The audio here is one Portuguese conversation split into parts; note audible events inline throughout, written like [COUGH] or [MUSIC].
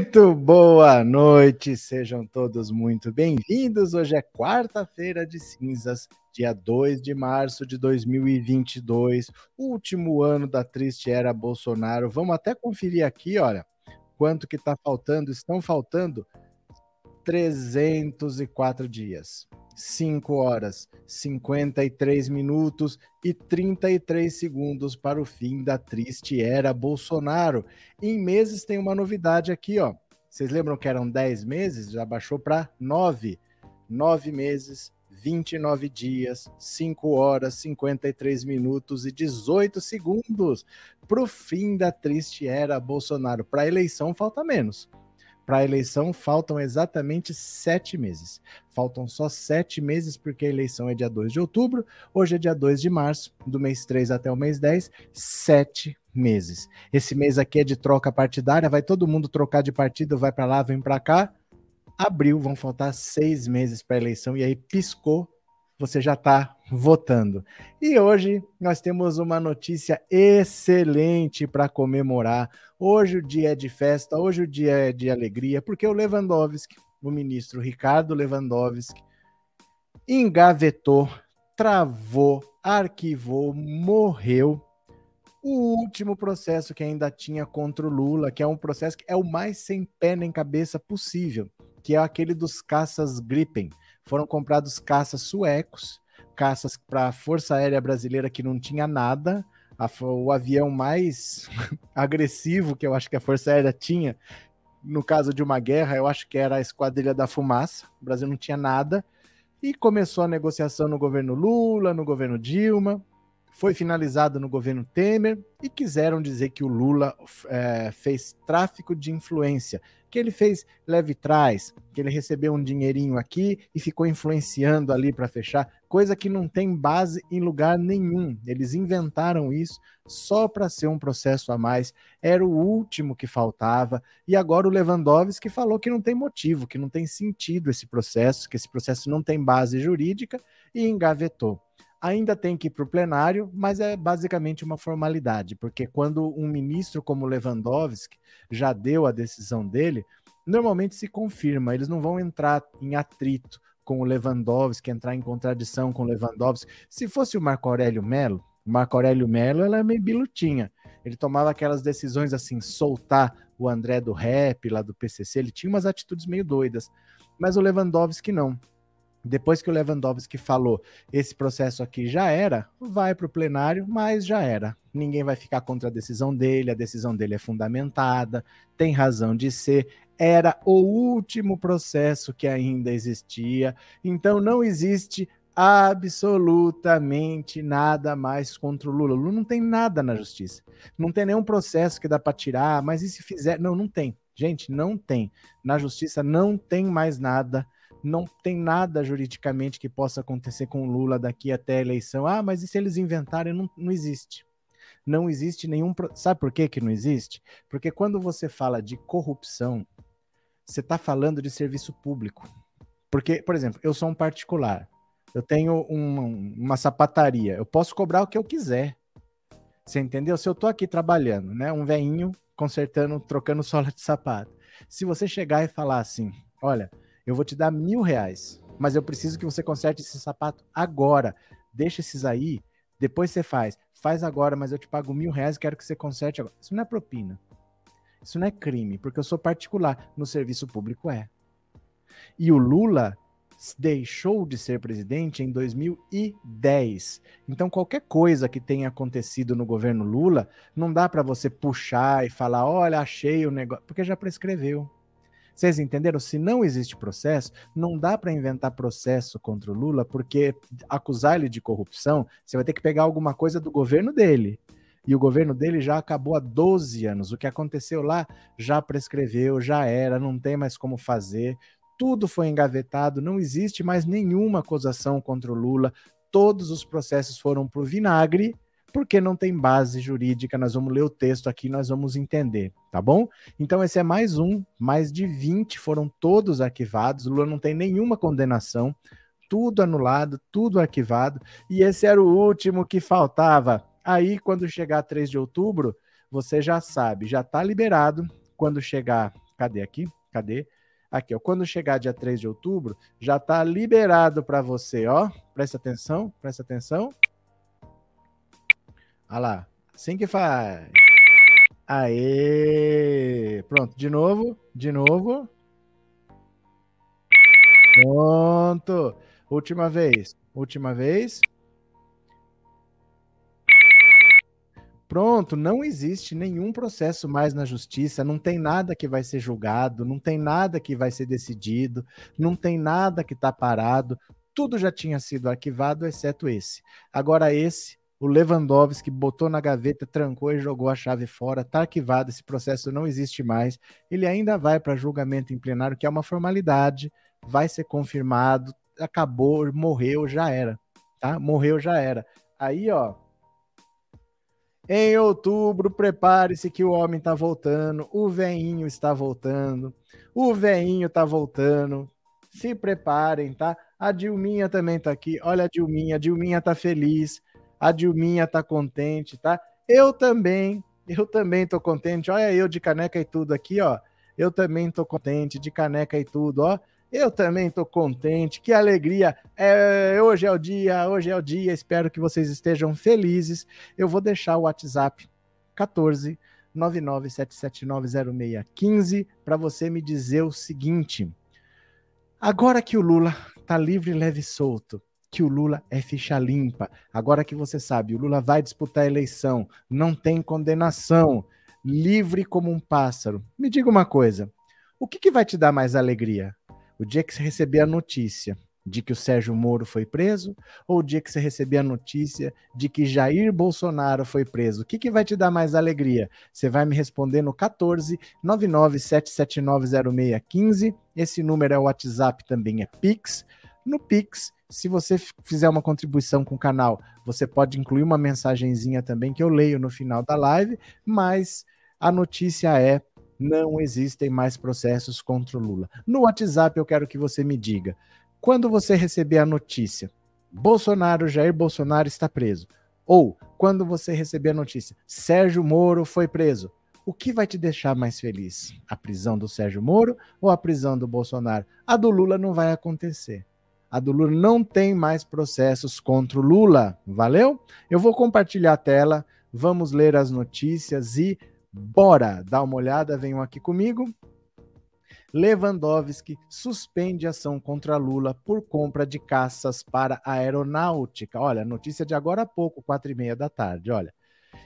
Muito boa noite, sejam todos muito bem-vindos. Hoje é quarta-feira de cinzas, dia 2 de março de 2022, último ano da triste era Bolsonaro. Vamos até conferir aqui, olha, quanto que tá faltando. Estão faltando 304 dias. 5 horas, 53 minutos e 33 segundos para o fim da triste era Bolsonaro. Em meses tem uma novidade aqui, ó. Vocês lembram que eram 10 meses? Já baixou para 9. 9 meses, 29 dias, 5 horas, 53 minutos e 18 segundos para o fim da triste era Bolsonaro. Para a eleição falta menos. Para a eleição faltam exatamente sete meses. Faltam só sete meses, porque a eleição é dia 2 de outubro, hoje é dia 2 de março, do mês 3 até o mês 10, sete meses. Esse mês aqui é de troca partidária, vai todo mundo trocar de partido, vai para lá, vem para cá. Abril, vão faltar seis meses para a eleição, e aí piscou, você já está votando. E hoje nós temos uma notícia excelente para comemorar. Hoje o dia é de festa, hoje o dia é de alegria, porque o Lewandowski, o ministro Ricardo Lewandowski, engavetou, travou, arquivou, morreu o último processo que ainda tinha contra o Lula, que é um processo que é o mais sem pé nem cabeça possível, que é aquele dos caças Gripen. Foram comprados caças suecos caças para a Força Aérea Brasileira que não tinha nada. A, o avião mais [LAUGHS] agressivo que eu acho que a Força Aérea tinha, no caso de uma guerra, eu acho que era a Esquadrilha da Fumaça. O Brasil não tinha nada. E começou a negociação no governo Lula, no governo Dilma foi finalizado no governo Temer e quiseram dizer que o Lula é, fez tráfico de influência, que ele fez leve trás, que ele recebeu um dinheirinho aqui e ficou influenciando ali para fechar, coisa que não tem base em lugar nenhum. Eles inventaram isso só para ser um processo a mais. Era o último que faltava e agora o Lewandowski falou que não tem motivo, que não tem sentido esse processo, que esse processo não tem base jurídica e engavetou ainda tem que ir para o plenário, mas é basicamente uma formalidade, porque quando um ministro como Lewandowski já deu a decisão dele, normalmente se confirma, eles não vão entrar em atrito com o Lewandowski, entrar em contradição com o Lewandowski. Se fosse o Marco Aurélio Melo, o Marco Aurélio Melo ela é meio bilutinha. Ele tomava aquelas decisões assim, soltar o André do rap lá do PCC, ele tinha umas atitudes meio doidas. Mas o Lewandowski não. Depois que o Lewandowski falou, esse processo aqui já era, vai para o plenário, mas já era. Ninguém vai ficar contra a decisão dele, a decisão dele é fundamentada, tem razão de ser. Era o último processo que ainda existia, então não existe absolutamente nada mais contra o Lula. O Lula não tem nada na justiça. Não tem nenhum processo que dá para tirar, mas e se fizer? Não, não tem. Gente, não tem. Na justiça não tem mais nada não tem nada juridicamente que possa acontecer com o Lula daqui até a eleição. Ah, mas e se eles inventarem? Não, não existe. Não existe nenhum. Sabe por que, que não existe? Porque quando você fala de corrupção, você está falando de serviço público. Porque, por exemplo, eu sou um particular. Eu tenho um, uma sapataria. Eu posso cobrar o que eu quiser. Você entendeu? Se eu estou aqui trabalhando, né? Um veinho consertando, trocando sola de sapato. Se você chegar e falar assim, olha, eu vou te dar mil reais, mas eu preciso que você conserte esse sapato agora. Deixa esses aí, depois você faz. Faz agora, mas eu te pago mil reais e quero que você conserte agora. Isso não é propina. Isso não é crime, porque eu sou particular. No serviço público é. E o Lula deixou de ser presidente em 2010. Então, qualquer coisa que tenha acontecido no governo Lula, não dá para você puxar e falar: olha, achei o negócio, porque já prescreveu. Vocês entenderam? Se não existe processo, não dá para inventar processo contra o Lula, porque acusar ele de corrupção, você vai ter que pegar alguma coisa do governo dele. E o governo dele já acabou há 12 anos. O que aconteceu lá já prescreveu, já era, não tem mais como fazer. Tudo foi engavetado, não existe mais nenhuma acusação contra o Lula. Todos os processos foram para o vinagre porque não tem base jurídica. Nós vamos ler o texto aqui, nós vamos entender, tá bom? Então esse é mais um, mais de 20 foram todos arquivados. Lula não tem nenhuma condenação, tudo anulado, tudo arquivado, e esse era o último que faltava. Aí quando chegar 3 de outubro, você já sabe, já está liberado. Quando chegar Cadê aqui? Cadê? Aqui, ó. Quando chegar dia 3 de outubro, já está liberado para você, ó. Presta atenção, presta atenção. Olha lá. Assim que faz. Aê! Pronto, de novo, de novo. Pronto. Última vez, última vez. Pronto, não existe nenhum processo mais na justiça, não tem nada que vai ser julgado, não tem nada que vai ser decidido, não tem nada que está parado, tudo já tinha sido arquivado, exceto esse. Agora, esse, o Lewandowski botou na gaveta, trancou e jogou a chave fora, está arquivado, esse processo não existe mais, ele ainda vai para julgamento em plenário, que é uma formalidade, vai ser confirmado, acabou, morreu, já era, tá? Morreu, já era. Aí, ó, em outubro, prepare-se que o homem está voltando, o veinho está voltando, o veinho está voltando. Se preparem, tá? A Dilminha também está aqui. Olha a Dilminha, a Dilminha está feliz, a Dilminha está contente, tá? Eu também, eu também tô contente. Olha eu de caneca e tudo aqui, ó. Eu também tô contente de caneca e tudo, ó. Eu também estou contente, que alegria. É, hoje é o dia, hoje é o dia. Espero que vocês estejam felizes. Eu vou deixar o WhatsApp 14 997790615 para você me dizer o seguinte: agora que o Lula está livre, leve e solto, que o Lula é ficha limpa, agora que você sabe, o Lula vai disputar a eleição, não tem condenação, livre como um pássaro. Me diga uma coisa: o que, que vai te dar mais alegria? O dia que você receber a notícia de que o Sérgio Moro foi preso ou o dia que você receber a notícia de que Jair Bolsonaro foi preso? O que, que vai te dar mais alegria? Você vai me responder no 14 997790615. Esse número é o WhatsApp, também é Pix. No Pix, se você fizer uma contribuição com o canal, você pode incluir uma mensagenzinha também que eu leio no final da live, mas a notícia é não existem mais processos contra o Lula. No WhatsApp eu quero que você me diga, quando você receber a notícia, Bolsonaro, Jair Bolsonaro está preso, ou quando você receber a notícia, Sérgio Moro foi preso, o que vai te deixar mais feliz? A prisão do Sérgio Moro ou a prisão do Bolsonaro? A do Lula não vai acontecer. A do Lula não tem mais processos contra o Lula. Valeu? Eu vou compartilhar a tela, vamos ler as notícias e Bora dar uma olhada, venham aqui comigo. Lewandowski suspende ação contra Lula por compra de caças para a aeronáutica. Olha, notícia de agora há pouco, quatro e meia da tarde. Olha,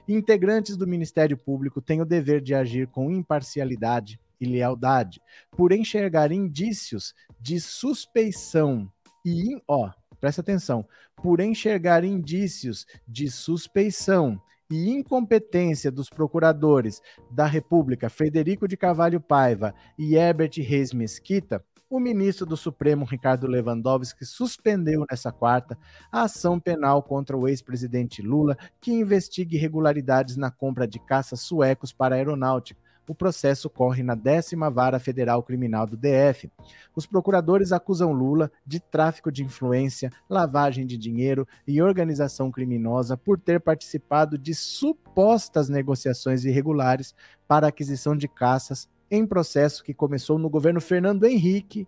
integrantes do Ministério Público têm o dever de agir com imparcialidade e lealdade, por enxergar indícios de suspeição e, ó, presta atenção, por enxergar indícios de suspeição e incompetência dos procuradores da República Frederico de Carvalho Paiva e Herbert Reis Mesquita, o ministro do Supremo Ricardo Lewandowski suspendeu nessa quarta a ação penal contra o ex-presidente Lula, que investiga irregularidades na compra de caças suecos para a aeronáutica o processo corre na décima vara federal criminal do DF. Os procuradores acusam Lula de tráfico de influência, lavagem de dinheiro e organização criminosa por ter participado de supostas negociações irregulares para aquisição de caças em processo que começou no governo Fernando Henrique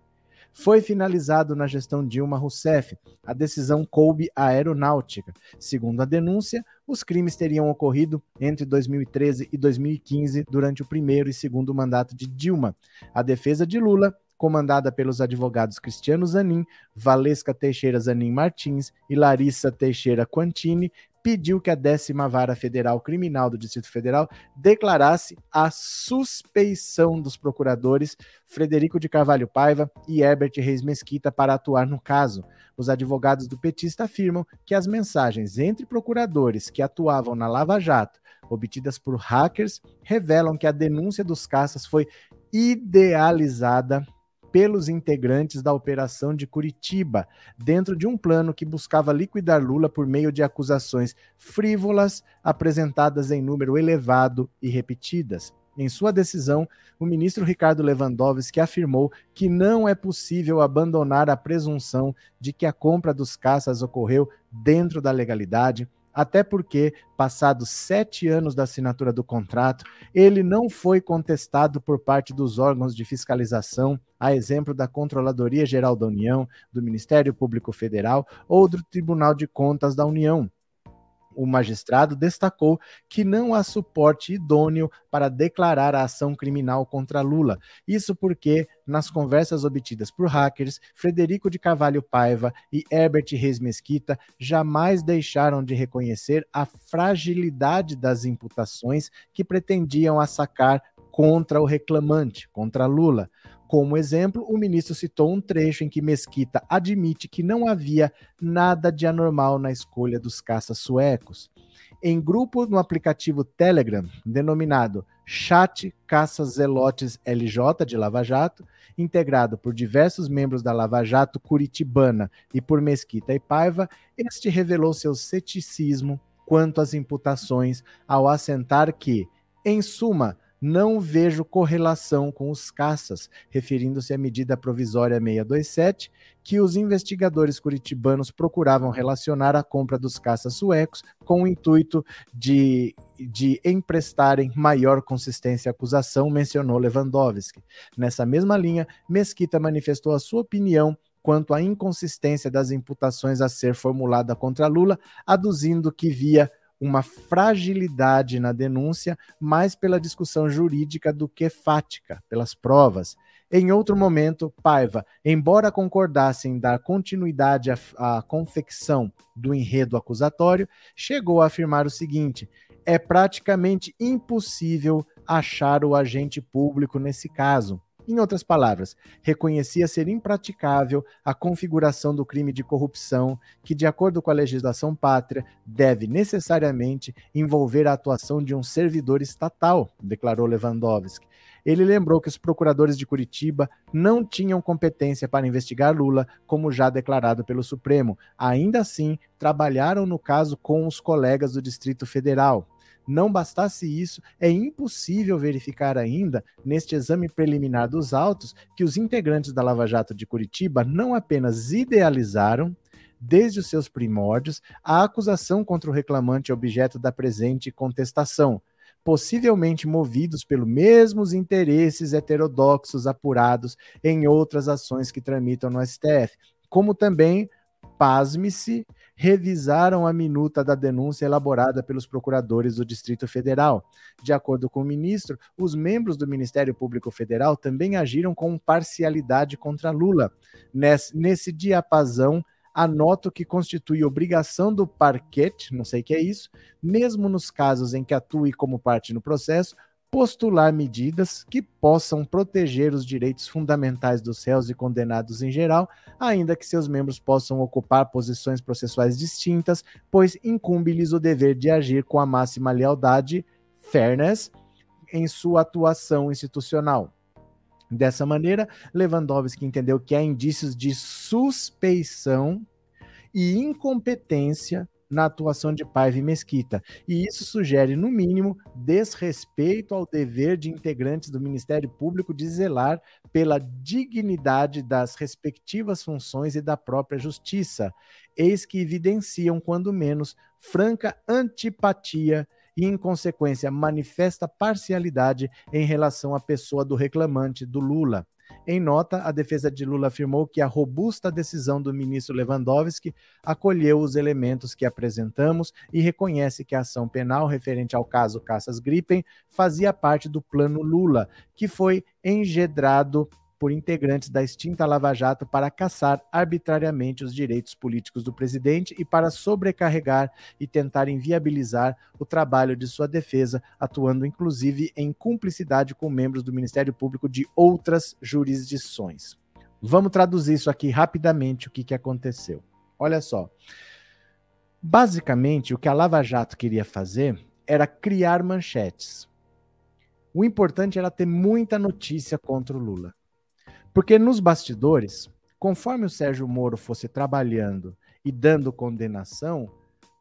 foi finalizado na gestão Dilma Rousseff. A decisão coube à aeronáutica. Segundo a denúncia, os crimes teriam ocorrido entre 2013 e 2015, durante o primeiro e segundo mandato de Dilma. A defesa de Lula comandada pelos advogados Cristiano Zanin, Valesca Teixeira Zanin Martins e Larissa Teixeira Quantini, pediu que a décima vara federal criminal do Distrito Federal declarasse a suspeição dos procuradores Frederico de Carvalho Paiva e Herbert Reis Mesquita para atuar no caso. Os advogados do petista afirmam que as mensagens entre procuradores que atuavam na Lava Jato, obtidas por hackers, revelam que a denúncia dos caças foi idealizada pelos integrantes da Operação de Curitiba, dentro de um plano que buscava liquidar Lula por meio de acusações frívolas apresentadas em número elevado e repetidas. Em sua decisão, o ministro Ricardo Lewandowski afirmou que não é possível abandonar a presunção de que a compra dos caças ocorreu dentro da legalidade, até porque, passados sete anos da assinatura do contrato, ele não foi contestado por parte dos órgãos de fiscalização, a exemplo da Controladoria Geral da União, do Ministério Público Federal ou do Tribunal de Contas da União o magistrado destacou que não há suporte idôneo para declarar a ação criminal contra Lula. Isso porque, nas conversas obtidas por hackers, Frederico de Carvalho Paiva e Herbert Reis Mesquita jamais deixaram de reconhecer a fragilidade das imputações que pretendiam assacar contra o reclamante, contra Lula. Como exemplo, o ministro citou um trecho em que Mesquita admite que não havia nada de anormal na escolha dos caças suecos. Em grupo no aplicativo Telegram, denominado Chat Caças Zelotes LJ de Lava Jato, integrado por diversos membros da Lava Jato curitibana e por Mesquita e Paiva, este revelou seu ceticismo quanto às imputações ao assentar que, em suma, não vejo correlação com os caças, referindo-se à medida provisória 627, que os investigadores curitibanos procuravam relacionar a compra dos caças suecos com o intuito de, de emprestarem maior consistência à acusação, mencionou Lewandowski. Nessa mesma linha, Mesquita manifestou a sua opinião quanto à inconsistência das imputações a ser formulada contra Lula, aduzindo que via uma fragilidade na denúncia, mais pela discussão jurídica do que fática, pelas provas. Em outro momento, Paiva, embora concordasse em dar continuidade à, à confecção do enredo acusatório, chegou a afirmar o seguinte: é praticamente impossível achar o agente público nesse caso. Em outras palavras, reconhecia ser impraticável a configuração do crime de corrupção, que, de acordo com a legislação pátria, deve necessariamente envolver a atuação de um servidor estatal, declarou Lewandowski. Ele lembrou que os procuradores de Curitiba não tinham competência para investigar Lula, como já declarado pelo Supremo. Ainda assim, trabalharam no caso com os colegas do Distrito Federal. Não bastasse isso, é impossível verificar ainda, neste exame preliminar dos autos, que os integrantes da Lava Jato de Curitiba não apenas idealizaram, desde os seus primórdios, a acusação contra o reclamante objeto da presente contestação, possivelmente movidos pelos mesmos interesses heterodoxos apurados em outras ações que tramitam no STF, como também, pasme-se, revisaram a minuta da denúncia elaborada pelos procuradores do Distrito Federal. De acordo com o ministro, os membros do Ministério Público Federal também agiram com parcialidade contra Lula. Nesse, nesse diapasão, anoto que constitui obrigação do parquet, não sei o que é isso, mesmo nos casos em que atue como parte no processo, postular medidas que possam proteger os direitos fundamentais dos réus e condenados em geral, ainda que seus membros possam ocupar posições processuais distintas, pois incumbe-lhes o dever de agir com a máxima lealdade, fairness, em sua atuação institucional. Dessa maneira, Lewandowski entendeu que há indícios de suspeição e incompetência na atuação de Paiva e Mesquita. E isso sugere, no mínimo, desrespeito ao dever de integrantes do Ministério Público de zelar pela dignidade das respectivas funções e da própria justiça, eis que evidenciam, quando menos, franca antipatia e, em consequência, manifesta parcialidade em relação à pessoa do reclamante, do Lula. Em nota, a defesa de Lula afirmou que a robusta decisão do ministro Lewandowski acolheu os elementos que apresentamos e reconhece que a ação penal referente ao caso Caças Gripen fazia parte do plano Lula, que foi engedrado por integrantes da extinta Lava Jato para caçar arbitrariamente os direitos políticos do presidente e para sobrecarregar e tentar inviabilizar o trabalho de sua defesa, atuando inclusive em cumplicidade com membros do Ministério Público de outras jurisdições. Vamos traduzir isso aqui rapidamente o que, que aconteceu. Olha só. Basicamente, o que a Lava Jato queria fazer era criar manchetes. O importante era ter muita notícia contra o Lula. Porque nos bastidores, conforme o Sérgio Moro fosse trabalhando e dando condenação,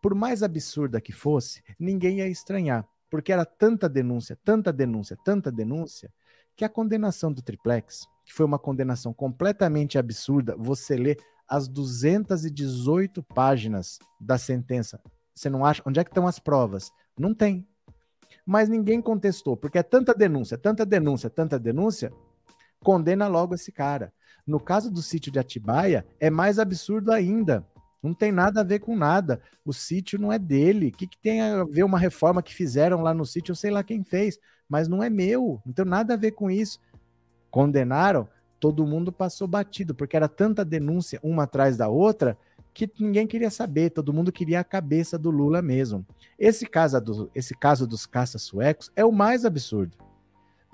por mais absurda que fosse, ninguém ia estranhar, porque era tanta denúncia, tanta denúncia, tanta denúncia, que a condenação do triplex, que foi uma condenação completamente absurda, você lê as 218 páginas da sentença Você não acha? Onde é que estão as provas? Não tem. Mas ninguém contestou, porque é tanta denúncia, tanta denúncia, tanta denúncia, condena logo esse cara. No caso do sítio de Atibaia, é mais absurdo ainda. Não tem nada a ver com nada. O sítio não é dele. O que, que tem a ver uma reforma que fizeram lá no sítio? Eu sei lá quem fez, mas não é meu. Não tem nada a ver com isso. Condenaram, todo mundo passou batido, porque era tanta denúncia uma atrás da outra que ninguém queria saber, todo mundo queria a cabeça do Lula mesmo. Esse caso, do, esse caso dos caças suecos é o mais absurdo.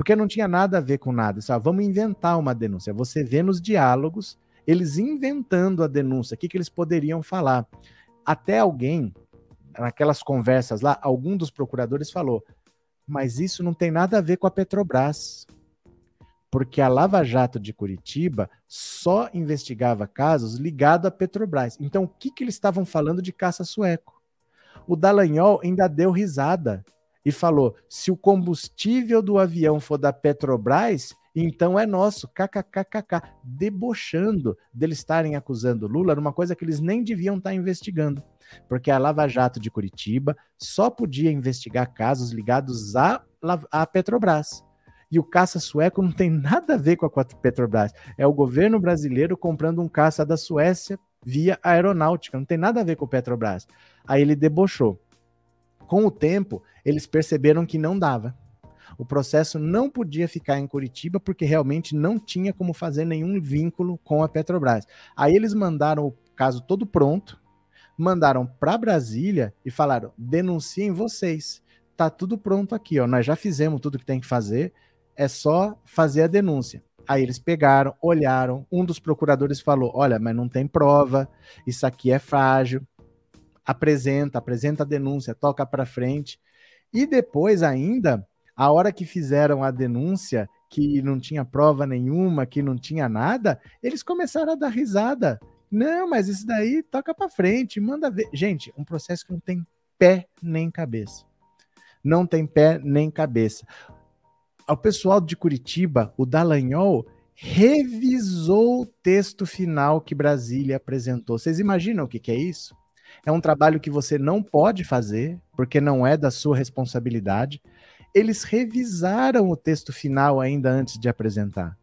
Porque não tinha nada a ver com nada. Só, vamos inventar uma denúncia. Você vê nos diálogos eles inventando a denúncia, o que, que eles poderiam falar. Até alguém, naquelas conversas lá, algum dos procuradores falou: mas isso não tem nada a ver com a Petrobras. Porque a Lava Jato de Curitiba só investigava casos ligados à Petrobras. Então, o que, que eles estavam falando de caça sueco? O Dallagnol ainda deu risada e falou: se o combustível do avião for da Petrobras, então é nosso, kkkk, debochando deles estarem acusando Lula numa coisa que eles nem deviam estar investigando, porque a Lava Jato de Curitiba só podia investigar casos ligados à, à Petrobras. E o caça sueco não tem nada a ver com a Petrobras. É o governo brasileiro comprando um caça da Suécia via aeronáutica, não tem nada a ver com o Petrobras. Aí ele debochou. Com o tempo, eles perceberam que não dava o processo não podia ficar em Curitiba porque realmente não tinha como fazer nenhum vínculo com a Petrobras. Aí eles mandaram o caso todo pronto, mandaram para Brasília e falaram: denunciem vocês. Tá tudo pronto aqui, ó. Nós já fizemos tudo que tem que fazer, é só fazer a denúncia. Aí eles pegaram, olharam, um dos procuradores falou: "Olha, mas não tem prova, isso aqui é frágil". Apresenta, apresenta a denúncia, toca para frente. E depois ainda a hora que fizeram a denúncia, que não tinha prova nenhuma, que não tinha nada, eles começaram a dar risada. Não, mas isso daí toca para frente, manda ver. Gente, um processo que não tem pé nem cabeça. Não tem pé nem cabeça. O pessoal de Curitiba, o Dallagnol, revisou o texto final que Brasília apresentou. Vocês imaginam o que, que é isso? É um trabalho que você não pode fazer, porque não é da sua responsabilidade eles revisaram o texto final ainda antes de apresentar.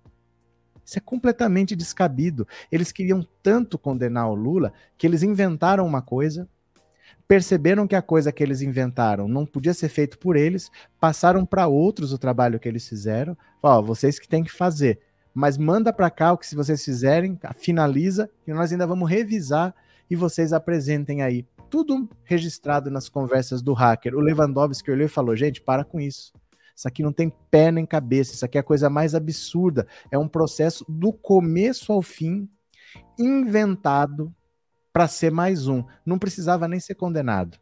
Isso é completamente descabido. Eles queriam tanto condenar o Lula que eles inventaram uma coisa, perceberam que a coisa que eles inventaram não podia ser feito por eles, passaram para outros o trabalho que eles fizeram. Ó, vocês que têm que fazer, mas manda para cá o que se vocês fizerem, finaliza e nós ainda vamos revisar e vocês apresentem aí tudo registrado nas conversas do hacker. O Lewandowski olhou e falou: gente, para com isso. Isso aqui não tem pé nem cabeça, isso aqui é a coisa mais absurda. É um processo do começo ao fim, inventado para ser mais um. Não precisava nem ser condenado.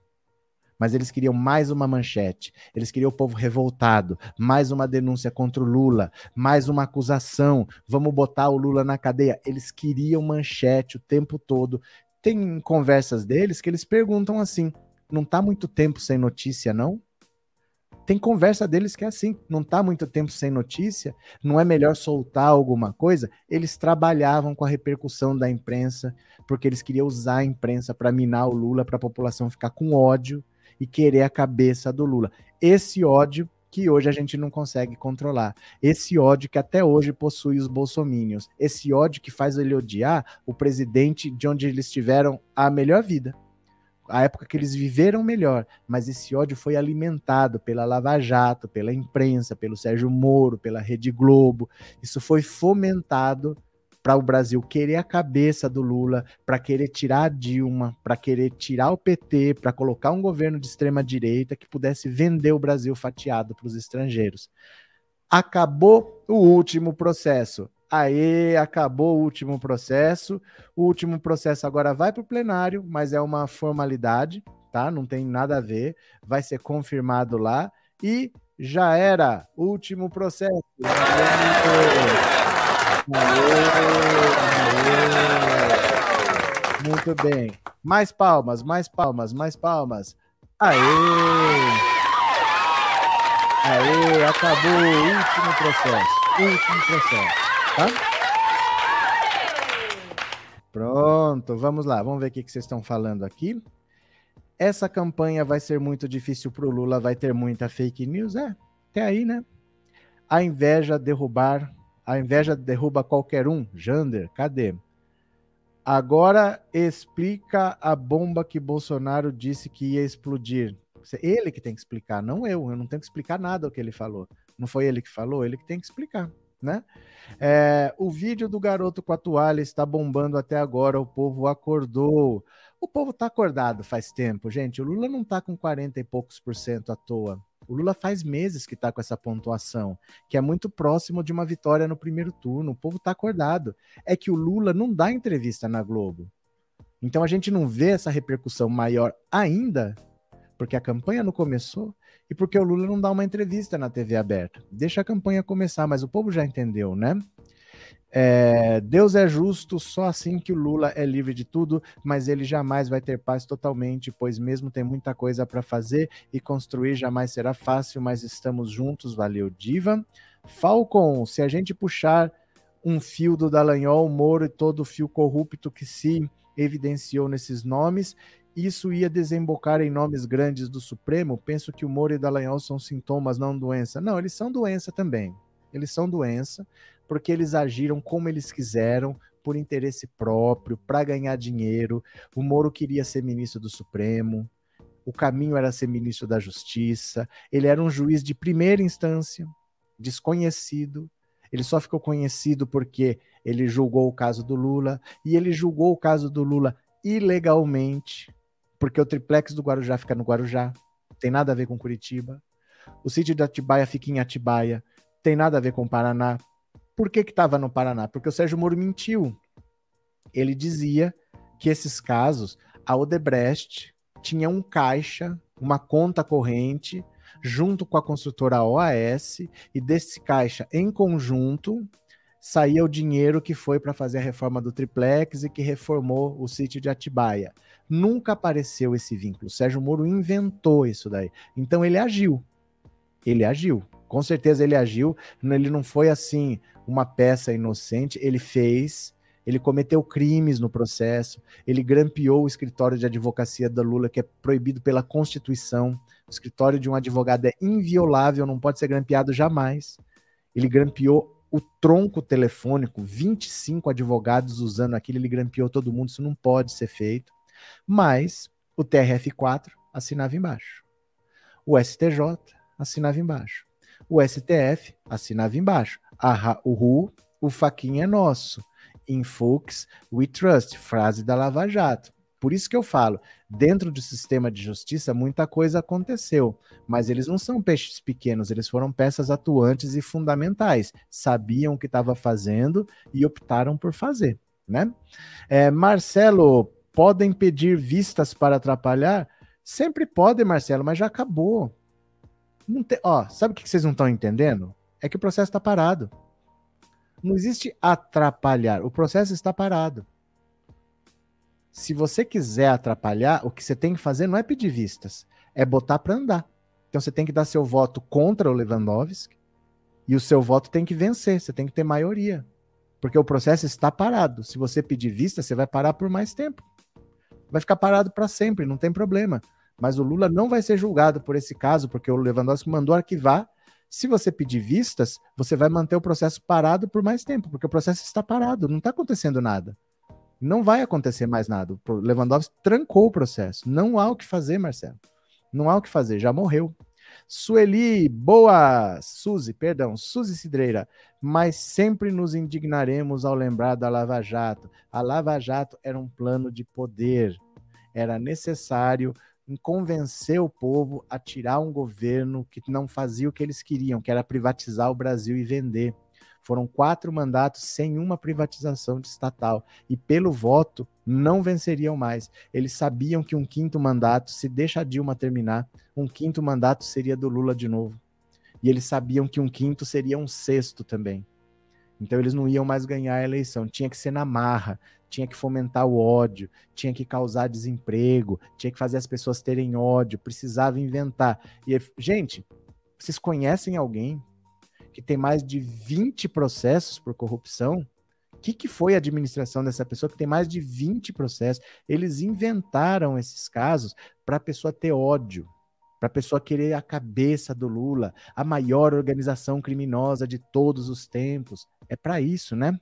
Mas eles queriam mais uma manchete, eles queriam o povo revoltado, mais uma denúncia contra o Lula, mais uma acusação, vamos botar o Lula na cadeia. Eles queriam manchete o tempo todo, tem conversas deles que eles perguntam assim: não tá muito tempo sem notícia, não? Tem conversa deles que é assim: não tá muito tempo sem notícia, não é melhor soltar alguma coisa? Eles trabalhavam com a repercussão da imprensa, porque eles queriam usar a imprensa para minar o Lula, para a população ficar com ódio e querer a cabeça do Lula. Esse ódio que hoje a gente não consegue controlar. Esse ódio que até hoje possui os bolsomínios. Esse ódio que faz ele odiar o presidente de onde eles tiveram a melhor vida. A época que eles viveram melhor, mas esse ódio foi alimentado pela Lava Jato, pela imprensa, pelo Sérgio Moro, pela Rede Globo. Isso foi fomentado para o Brasil querer a cabeça do Lula, para querer tirar a Dilma, para querer tirar o PT, para colocar um governo de extrema direita que pudesse vender o Brasil fatiado para os estrangeiros. Acabou o último processo. Aê, acabou o último processo. O último processo agora vai para o plenário, mas é uma formalidade, tá? Não tem nada a ver. Vai ser confirmado lá e já era. Último processo. Muito bem. Mais palmas, mais palmas, mais palmas. Aê! Aê, acabou o último processo. Último processo, tá? Pronto, vamos lá. Vamos ver o que vocês estão falando aqui. Essa campanha vai ser muito difícil para o Lula, vai ter muita fake news. É, até aí, né? A inveja derrubar, a inveja derruba qualquer um. Jander, cadê? Agora explica a bomba que Bolsonaro disse que ia explodir. Ele que tem que explicar, não eu. Eu não tenho que explicar nada o que ele falou. Não foi ele que falou, ele que tem que explicar, né? É, o vídeo do garoto com a toalha está bombando até agora. O povo acordou. O povo está acordado faz tempo, gente. O Lula não está com 40 e poucos por cento à toa. O Lula faz meses que está com essa pontuação, que é muito próximo de uma vitória no primeiro turno. O povo está acordado. É que o Lula não dá entrevista na Globo. Então a gente não vê essa repercussão maior ainda, porque a campanha não começou e porque o Lula não dá uma entrevista na TV aberta. Deixa a campanha começar, mas o povo já entendeu, né? É, Deus é justo, só assim que o Lula é livre de tudo, mas ele jamais vai ter paz totalmente, pois mesmo tem muita coisa para fazer e construir jamais será fácil, mas estamos juntos, valeu, Diva. Falcon, se a gente puxar um fio do Dallagnol, Moro e todo o fio corrupto que se evidenciou nesses nomes, isso ia desembocar em nomes grandes do Supremo? Penso que o Moro e o Dallagnol são sintomas, não doença. Não, eles são doença também. Eles são doença, porque eles agiram como eles quiseram, por interesse próprio, para ganhar dinheiro. O Moro queria ser ministro do Supremo, o caminho era ser ministro da Justiça. Ele era um juiz de primeira instância, desconhecido. Ele só ficou conhecido porque ele julgou o caso do Lula e ele julgou o caso do Lula ilegalmente, porque o triplex do Guarujá fica no Guarujá, tem nada a ver com Curitiba. O sítio de Atibaia fica em Atibaia, tem nada a ver com Paraná, por que estava no Paraná? Porque o Sérgio Moro mentiu. Ele dizia que esses casos, a Odebrecht tinha um caixa, uma conta corrente, junto com a construtora OAS, e desse caixa, em conjunto, saía o dinheiro que foi para fazer a reforma do triplex e que reformou o sítio de Atibaia. Nunca apareceu esse vínculo. Sérgio Moro inventou isso daí. Então ele agiu. Ele agiu. Com certeza ele agiu. Ele não foi assim, uma peça inocente, ele fez, ele cometeu crimes no processo, ele grampeou o escritório de advocacia da Lula, que é proibido pela Constituição. O escritório de um advogado é inviolável, não pode ser grampeado jamais. Ele grampeou o tronco telefônico, 25 advogados usando aquilo, ele grampeou todo mundo, isso não pode ser feito. Mas o TRF4 assinava embaixo. O STJ assinava embaixo. O STF assinava embaixo. O RU, o faquinha é nosso. In Folks, we trust. Frase da Lava Jato. Por isso que eu falo, dentro do sistema de justiça, muita coisa aconteceu, mas eles não são peixes pequenos, eles foram peças atuantes e fundamentais, sabiam o que estava fazendo e optaram por fazer, né? É, Marcelo, podem pedir vistas para atrapalhar? Sempre podem, Marcelo, mas já acabou. Não tem, ó, sabe o que vocês não estão entendendo? É que o processo está parado. Não existe atrapalhar, o processo está parado. Se você quiser atrapalhar, o que você tem que fazer não é pedir vistas, é botar para andar. Então você tem que dar seu voto contra o Lewandowski e o seu voto tem que vencer, você tem que ter maioria. Porque o processo está parado. Se você pedir vista, você vai parar por mais tempo. Vai ficar parado para sempre, não tem problema. Mas o Lula não vai ser julgado por esse caso, porque o Lewandowski mandou arquivar. Se você pedir vistas, você vai manter o processo parado por mais tempo, porque o processo está parado, não está acontecendo nada. Não vai acontecer mais nada. O Lewandowski trancou o processo. Não há o que fazer, Marcelo. Não há o que fazer, já morreu. Sueli, boa! Suzy, perdão, Suzy Cidreira. Mas sempre nos indignaremos ao lembrar da Lava Jato. A Lava Jato era um plano de poder. Era necessário em convencer o povo a tirar um governo que não fazia o que eles queriam, que era privatizar o Brasil e vender. Foram quatro mandatos sem uma privatização estatal. E pelo voto, não venceriam mais. Eles sabiam que um quinto mandato, se deixa a Dilma terminar, um quinto mandato seria do Lula de novo. E eles sabiam que um quinto seria um sexto também. Então eles não iam mais ganhar a eleição, tinha que ser na marra, tinha que fomentar o ódio, tinha que causar desemprego, tinha que fazer as pessoas terem ódio, precisava inventar. E gente, vocês conhecem alguém que tem mais de 20 processos por corrupção O que, que foi a administração dessa pessoa que tem mais de 20 processos? Eles inventaram esses casos para a pessoa ter ódio, para a pessoa querer a cabeça do Lula, a maior organização criminosa de todos os tempos. É para isso, né?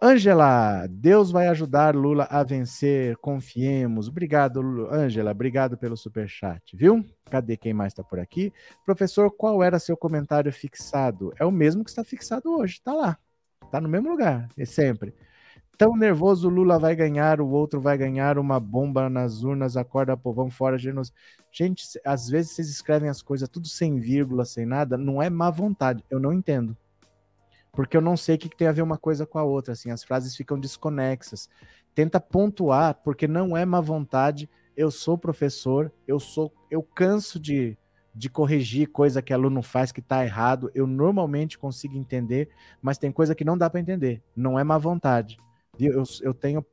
Ângela, Deus vai ajudar Lula a vencer, confiemos. Obrigado, Ângela, obrigado pelo super chat, viu? Cadê quem mais está por aqui? Professor, qual era seu comentário fixado? É o mesmo que está fixado hoje, está lá. Está no mesmo lugar, é sempre. Tão nervoso, Lula vai ganhar, o outro vai ganhar, uma bomba nas urnas, acorda povão fora, genos. Gente, às vezes vocês escrevem as coisas tudo sem vírgula, sem nada, não é má vontade, eu não entendo porque eu não sei o que, tem a ver uma coisa com a outra, assim, as frases ficam desconexas. Tenta pontuar, porque não é má vontade. Eu sou professor, eu sou, eu canso de, de corrigir coisa que aluno faz que está errado. Eu normalmente consigo entender, mas tem coisa que não dá para entender. Não é má vontade. Eu, eu, tenho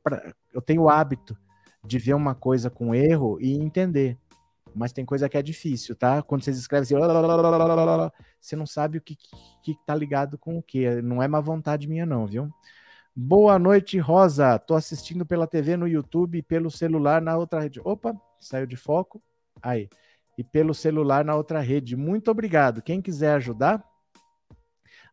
eu tenho o hábito de ver uma coisa com erro e entender mas tem coisa que é difícil, tá? Quando vocês escrevem assim, você não sabe o que, que, que tá ligado com o que. Não é má vontade minha, não, viu? Boa noite, Rosa. Tô assistindo pela TV no YouTube e pelo celular na outra rede. Opa, saiu de foco. Aí. E pelo celular na outra rede. Muito obrigado. Quem quiser ajudar,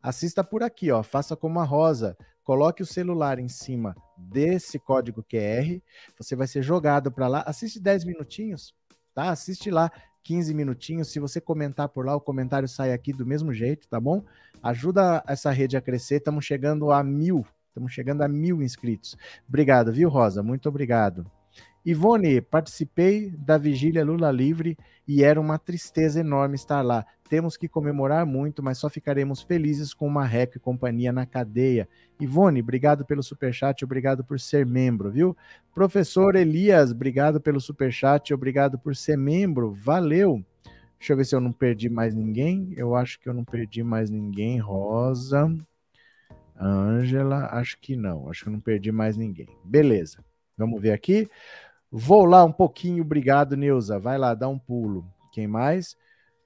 assista por aqui, ó. Faça como a Rosa. Coloque o celular em cima desse código QR. Você vai ser jogado para lá. Assiste 10 minutinhos tá? Assiste lá 15 minutinhos. Se você comentar por lá, o comentário sai aqui do mesmo jeito, tá bom? Ajuda essa rede a crescer. Estamos chegando a mil. Estamos chegando a mil inscritos. Obrigado, viu, Rosa? Muito obrigado. Ivone, participei da vigília Lula Livre e era uma tristeza enorme estar lá. Temos que comemorar muito, mas só ficaremos felizes com uma e companhia na cadeia. Ivone, obrigado pelo superchat, obrigado por ser membro, viu? Professor Elias, obrigado pelo superchat, obrigado por ser membro, valeu. Deixa eu ver se eu não perdi mais ninguém. Eu acho que eu não perdi mais ninguém. Rosa, Ângela, acho que não. Acho que eu não perdi mais ninguém. Beleza. Vamos ver aqui. Vou lá um pouquinho, obrigado, Neuza. Vai lá, dá um pulo. Quem mais?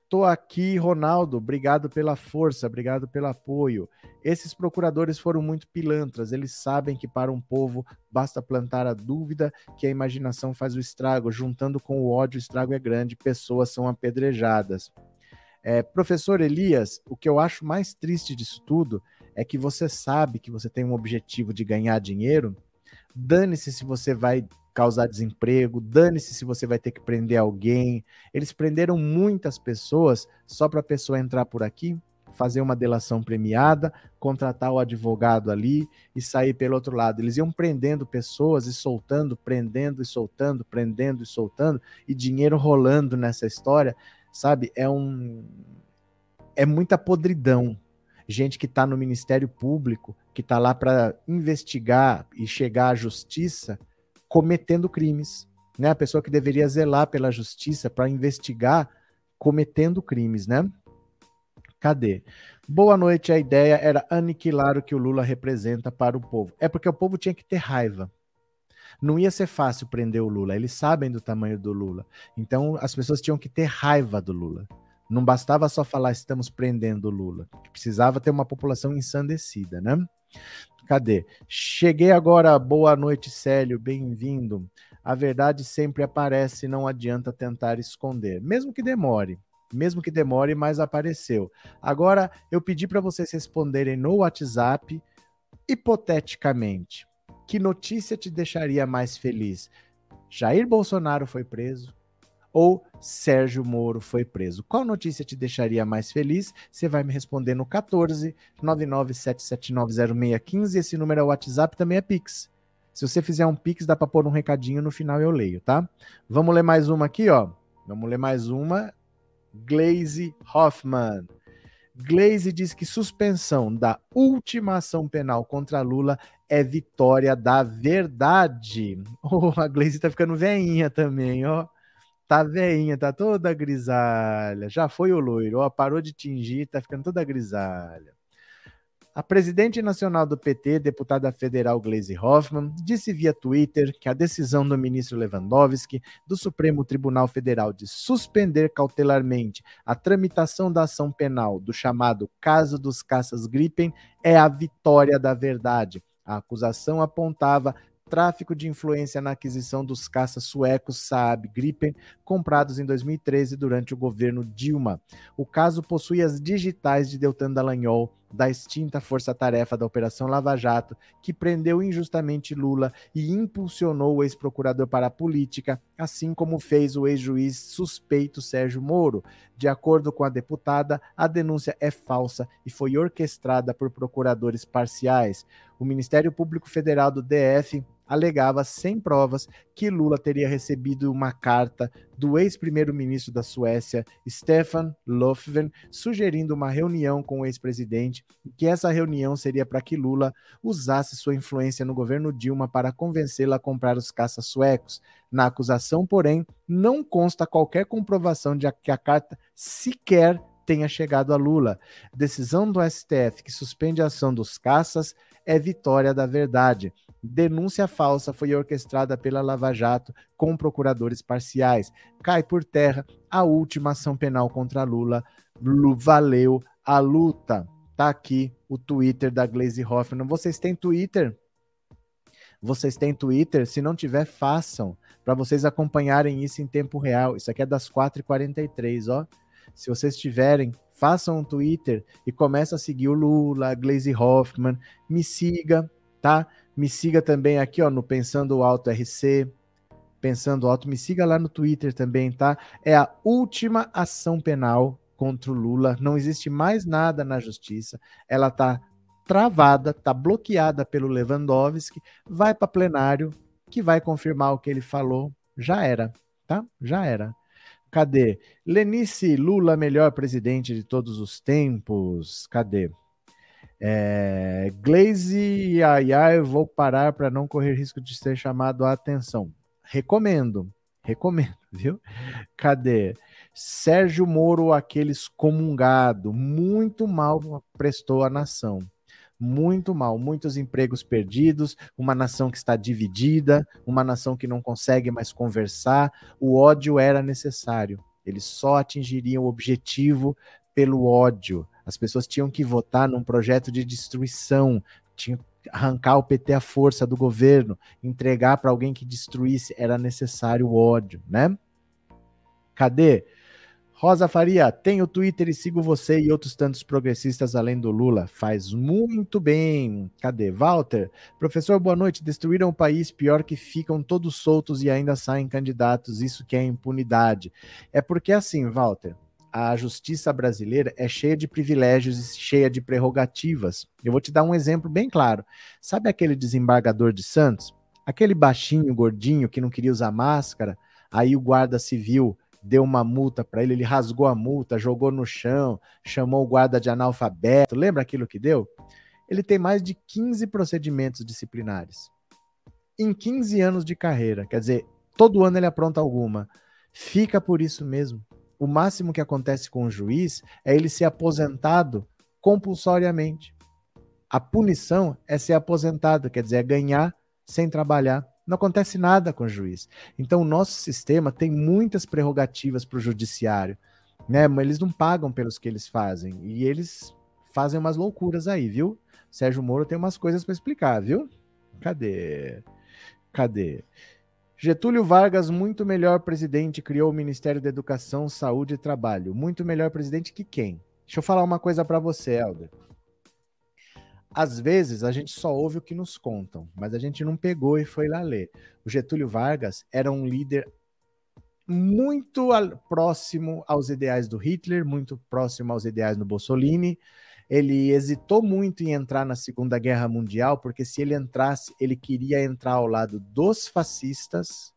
Tô aqui, Ronaldo. Obrigado pela força, obrigado pelo apoio. Esses procuradores foram muito pilantras. Eles sabem que para um povo basta plantar a dúvida que a imaginação faz o estrago. Juntando com o ódio, o estrago é grande. Pessoas são apedrejadas. É, professor Elias, o que eu acho mais triste disso tudo é que você sabe que você tem um objetivo de ganhar dinheiro. Dane-se se você vai causar desemprego, dane-se se você vai ter que prender alguém. Eles prenderam muitas pessoas só para a pessoa entrar por aqui, fazer uma delação premiada, contratar o advogado ali e sair pelo outro lado. Eles iam prendendo pessoas e soltando, prendendo e soltando, prendendo e soltando, e dinheiro rolando nessa história, sabe? É um. É muita podridão. Gente que está no Ministério Público, que está lá para investigar e chegar à justiça, cometendo crimes. Né? A pessoa que deveria zelar pela justiça para investigar cometendo crimes, né? Cadê? Boa noite. A ideia era aniquilar o que o Lula representa para o povo. É porque o povo tinha que ter raiva. Não ia ser fácil prender o Lula. Eles sabem do tamanho do Lula. Então as pessoas tinham que ter raiva do Lula. Não bastava só falar estamos prendendo o Lula. Precisava ter uma população ensandecida, né? Cadê? Cheguei agora. Boa noite, Célio. Bem-vindo. A verdade sempre aparece, não adianta tentar esconder, mesmo que demore. Mesmo que demore, mas apareceu. Agora eu pedi para vocês responderem no WhatsApp, hipoteticamente, que notícia te deixaria mais feliz? Jair Bolsonaro foi preso? Ou Sérgio Moro foi preso. Qual notícia te deixaria mais feliz? Você vai me responder no 14 997790615. Esse número é WhatsApp, também é Pix. Se você fizer um Pix, dá para pôr um recadinho no final eu leio, tá? Vamos ler mais uma aqui, ó. Vamos ler mais uma. Glaze Hoffman. Glaze diz que suspensão da última ação penal contra Lula é vitória da verdade. [LAUGHS] Oh, a Glaze tá ficando veinha também, ó. Tá veinha, tá toda grisalha. Já foi o loiro, ó, parou de tingir, tá ficando toda grisalha. A presidente nacional do PT, deputada federal Gleisi Hoffmann, disse via Twitter que a decisão do ministro Lewandowski do Supremo Tribunal Federal de suspender cautelarmente a tramitação da ação penal do chamado caso dos caças Gripen é a vitória da verdade. A acusação apontava tráfico de influência na aquisição dos caças suecos Saab Gripen, comprados em 2013 durante o governo Dilma. O caso possui as digitais de Deltan Dallagnol, da extinta força-tarefa da Operação Lava Jato, que prendeu injustamente Lula e impulsionou o ex-procurador para a política, assim como fez o ex-juiz suspeito Sérgio Moro. De acordo com a deputada, a denúncia é falsa e foi orquestrada por procuradores parciais. O Ministério Público Federal do DF alegava sem provas que Lula teria recebido uma carta do ex-primeiro-ministro da Suécia, Stefan Löfven, sugerindo uma reunião com o ex-presidente e que essa reunião seria para que Lula usasse sua influência no governo Dilma para convencê-la a comprar os caças suecos. Na acusação, porém, não consta qualquer comprovação de que a carta sequer tenha chegado a Lula. Decisão do STF que suspende a ação dos caças é vitória da verdade. Denúncia falsa foi orquestrada pela Lava Jato com procuradores parciais. Cai por terra a última ação penal contra Lula. Valeu a luta. Tá aqui o Twitter da Glaze Hoffman. Vocês têm Twitter? Vocês têm Twitter? Se não tiver, façam, para vocês acompanharem isso em tempo real. Isso aqui é das 4h43, ó. Se vocês tiverem, façam um Twitter e começa a seguir o Lula, a Glaze Hoffman, me siga, tá? Me siga também aqui, ó, no Pensando Alto RC, Pensando Alto, me siga lá no Twitter também, tá? É a última ação penal contra o Lula, não existe mais nada na justiça, ela tá travada, tá bloqueada pelo Lewandowski, vai para plenário, que vai confirmar o que ele falou, já era, tá? Já era. Cadê? Lenice Lula, melhor presidente de todos os tempos. Cadê? É, Glaze, ai, vou parar para não correr risco de ser chamado a atenção. Recomendo, recomendo, [LAUGHS] viu? Cadê? Sérgio Moro, aquele excomungado, muito mal prestou à nação muito mal, muitos empregos perdidos, uma nação que está dividida, uma nação que não consegue mais conversar. O ódio era necessário. Eles só atingiriam o objetivo pelo ódio. As pessoas tinham que votar num projeto de destruição, tinham que arrancar o PT à força do governo, entregar para alguém que destruísse, era necessário o ódio, né? Cadê? Rosa Faria, tenho Twitter e sigo você e outros tantos progressistas além do Lula. Faz muito bem. Cadê? Walter, professor, boa noite. Destruíram o país, pior que ficam todos soltos e ainda saem candidatos. Isso que é impunidade. É porque assim, Walter, a justiça brasileira é cheia de privilégios e cheia de prerrogativas. Eu vou te dar um exemplo bem claro. Sabe aquele desembargador de Santos? Aquele baixinho, gordinho, que não queria usar máscara? Aí o guarda civil deu uma multa para ele, ele rasgou a multa, jogou no chão, chamou o guarda de analfabeto. Lembra aquilo que deu? Ele tem mais de 15 procedimentos disciplinares. Em 15 anos de carreira, quer dizer, todo ano ele apronta alguma. Fica por isso mesmo. O máximo que acontece com o juiz é ele ser aposentado compulsoriamente. A punição é ser aposentado, quer dizer, é ganhar sem trabalhar não acontece nada com o juiz. Então, o nosso sistema tem muitas prerrogativas para o judiciário, né? Mas eles não pagam pelos que eles fazem. E eles fazem umas loucuras aí, viu? Sérgio Moro tem umas coisas para explicar, viu? Cadê? Cadê? Getúlio Vargas, muito melhor presidente, criou o Ministério da Educação, Saúde e Trabalho. Muito melhor presidente que quem? Deixa eu falar uma coisa para você, Helder. Às vezes a gente só ouve o que nos contam, mas a gente não pegou e foi lá ler. O Getúlio Vargas era um líder muito próximo aos ideais do Hitler, muito próximo aos ideais do Mussolini. Ele hesitou muito em entrar na Segunda Guerra Mundial, porque se ele entrasse, ele queria entrar ao lado dos fascistas.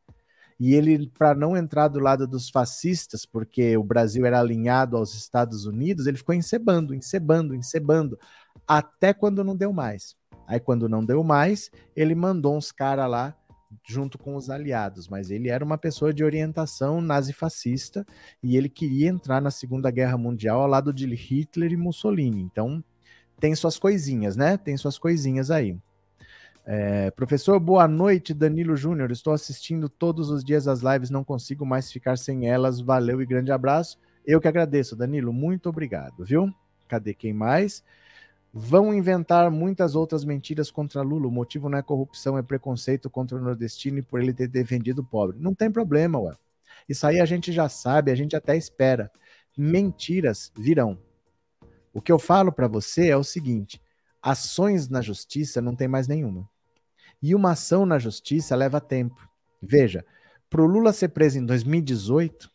E ele, para não entrar do lado dos fascistas, porque o Brasil era alinhado aos Estados Unidos, ele ficou encebando, encebando, encebando, até quando não deu mais. Aí, quando não deu mais, ele mandou uns caras lá junto com os aliados, mas ele era uma pessoa de orientação nazifascista e ele queria entrar na Segunda Guerra Mundial ao lado de Hitler e Mussolini. Então, tem suas coisinhas, né? Tem suas coisinhas aí. É, professor, boa noite, Danilo Júnior. Estou assistindo todos os dias as lives, não consigo mais ficar sem elas. Valeu e grande abraço. Eu que agradeço, Danilo. Muito obrigado, viu? Cadê quem mais? Vão inventar muitas outras mentiras contra Lula. O motivo não é corrupção, é preconceito contra o nordestino e por ele ter defendido o pobre. Não tem problema, ué. Isso aí a gente já sabe, a gente até espera. Mentiras virão. O que eu falo para você é o seguinte: ações na justiça não tem mais nenhuma. E uma ação na justiça leva tempo. Veja, para o Lula ser preso em 2018,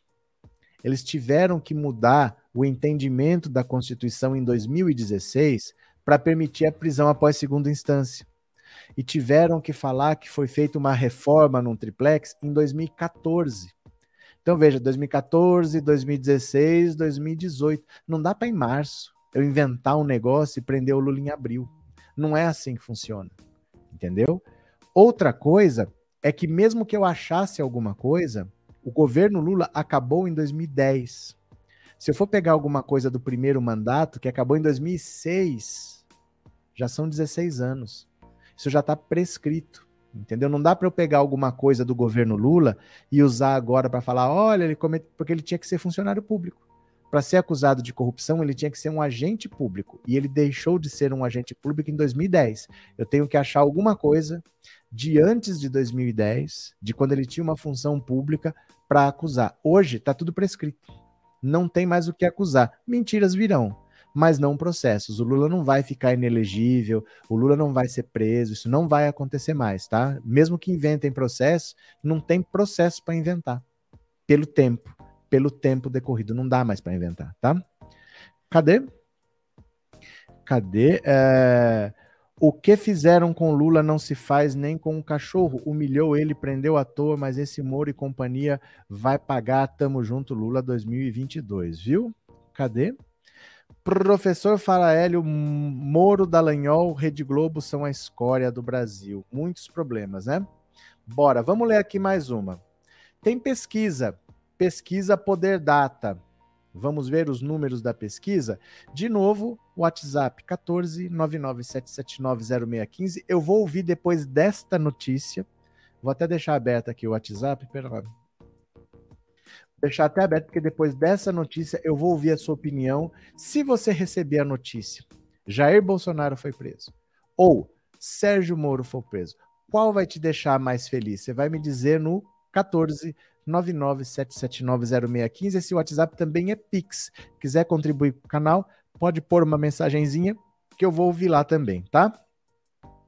eles tiveram que mudar o entendimento da Constituição em 2016 para permitir a prisão após segunda instância. E tiveram que falar que foi feita uma reforma num triplex em 2014. Então veja, 2014, 2016, 2018. Não dá para em março eu inventar um negócio e prender o Lula em abril. Não é assim que funciona. Entendeu? Outra coisa é que mesmo que eu achasse alguma coisa, o governo Lula acabou em 2010. Se eu for pegar alguma coisa do primeiro mandato, que acabou em 2006, já são 16 anos. Isso já está prescrito, entendeu? Não dá para eu pegar alguma coisa do governo Lula e usar agora para falar, olha, ele comete... porque ele tinha que ser funcionário público para ser acusado de corrupção, ele tinha que ser um agente público. E ele deixou de ser um agente público em 2010. Eu tenho que achar alguma coisa de antes de 2010, de quando ele tinha uma função pública, para acusar. Hoje está tudo prescrito. Não tem mais o que acusar. Mentiras virão, mas não processos. O Lula não vai ficar inelegível, o Lula não vai ser preso, isso não vai acontecer mais, tá? Mesmo que inventem processo, não tem processo para inventar. Pelo tempo pelo tempo decorrido. Não dá mais para inventar, tá? Cadê? Cadê? É... O que fizeram com Lula não se faz nem com um cachorro. Humilhou ele, prendeu à toa, mas esse Moro e companhia vai pagar. Tamo junto, Lula 2022, viu? Cadê? Professor Faraélio Moro Dallagnol, Rede Globo são a escória do Brasil. Muitos problemas, né? Bora, vamos ler aqui mais uma. Tem pesquisa Pesquisa Poder Data. Vamos ver os números da pesquisa? De novo, WhatsApp 14 997790615. Eu vou ouvir depois desta notícia. Vou até deixar aberto aqui o WhatsApp. Pera lá. Deixar até aberto, porque depois dessa notícia eu vou ouvir a sua opinião. Se você receber a notícia, Jair Bolsonaro foi preso, ou Sérgio Moro foi preso, qual vai te deixar mais feliz? Você vai me dizer no 14 997790615. Esse WhatsApp também é Pix. Quiser contribuir com o canal, pode pôr uma mensagenzinha que eu vou ouvir lá também, tá?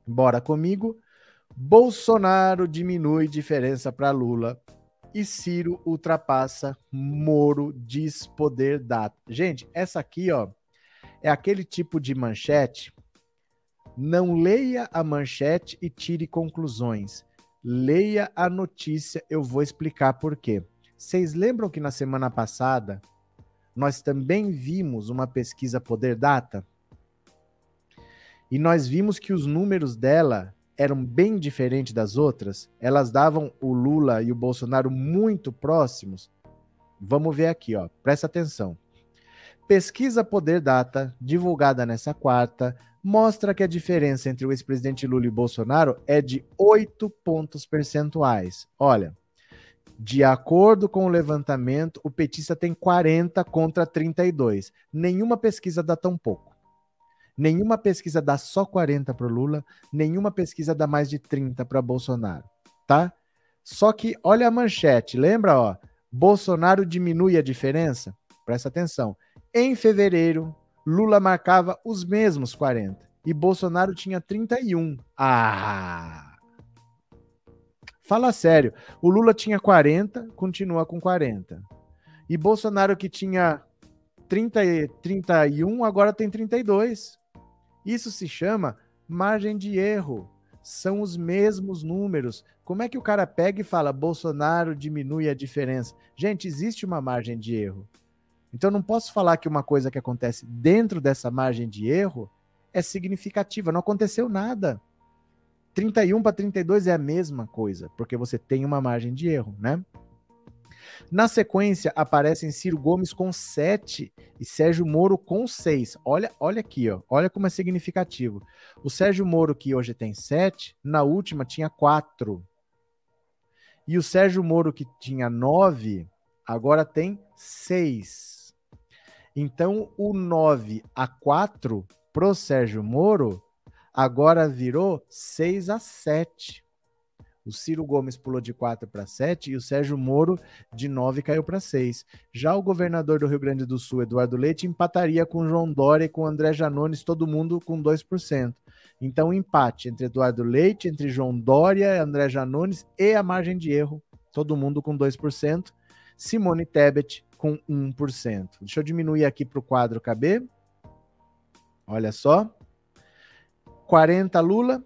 Bora comigo. Bolsonaro diminui diferença para Lula e Ciro ultrapassa Moro diz poder data. Gente, essa aqui, ó, é aquele tipo de manchete. Não leia a manchete e tire conclusões. Leia a notícia, eu vou explicar por quê. Vocês lembram que na semana passada nós também vimos uma pesquisa Poder Data? E nós vimos que os números dela eram bem diferentes das outras. Elas davam o Lula e o Bolsonaro muito próximos. Vamos ver aqui, ó. Presta atenção. Pesquisa Poder Data, divulgada nessa quarta, mostra que a diferença entre o ex-presidente Lula e Bolsonaro é de 8 pontos percentuais. Olha, de acordo com o levantamento, o petista tem 40 contra 32. Nenhuma pesquisa dá tão pouco. Nenhuma pesquisa dá só 40 para o Lula, nenhuma pesquisa dá mais de 30 para Bolsonaro, tá? Só que olha a manchete, lembra, ó? Bolsonaro diminui a diferença? Presta atenção. Em fevereiro, Lula marcava os mesmos 40 e Bolsonaro tinha 31. Ah! Fala sério. O Lula tinha 40, continua com 40. E Bolsonaro que tinha 30, 31, agora tem 32. Isso se chama margem de erro. São os mesmos números. Como é que o cara pega e fala Bolsonaro diminui a diferença? Gente, existe uma margem de erro. Então, não posso falar que uma coisa que acontece dentro dessa margem de erro é significativa. Não aconteceu nada. 31 para 32 é a mesma coisa, porque você tem uma margem de erro, né? Na sequência, aparecem Ciro Gomes com 7 e Sérgio Moro com 6. Olha, olha aqui, ó. olha como é significativo. O Sérgio Moro, que hoje tem 7, na última tinha 4. E o Sérgio Moro, que tinha 9, agora tem 6. Então, o 9 a 4 pro Sérgio Moro agora virou 6 a 7. O Ciro Gomes pulou de 4 para 7 e o Sérgio Moro de 9 caiu para 6. Já o governador do Rio Grande do Sul, Eduardo Leite, empataria com João Dória e com André Janones, todo mundo com 2%. Então, empate entre Eduardo Leite, entre João Dória, André Janones e a margem de erro, todo mundo com 2%. Simone Tebet com 1%. Deixa eu diminuir aqui para o quadro caber. Olha só. 40 Lula,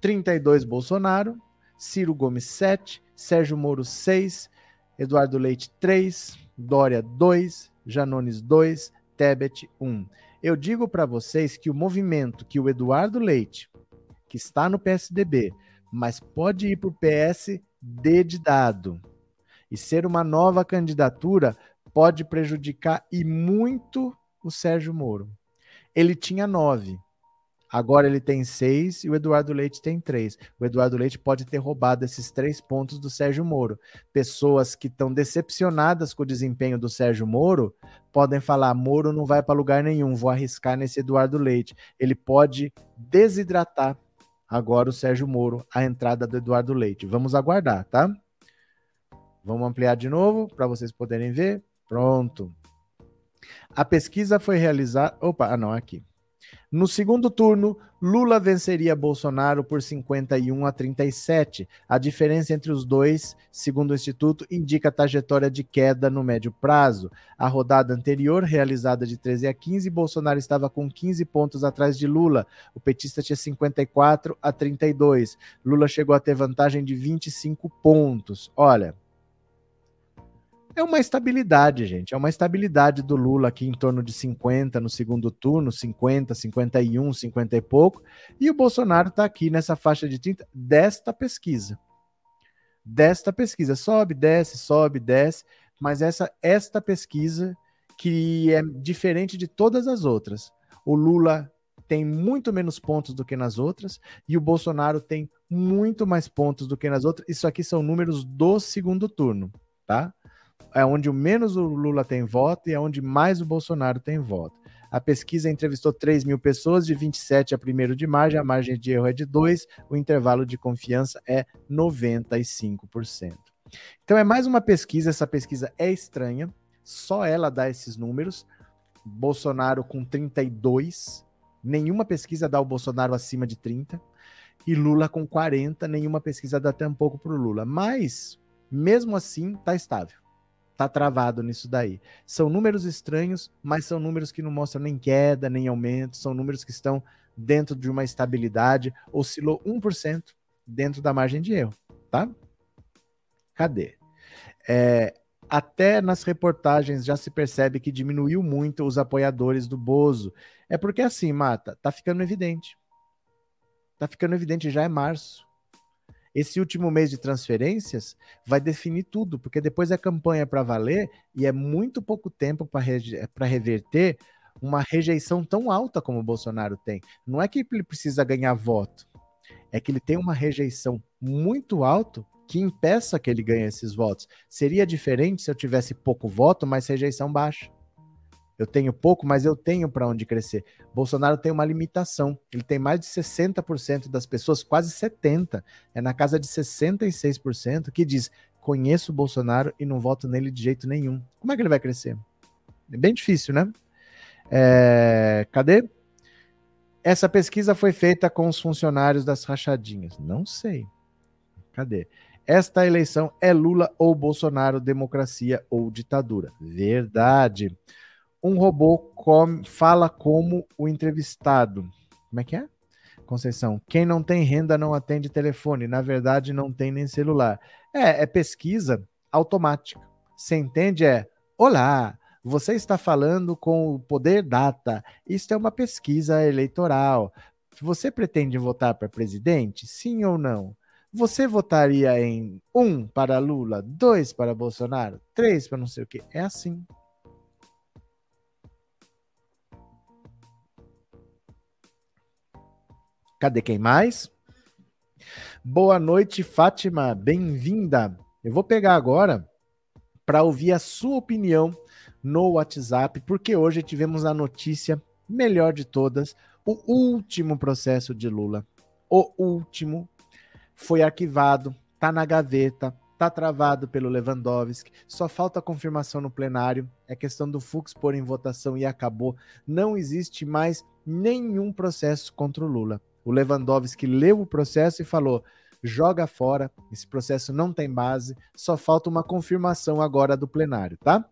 32 Bolsonaro, Ciro Gomes 7, Sérgio Moro 6, Eduardo Leite 3, Dória 2, Janones 2, Tebet 1. Eu digo para vocês que o movimento que o Eduardo Leite, que está no PSDB, mas pode ir para o PSD de dado e ser uma nova candidatura, pode prejudicar e muito o Sérgio Moro. Ele tinha nove. Agora ele tem seis e o Eduardo Leite tem três. O Eduardo Leite pode ter roubado esses três pontos do Sérgio Moro. Pessoas que estão decepcionadas com o desempenho do Sérgio Moro podem falar: Moro não vai para lugar nenhum, vou arriscar nesse Eduardo Leite. Ele pode desidratar agora o Sérgio Moro, a entrada do Eduardo Leite. Vamos aguardar, tá? Vamos ampliar de novo para vocês poderem ver. Pronto. A pesquisa foi realizada. Opa, ah, não, aqui. No segundo turno, Lula venceria Bolsonaro por 51 a 37. A diferença entre os dois, segundo o Instituto, indica a trajetória de queda no médio prazo. A rodada anterior, realizada de 13 a 15, Bolsonaro estava com 15 pontos atrás de Lula. O petista tinha 54 a 32. Lula chegou a ter vantagem de 25 pontos. Olha, é uma estabilidade, gente. É uma estabilidade do Lula aqui em torno de 50 no segundo turno, 50, 51, 50 e pouco. E o Bolsonaro está aqui nessa faixa de 30 desta pesquisa. Desta pesquisa. Sobe, desce, sobe, desce. Mas essa esta pesquisa que é diferente de todas as outras. O Lula tem muito menos pontos do que nas outras e o Bolsonaro tem muito mais pontos do que nas outras. Isso aqui são números do segundo turno, tá? É onde menos o Lula tem voto e é onde mais o Bolsonaro tem voto. A pesquisa entrevistou 3 mil pessoas, de 27 a 1 de março, a margem de erro é de 2, o intervalo de confiança é 95%. Então é mais uma pesquisa, essa pesquisa é estranha, só ela dá esses números. Bolsonaro com 32, nenhuma pesquisa dá o Bolsonaro acima de 30, e Lula com 40, nenhuma pesquisa dá até um pouco para o Lula. Mas, mesmo assim, está estável tá travado nisso daí. São números estranhos, mas são números que não mostram nem queda, nem aumento, são números que estão dentro de uma estabilidade, oscilou 1% dentro da margem de erro, tá? Cadê? É, até nas reportagens já se percebe que diminuiu muito os apoiadores do Bozo. É porque assim, Mata, tá ficando evidente. Tá ficando evidente, já é março. Esse último mês de transferências vai definir tudo, porque depois é campanha para valer e é muito pouco tempo para reverter uma rejeição tão alta como o Bolsonaro tem. Não é que ele precisa ganhar voto, é que ele tem uma rejeição muito alta que impeça que ele ganhe esses votos. Seria diferente se eu tivesse pouco voto, mas rejeição baixa. Eu tenho pouco, mas eu tenho para onde crescer. Bolsonaro tem uma limitação. Ele tem mais de 60% das pessoas, quase 70%, é na casa de 66%, que diz: conheço o Bolsonaro e não voto nele de jeito nenhum. Como é que ele vai crescer? É bem difícil, né? É... Cadê? Essa pesquisa foi feita com os funcionários das rachadinhas. Não sei. Cadê? Esta eleição é Lula ou Bolsonaro, democracia ou ditadura. Verdade um robô come, fala como o entrevistado. Como é que é? Conceição, quem não tem renda não atende telefone, na verdade não tem nem celular. É, é pesquisa automática. Você entende? É, olá, você está falando com o Poder Data. Isto é uma pesquisa eleitoral. Você pretende votar para presidente? Sim ou não? Você votaria em um para Lula, dois para Bolsonaro, três para não sei o quê? É assim. Cadê quem mais? Boa noite, Fátima. Bem-vinda. Eu vou pegar agora para ouvir a sua opinião no WhatsApp, porque hoje tivemos a notícia melhor de todas, o último processo de Lula. O último foi arquivado, tá na gaveta, tá travado pelo Lewandowski, só falta confirmação no plenário, é questão do Fux pôr em votação e acabou. Não existe mais nenhum processo contra o Lula. O Lewandowski leu o processo e falou: joga fora, esse processo não tem base, só falta uma confirmação agora do plenário, tá?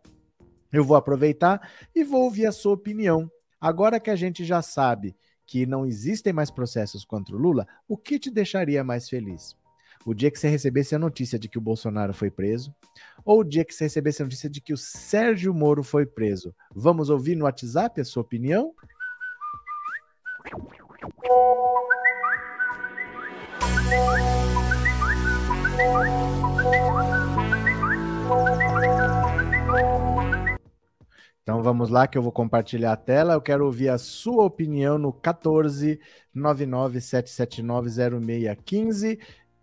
Eu vou aproveitar e vou ouvir a sua opinião. Agora que a gente já sabe que não existem mais processos contra o Lula, o que te deixaria mais feliz? O dia que você recebesse a notícia de que o Bolsonaro foi preso, ou o dia que você recebesse a notícia de que o Sérgio Moro foi preso? Vamos ouvir no WhatsApp a sua opinião? Então vamos lá que eu vou compartilhar a tela. Eu quero ouvir a sua opinião no 14 997790615.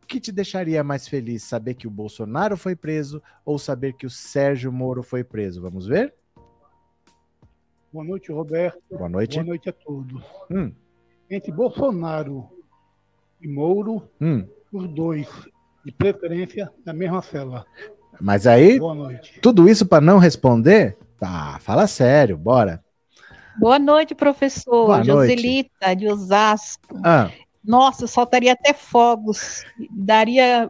Que te deixaria mais feliz? Saber que o Bolsonaro foi preso ou saber que o Sérgio Moro foi preso? Vamos ver? Boa noite, Roberto. Boa noite. Boa noite a todos. Hum. Entre Bolsonaro e Moro, hum. os dois, de preferência, na mesma cela. Mas aí, tudo isso para não responder? Tá, fala sério, bora. Boa noite, professor. Boa Joselita, noite. de Osasco. Ah. Nossa, soltaria até fogos, daria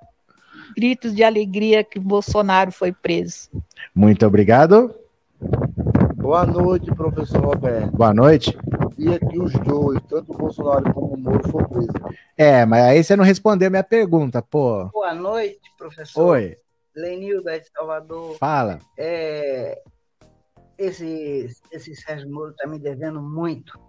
gritos de alegria que Bolsonaro foi preso. Muito obrigado. Boa noite, professor Roberto. Boa noite. E que os dois, tanto o Bolsonaro como o Moro, foram presos. É, mas aí você não respondeu a minha pergunta, pô. Boa noite, professor. Oi. Lenilda de Salvador. Fala. É, esse, esse Sérgio Moro está me devendo muito.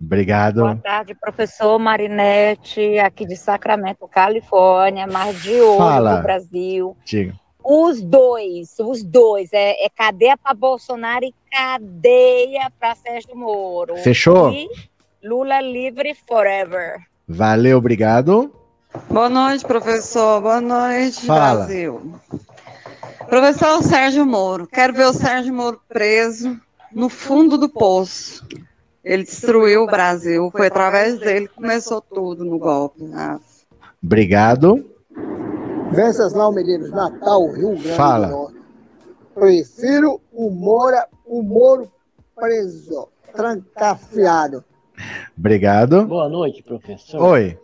Obrigado. Boa tarde, professor Marinete, aqui de Sacramento, Califórnia, mais de ouro Fala. do Brasil. Diga. Os dois, os dois. É, é cadeia para Bolsonaro e cadeia para Sérgio Moro. Fechou? E Lula livre forever. Valeu, obrigado. Boa noite, professor. Boa noite, Fala. Brasil. Professor Sérgio Moro, quero ver o Sérgio Moro preso no fundo do poço. Ele destruiu o Brasil, foi através dele que começou tudo no golpe. Né? Obrigado. Venceslau Medeiros, Natal, Rio Grande Fala. do Norte. Prefiro o Mora, o Moro preso, trancafiado. Obrigado. Boa noite, professor. Oi.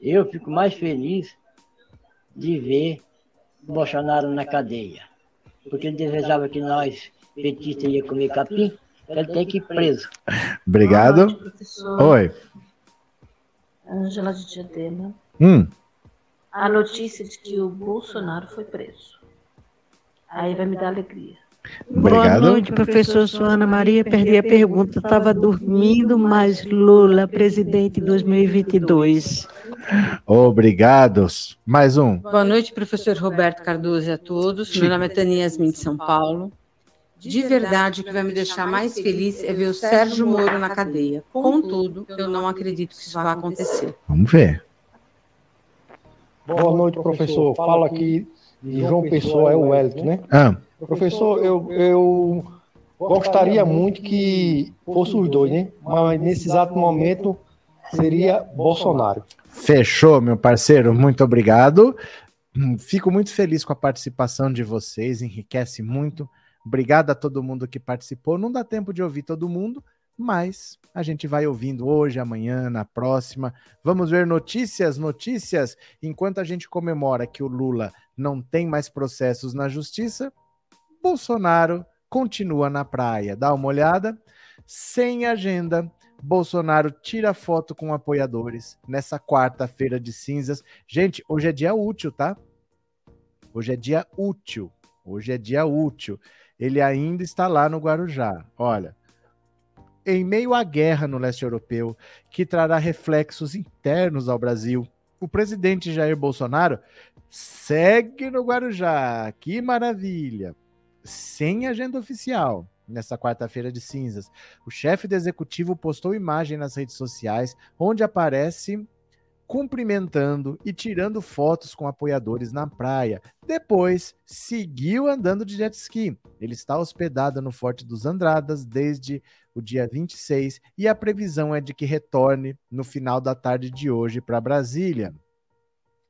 Eu fico mais feliz de ver Bolsonaro na cadeia. Porque ele desejava que nós, petistas, ia comer capim, ele tem que ir preso. Obrigado. Noite, Oi. Ângela de Diadema. Hum. A notícia de que o Bolsonaro foi preso. Aí vai me dar alegria. Obrigado. Boa noite, professor Suana Maria. Perdi a pergunta. Estava dormindo, mas Lula, presidente 2022. Obrigados. Mais um. Boa noite, professor Roberto Cardoso e a todos. Meu nome é Tânia Yasmin de São Paulo. De verdade, o que vai me deixar mais feliz é ver o Sérgio Moro na cadeia. Contudo, eu não acredito que isso vá acontecer. Vamos ver. Boa noite, professor. Fala aqui de João Pessoa, é o Wellington, né? Ah. Professor, eu, eu gostaria muito que fosse os dois, né? Mas nesse exato momento seria Bolsonaro. Fechou, meu parceiro. Muito obrigado. Fico muito feliz com a participação de vocês, enriquece muito. Obrigado a todo mundo que participou. Não dá tempo de ouvir todo mundo, mas a gente vai ouvindo hoje, amanhã, na próxima. Vamos ver notícias, notícias. Enquanto a gente comemora que o Lula não tem mais processos na justiça, Bolsonaro continua na praia. Dá uma olhada. Sem agenda, Bolsonaro tira foto com apoiadores nessa quarta-feira de cinzas. Gente, hoje é dia útil, tá? Hoje é dia útil. Hoje é dia útil. Ele ainda está lá no Guarujá. Olha, em meio à guerra no leste europeu, que trará reflexos internos ao Brasil, O presidente Jair Bolsonaro segue no Guarujá. Que maravilha! Sem agenda oficial nessa quarta-feira de cinzas. O chefe do executivo postou imagem nas redes sociais onde aparece cumprimentando e tirando fotos com apoiadores na praia. Depois, seguiu andando de jet ski. Ele está hospedado no Forte dos Andradas desde o dia 26 e a previsão é de que retorne no final da tarde de hoje para Brasília.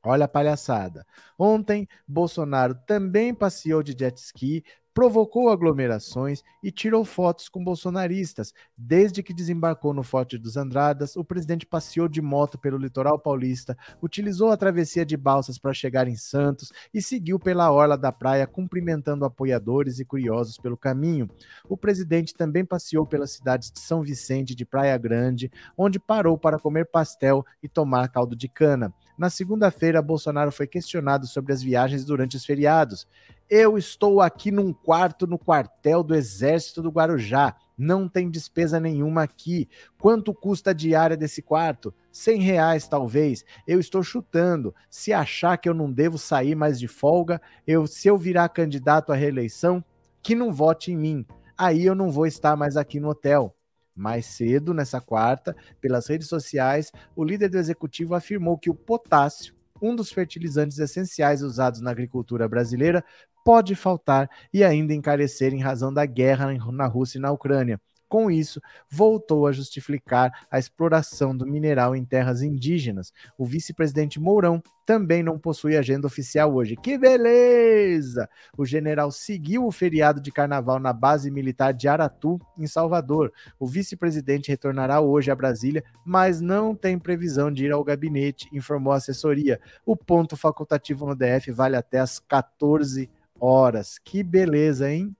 Olha a palhaçada. Ontem, Bolsonaro também passeou de jet ski, provocou aglomerações e tirou fotos com bolsonaristas. Desde que desembarcou no Forte dos Andradas, o presidente passeou de moto pelo litoral paulista, utilizou a travessia de balsas para chegar em Santos e seguiu pela orla da praia cumprimentando apoiadores e curiosos pelo caminho. O presidente também passeou pelas cidades de São Vicente e de Praia Grande, onde parou para comer pastel e tomar caldo de cana. Na segunda-feira, Bolsonaro foi questionado sobre as viagens durante os feriados. Eu estou aqui num quarto no quartel do Exército do Guarujá. Não tem despesa nenhuma aqui. Quanto custa a diária desse quarto? 100 reais, talvez. Eu estou chutando. Se achar que eu não devo sair mais de folga, eu, se eu virar candidato à reeleição, que não vote em mim. Aí eu não vou estar mais aqui no hotel. Mais cedo, nessa quarta, pelas redes sociais, o líder do executivo afirmou que o potássio, um dos fertilizantes essenciais usados na agricultura brasileira, pode faltar e ainda encarecer em razão da guerra na Rússia e na Ucrânia. Com isso, voltou a justificar a exploração do mineral em terras indígenas. O vice-presidente Mourão também não possui agenda oficial hoje. Que beleza! O general seguiu o feriado de carnaval na base militar de Aratu, em Salvador. O vice-presidente retornará hoje a Brasília, mas não tem previsão de ir ao gabinete, informou a assessoria. O ponto facultativo no DF vale até as 14 horas horas. Que beleza, hein?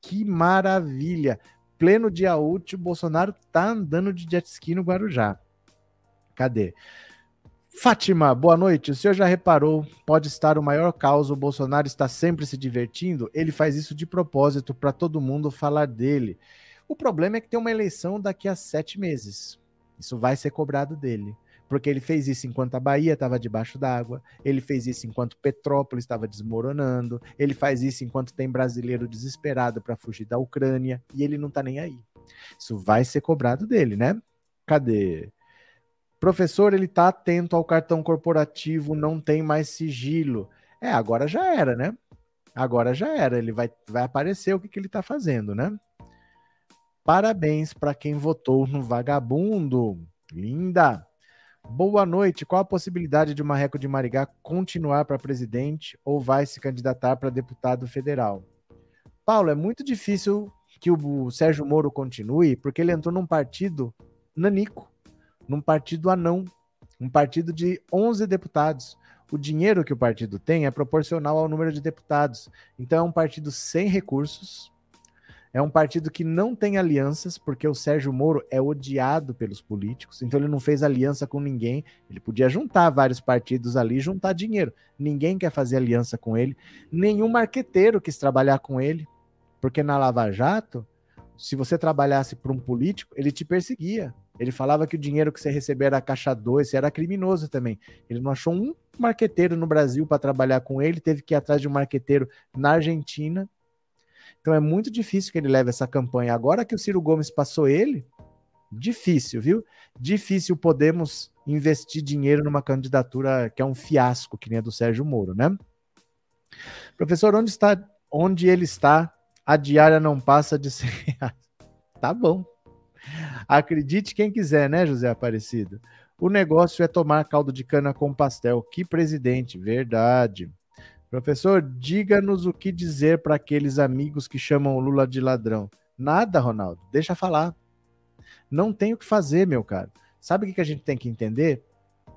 Que maravilha. Pleno dia útil, Bolsonaro tá andando de jet ski no Guarujá. Cadê? Fátima, boa noite. O senhor já reparou? Pode estar o maior caos. O Bolsonaro está sempre se divertindo. Ele faz isso de propósito para todo mundo falar dele. O problema é que tem uma eleição daqui a sete meses. Isso vai ser cobrado dele porque ele fez isso enquanto a Bahia estava debaixo d'água, ele fez isso enquanto Petrópolis estava desmoronando, ele faz isso enquanto tem brasileiro desesperado para fugir da Ucrânia e ele não está nem aí. Isso vai ser cobrado dele, né? Cadê? Professor, ele está atento ao cartão corporativo, não tem mais sigilo. É, agora já era, né? Agora já era. Ele vai, vai aparecer o que, que ele está fazendo, né? Parabéns para quem votou no vagabundo. Linda! Boa noite. Qual a possibilidade de o Marreco de Marigá continuar para presidente ou vai se candidatar para deputado federal? Paulo, é muito difícil que o Sérgio Moro continue, porque ele entrou num partido nanico, num partido anão, um partido de 11 deputados. O dinheiro que o partido tem é proporcional ao número de deputados. Então é um partido sem recursos, é um partido que não tem alianças, porque o Sérgio Moro é odiado pelos políticos, então ele não fez aliança com ninguém. Ele podia juntar vários partidos ali, juntar dinheiro. Ninguém quer fazer aliança com ele. Nenhum marqueteiro quis trabalhar com ele, porque na Lava Jato, se você trabalhasse para um político, ele te perseguia. Ele falava que o dinheiro que você recebia era caixa 2, você era criminoso também. Ele não achou um marqueteiro no Brasil para trabalhar com ele, teve que ir atrás de um marqueteiro na Argentina então é muito difícil que ele leve essa campanha. Agora que o Ciro Gomes passou ele, difícil, viu? Difícil podemos investir dinheiro numa candidatura que é um fiasco, que nem a do Sérgio Moro, né? Professor, onde está, onde ele está, a diária não passa de [LAUGHS] 100 reais. Tá bom. Acredite quem quiser, né, José Aparecido? O negócio é tomar caldo de cana com pastel. Que presidente, verdade. Professor, diga-nos o que dizer para aqueles amigos que chamam o Lula de ladrão. Nada, Ronaldo. Deixa falar. Não tem o que fazer, meu caro. Sabe o que a gente tem que entender?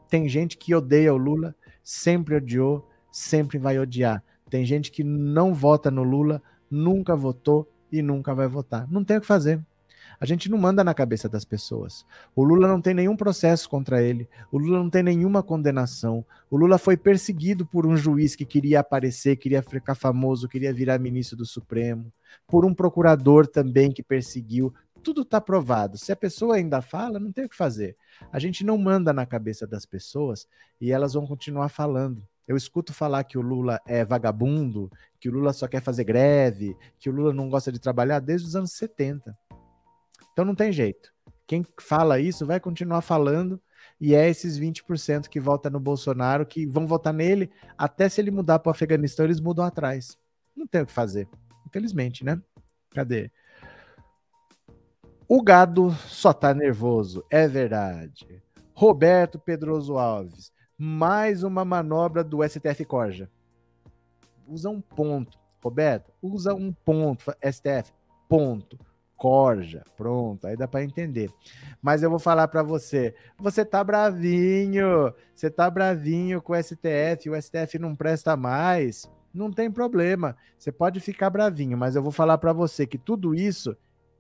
Tem gente que odeia o Lula, sempre odiou, sempre vai odiar. Tem gente que não vota no Lula, nunca votou e nunca vai votar. Não tem o que fazer. A gente não manda na cabeça das pessoas. O Lula não tem nenhum processo contra ele. O Lula não tem nenhuma condenação. O Lula foi perseguido por um juiz que queria aparecer, queria ficar famoso, queria virar ministro do Supremo. Por um procurador também que perseguiu. tudo está provado. Se a pessoa ainda fala, não tem o que fazer. A gente não manda na cabeça das pessoas e elas vão continuar falando. Eu escuto falar que o Lula é vagabundo, que o Lula só quer fazer greve, que o Lula não gosta de trabalhar desde os anos 70. Então não tem jeito. Quem fala isso vai continuar falando e é esses 20% que vota no Bolsonaro que vão votar nele até se ele mudar para o Afeganistão, eles mudam atrás. Não tem o que fazer, infelizmente, né? Cadê? O gado só tá nervoso, é verdade. Roberto Pedroso Alves, mais uma manobra do STF Corja. Usa um ponto. Roberto, usa um ponto. STF, ponto. Corja, pronto, aí dá para entender. Mas eu vou falar para você, você tá bravinho, você tá bravinho com o STF, o STF não presta mais, não tem problema, você pode ficar bravinho, mas eu vou falar para você que tudo isso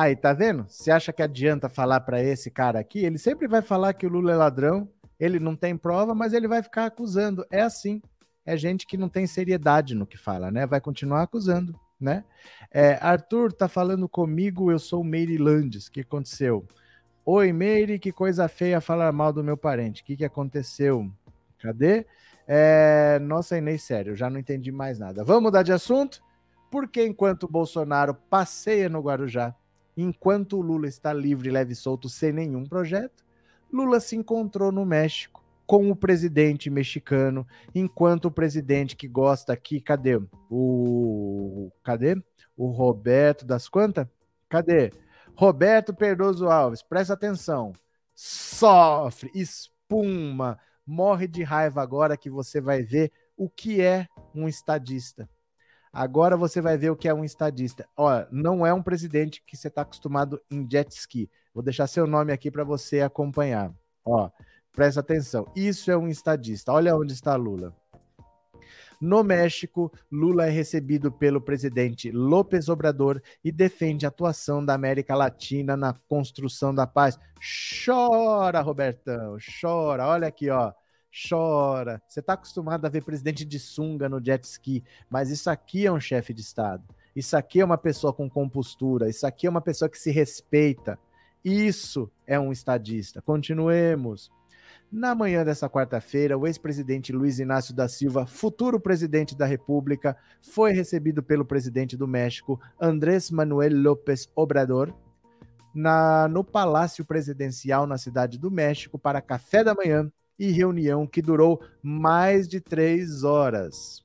Aí, tá vendo? Você acha que adianta falar para esse cara aqui? Ele sempre vai falar que o Lula é ladrão, ele não tem prova, mas ele vai ficar acusando. É assim. É gente que não tem seriedade no que fala, né? Vai continuar acusando, né? É, Arthur tá falando comigo, eu sou Meire Landes. O que aconteceu? Oi, Meire, que coisa feia falar mal do meu parente. O que, que aconteceu? Cadê? É... Nossa, Inês, sério, já não entendi mais nada. Vamos mudar de assunto? Porque enquanto o Bolsonaro passeia no Guarujá, Enquanto o Lula está livre, leve e solto, sem nenhum projeto, Lula se encontrou no México com o presidente mexicano, enquanto o presidente que gosta aqui, cadê? O cadê? O Roberto das quantas? Cadê? Roberto Perdoso Alves, presta atenção. Sofre, espuma, morre de raiva agora que você vai ver o que é um estadista. Agora você vai ver o que é um estadista. Ó, não é um presidente que você está acostumado em jet ski. Vou deixar seu nome aqui para você acompanhar. Ó, presta atenção. Isso é um estadista. Olha onde está Lula. No México, Lula é recebido pelo presidente López Obrador e defende a atuação da América Latina na construção da paz. Chora, Robertão, chora. Olha aqui, ó chora. Você está acostumado a ver presidente de sunga no jet ski, mas isso aqui é um chefe de Estado. Isso aqui é uma pessoa com compostura. Isso aqui é uma pessoa que se respeita. Isso é um estadista. Continuemos. Na manhã dessa quarta-feira, o ex-presidente Luiz Inácio da Silva, futuro presidente da República, foi recebido pelo presidente do México, Andrés Manuel López Obrador, na, no Palácio Presidencial na Cidade do México para café da manhã e reunião que durou mais de três horas.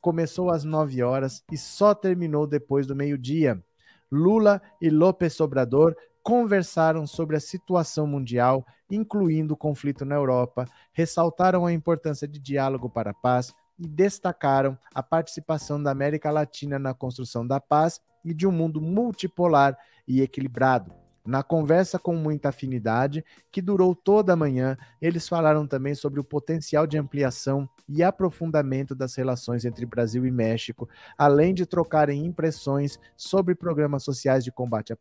Começou às nove horas e só terminou depois do meio-dia. Lula e López Obrador conversaram sobre a situação mundial, incluindo o conflito na Europa, ressaltaram a importância de diálogo para a paz e destacaram a participação da América Latina na construção da paz e de um mundo multipolar e equilibrado. Na conversa com muita afinidade, que durou toda a manhã, eles falaram também sobre o potencial de ampliação e aprofundamento das relações entre Brasil e México, além de trocarem impressões sobre programas sociais de combate à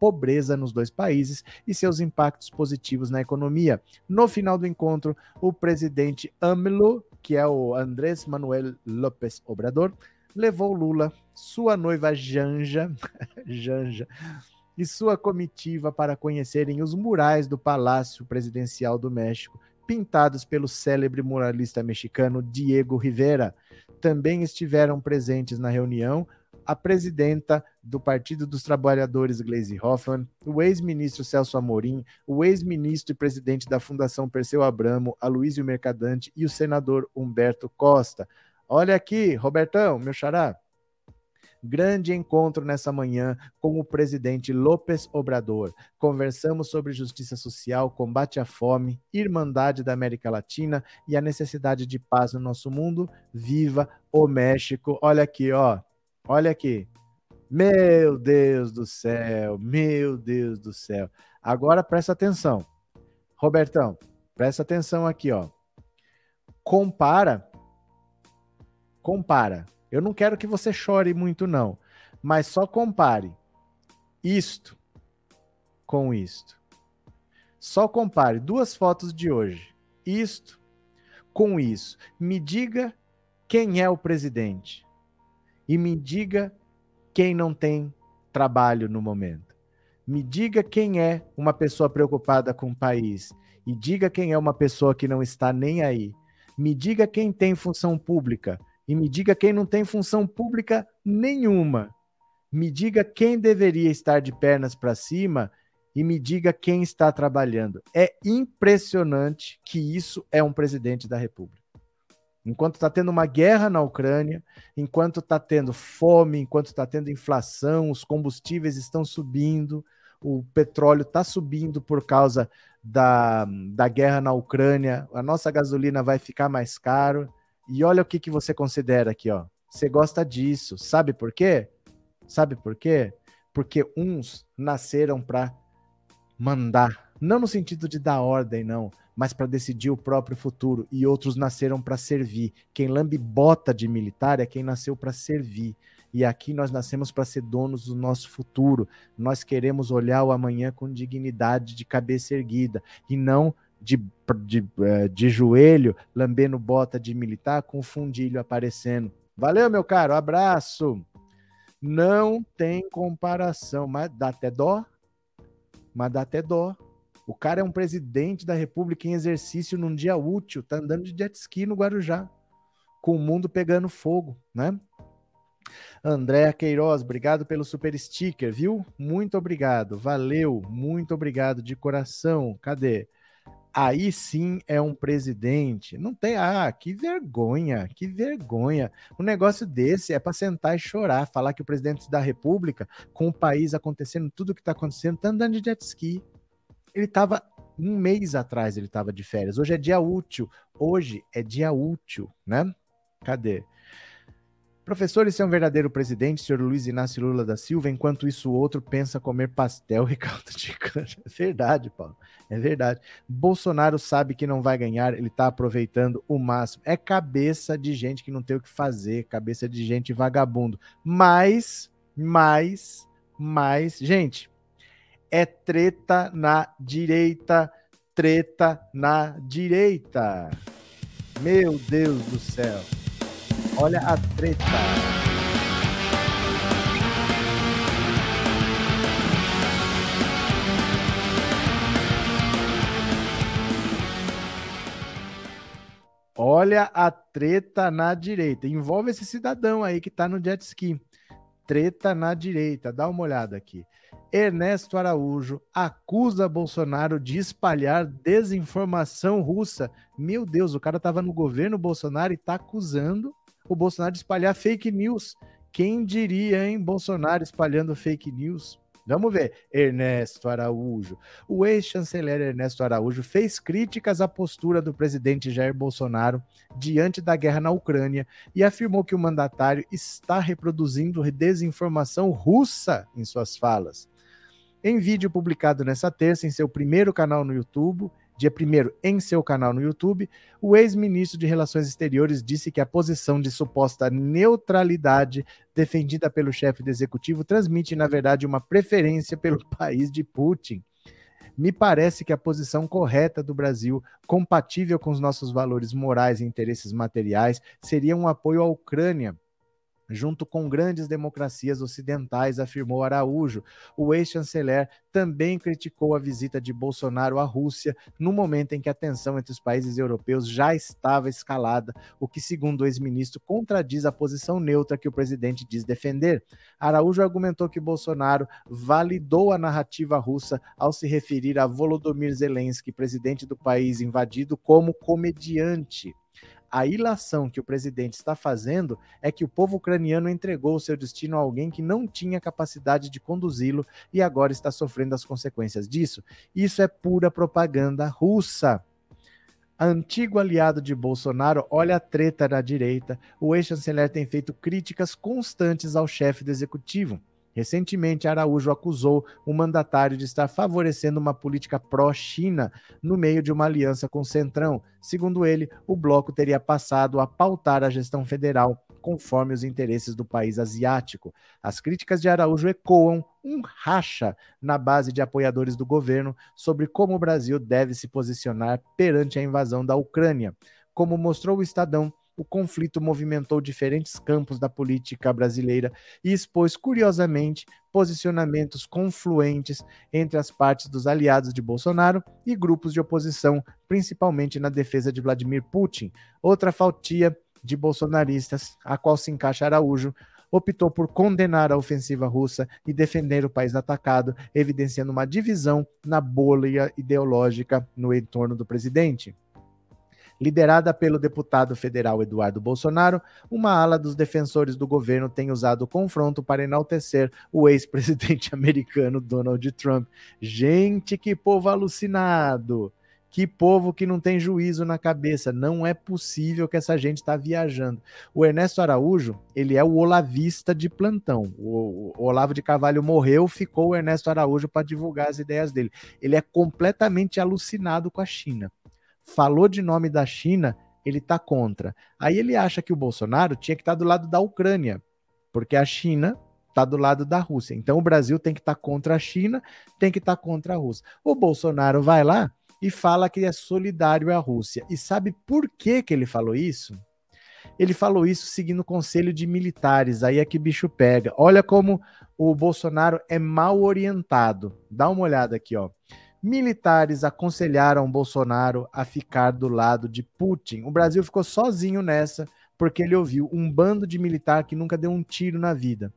pobreza nos dois países e seus impactos positivos na economia. No final do encontro, o presidente AMLO, que é o Andrés Manuel López Obrador, levou Lula, sua noiva Janja, [LAUGHS] Janja e sua comitiva para conhecerem os murais do Palácio Presidencial do México, pintados pelo célebre muralista mexicano Diego Rivera. Também estiveram presentes na reunião a presidenta do Partido dos Trabalhadores, Gleisi Hoffmann, o ex-ministro Celso Amorim, o ex-ministro e presidente da Fundação Perseu Abramo, Aloysio Mercadante e o senador Humberto Costa. Olha aqui, Robertão, meu xará. Grande encontro nessa manhã com o presidente López Obrador. Conversamos sobre justiça social, combate à fome, irmandade da América Latina e a necessidade de paz no nosso mundo. Viva o México! Olha aqui, ó. Olha aqui. Meu Deus do céu, meu Deus do céu. Agora presta atenção. Robertão, presta atenção aqui, ó. Compara. Compara. Eu não quero que você chore muito, não. Mas só compare isto com isto. Só compare duas fotos de hoje. Isto com isso. Me diga quem é o presidente. E me diga quem não tem trabalho no momento. Me diga quem é uma pessoa preocupada com o país e diga quem é uma pessoa que não está nem aí. Me diga quem tem função pública e me diga quem não tem função pública nenhuma. Me diga quem deveria estar de pernas para cima e me diga quem está trabalhando. É impressionante que isso é um presidente da República. Enquanto está tendo uma guerra na Ucrânia, enquanto está tendo fome, enquanto está tendo inflação, os combustíveis estão subindo, o petróleo está subindo por causa da, da guerra na Ucrânia, a nossa gasolina vai ficar mais caro. E olha o que, que você considera aqui, ó. Você gosta disso. Sabe por quê? Sabe por quê? Porque uns nasceram para mandar, não no sentido de dar ordem, não, mas para decidir o próprio futuro, e outros nasceram para servir. Quem lambe bota de militar é quem nasceu para servir. E aqui nós nascemos para ser donos do nosso futuro. Nós queremos olhar o amanhã com dignidade, de cabeça erguida, e não de, de, eh, de joelho, lambendo bota de militar, com fundilho aparecendo. Valeu, meu caro, abraço. Não tem comparação, mas dá até dó. Mas dá até dó. O cara é um presidente da República em exercício num dia útil, tá andando de jet ski no Guarujá, com o mundo pegando fogo, né? Andréa Queiroz, obrigado pelo super sticker, viu? Muito obrigado, valeu, muito obrigado de coração. Cadê? Aí sim é um presidente. Não tem. Ah, que vergonha, que vergonha. Um negócio desse é para sentar e chorar, falar que o presidente da República, com o país acontecendo tudo que está acontecendo, tá andando de jet ski. Ele estava um mês atrás, ele estava de férias. Hoje é dia útil. Hoje é dia útil, né? Cadê? Professor, esse é um verdadeiro presidente, senhor Luiz Inácio Lula da Silva, enquanto isso o outro pensa comer pastel [LAUGHS] e de cana. É verdade, Paulo. É verdade. Bolsonaro sabe que não vai ganhar, ele está aproveitando o máximo. É cabeça de gente que não tem o que fazer, cabeça de gente vagabundo. Mas, mas, mas, gente, é treta na direita, treta na direita. Meu Deus do céu. Olha a treta. Olha a treta na direita. Envolve esse cidadão aí que tá no jet ski. Treta na direita. Dá uma olhada aqui. Ernesto Araújo acusa Bolsonaro de espalhar desinformação russa. Meu Deus, o cara estava no governo Bolsonaro e está acusando o Bolsonaro espalhar fake news. Quem diria, hein? Bolsonaro espalhando fake news. Vamos ver. Ernesto Araújo. O ex-chanceler Ernesto Araújo fez críticas à postura do presidente Jair Bolsonaro diante da guerra na Ucrânia e afirmou que o mandatário está reproduzindo desinformação russa em suas falas. Em vídeo publicado nessa terça em seu primeiro canal no YouTube, dia 1 em seu canal no YouTube, o ex-ministro de Relações Exteriores disse que a posição de suposta neutralidade defendida pelo chefe do executivo transmite, na verdade, uma preferência pelo [LAUGHS] país de Putin. Me parece que a posição correta do Brasil, compatível com os nossos valores morais e interesses materiais, seria um apoio à Ucrânia junto com grandes democracias ocidentais, afirmou Araújo. O ex-chanceler também criticou a visita de Bolsonaro à Rússia no momento em que a tensão entre os países europeus já estava escalada, o que, segundo o ex-ministro, contradiz a posição neutra que o presidente diz defender. Araújo argumentou que Bolsonaro validou a narrativa russa ao se referir a Volodymyr Zelensky, presidente do país invadido, como comediante a ilação que o presidente está fazendo é que o povo ucraniano entregou o seu destino a alguém que não tinha capacidade de conduzi-lo e agora está sofrendo as consequências disso. Isso é pura propaganda russa. Antigo aliado de Bolsonaro, olha a treta na direita. O ex-chanceler tem feito críticas constantes ao chefe do executivo. Recentemente, Araújo acusou o mandatário de estar favorecendo uma política pró-China no meio de uma aliança com o Centrão. Segundo ele, o bloco teria passado a pautar a gestão federal conforme os interesses do país asiático. As críticas de Araújo ecoam um racha na base de apoiadores do governo sobre como o Brasil deve se posicionar perante a invasão da Ucrânia. Como mostrou o Estadão, o conflito movimentou diferentes campos da política brasileira e expôs, curiosamente, posicionamentos confluentes entre as partes dos aliados de Bolsonaro e grupos de oposição, principalmente na defesa de Vladimir Putin. Outra fatia de bolsonaristas, a qual se encaixa Araújo, optou por condenar a ofensiva russa e defender o país atacado, evidenciando uma divisão na bolha ideológica no entorno do presidente. Liderada pelo deputado federal Eduardo Bolsonaro, uma ala dos defensores do governo tem usado o confronto para enaltecer o ex-presidente [LAUGHS] americano Donald Trump. Gente, que povo alucinado! Que povo que não tem juízo na cabeça. Não é possível que essa gente está viajando. O Ernesto Araújo, ele é o olavista de plantão. O, Olavo de Carvalho morreu, ficou o Ernesto Araújo para divulgar as ideias dele. Ele é completamente alucinado com a China. Falou de nome da China, ele está contra. Aí ele acha que o Bolsonaro tinha que estar tá do lado da Ucrânia, porque a China está do lado da Rússia. Então o Brasil tem que estar tá contra a China, tem que estar tá contra a Rússia. O Bolsonaro vai lá e fala que é solidário à Rússia. E sabe por que, que ele falou isso? Ele falou isso seguindo o conselho de militares, aí é que bicho pega. Olha como o Bolsonaro é mal orientado. Dá uma olhada aqui, ó. Militares aconselharam Bolsonaro a ficar do lado de Putin. O Brasil ficou sozinho nessa, porque ele ouviu um bando de militar que nunca deu um tiro na vida.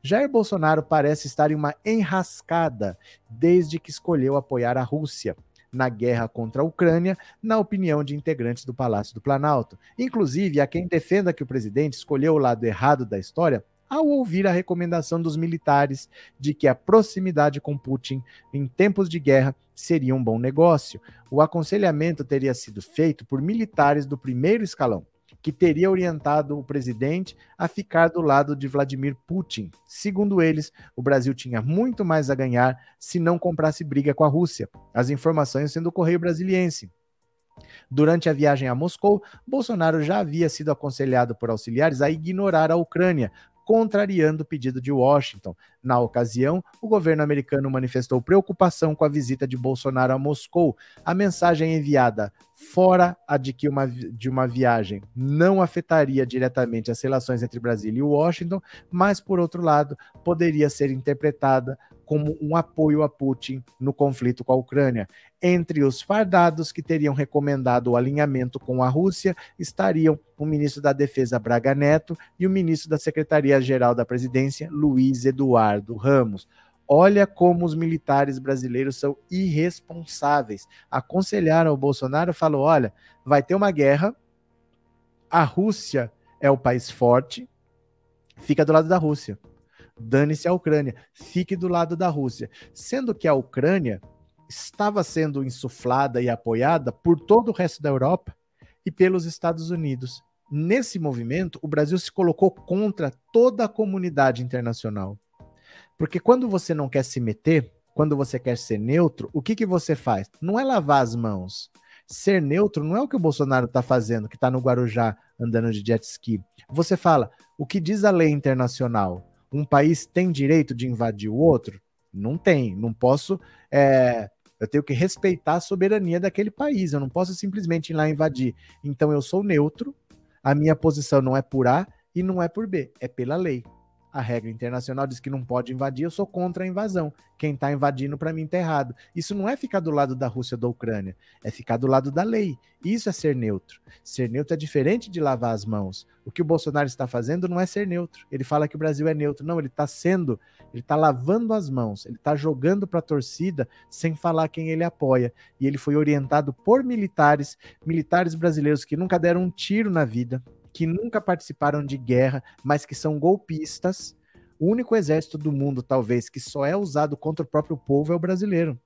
Jair Bolsonaro parece estar em uma enrascada desde que escolheu apoiar a Rússia na guerra contra a Ucrânia, na opinião de integrantes do Palácio do Planalto. Inclusive, há quem defenda que o presidente escolheu o lado errado da história ao ouvir a recomendação dos militares de que a proximidade com Putin em tempos de guerra seria um bom negócio. O aconselhamento teria sido feito por militares do primeiro escalão que teria orientado o presidente a ficar do lado de Vladimir Putin. Segundo eles, o Brasil tinha muito mais a ganhar se não comprasse briga com a Rússia. As informações sendo do Correio Brasiliense. Durante a viagem a Moscou, Bolsonaro já havia sido aconselhado por auxiliares a ignorar a Ucrânia, contrariando o pedido de Washington. Na ocasião, o governo americano manifestou preocupação com a visita de Bolsonaro a Moscou. A mensagem enviada fora a de que uma, de uma viagem não afetaria diretamente as relações entre Brasília e Washington, mas, por outro lado, poderia ser interpretada como um apoio a Putin no conflito com a Ucrânia. Entre os fardados que teriam recomendado o alinhamento com a Rússia estariam o ministro da Defesa Braga Neto e o ministro da Secretaria-Geral da Presidência, Luiz Eduardo Ramos. Olha como os militares brasileiros são irresponsáveis. Aconselharam o Bolsonaro, falou: olha, vai ter uma guerra, a Rússia é o país forte, fica do lado da Rússia. Dane-se a Ucrânia, fique do lado da Rússia. Sendo que a Ucrânia estava sendo insuflada e apoiada por todo o resto da Europa e pelos Estados Unidos. Nesse movimento, o Brasil se colocou contra toda a comunidade internacional. Porque quando você não quer se meter, quando você quer ser neutro, o que, que você faz? Não é lavar as mãos. Ser neutro não é o que o Bolsonaro está fazendo, que está no Guarujá andando de jet ski. Você fala, o que diz a lei internacional? Um país tem direito de invadir o outro? Não tem. Não posso. É, eu tenho que respeitar a soberania daquele país. Eu não posso simplesmente ir lá invadir. Então eu sou neutro. A minha posição não é por A e não é por B. É pela lei a regra internacional diz que não pode invadir, eu sou contra a invasão. Quem está invadindo, para mim, está errado. Isso não é ficar do lado da Rússia ou da Ucrânia, é ficar do lado da lei. Isso é ser neutro. Ser neutro é diferente de lavar as mãos. O que o Bolsonaro está fazendo não é ser neutro. Ele fala que o Brasil é neutro. Não, ele está sendo, ele está lavando as mãos, ele está jogando para a torcida sem falar quem ele apoia. E ele foi orientado por militares, militares brasileiros que nunca deram um tiro na vida, que nunca participaram de guerra, mas que são golpistas. O único exército do mundo, talvez, que só é usado contra o próprio povo é o brasileiro.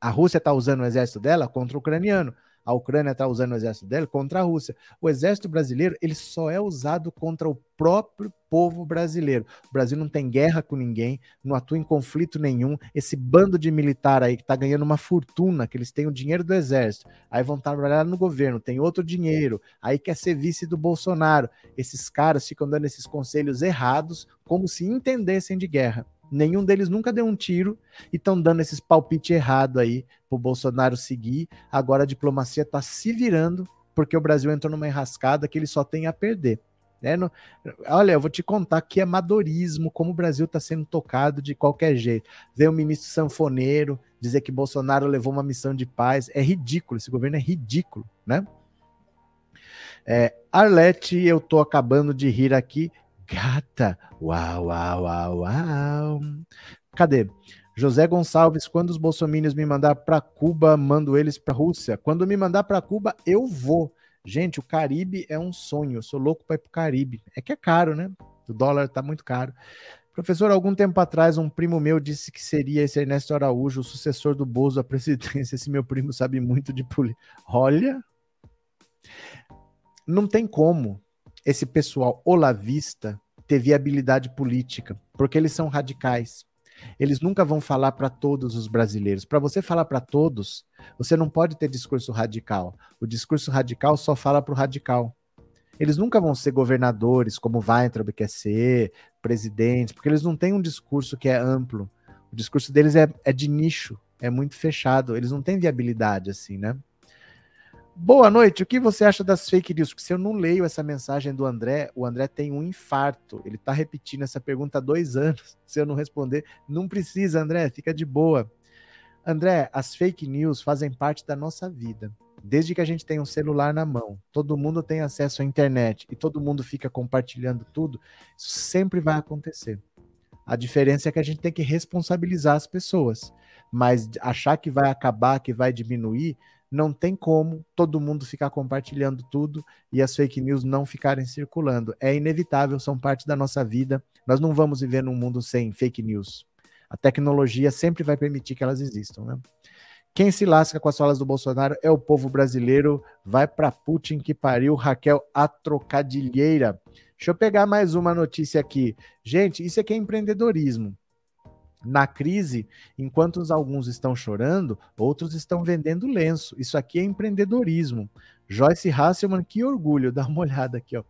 A Rússia está usando o exército dela contra o ucraniano. A Ucrânia está usando o exército dela contra a Rússia. O exército brasileiro ele só é usado contra o próprio povo brasileiro. O Brasil não tem guerra com ninguém, não atua em conflito nenhum. Esse bando de militar aí que está ganhando uma fortuna, que eles têm o dinheiro do exército, aí vão trabalhar no governo, tem outro dinheiro, aí quer ser vice do Bolsonaro. Esses caras ficam dando esses conselhos errados, como se entendessem de guerra. Nenhum deles nunca deu um tiro e estão dando esses palpites errados aí para o Bolsonaro seguir. Agora a diplomacia está se virando porque o Brasil entrou numa enrascada que ele só tem a perder. Né? No, olha, eu vou te contar que amadorismo, como o Brasil está sendo tocado de qualquer jeito. Ver o ministro sanfoneiro dizer que Bolsonaro levou uma missão de paz é ridículo. Esse governo é ridículo, né? É, Arlete, eu tô acabando de rir aqui. Gata, uau, uau, uau, uau. Cadê? José Gonçalves, quando os bolsomínios me mandar para Cuba, mando eles para Rússia. Quando me mandar para Cuba, eu vou. Gente, o Caribe é um sonho. Eu sou louco para ir para o Caribe. É que é caro, né? O dólar tá muito caro. Professor, algum tempo atrás, um primo meu disse que seria esse Ernesto Araújo, o sucessor do Bozo à [LAUGHS] presidência. Esse meu primo sabe muito de política. Olha, não tem como esse pessoal olavista ter viabilidade política, porque eles são radicais. Eles nunca vão falar para todos os brasileiros. Para você falar para todos, você não pode ter discurso radical. O discurso radical só fala para o radical. Eles nunca vão ser governadores, como Weintraub quer ser, presidentes, porque eles não têm um discurso que é amplo. O discurso deles é, é de nicho, é muito fechado. Eles não têm viabilidade assim, né? Boa noite. O que você acha das fake news? Porque se eu não leio essa mensagem do André, o André tem um infarto. Ele está repetindo essa pergunta há dois anos. [LAUGHS] Se eu não responder, não precisa, André, fica de boa. André, as fake news fazem parte da nossa vida. Desde que a gente tem um celular na mão, todo mundo tem acesso à internet e todo mundo fica compartilhando tudo, isso sempre vai acontecer. A diferença é que a gente tem que responsabilizar as pessoas. Mas achar que vai acabar, que vai diminuir, não tem como todo mundo ficar compartilhando tudo e as fake news não ficarem circulando. É inevitável, são parte da nossa vida. Nós não vamos viver num mundo sem fake news. A tecnologia sempre vai permitir que elas existam, né? Quem se lasca com as falas do Bolsonaro é o povo brasileiro. Vai para Putin que pariu, Raquel a trocadilheira. Deixa eu pegar mais uma notícia aqui. Gente, isso aqui é empreendedorismo. Na crise, enquanto alguns estão chorando, outros estão vendendo lenço. Isso aqui é empreendedorismo. Joyce Hasselman, que orgulho, [LAUGHS] dá uma olhada aqui, ó.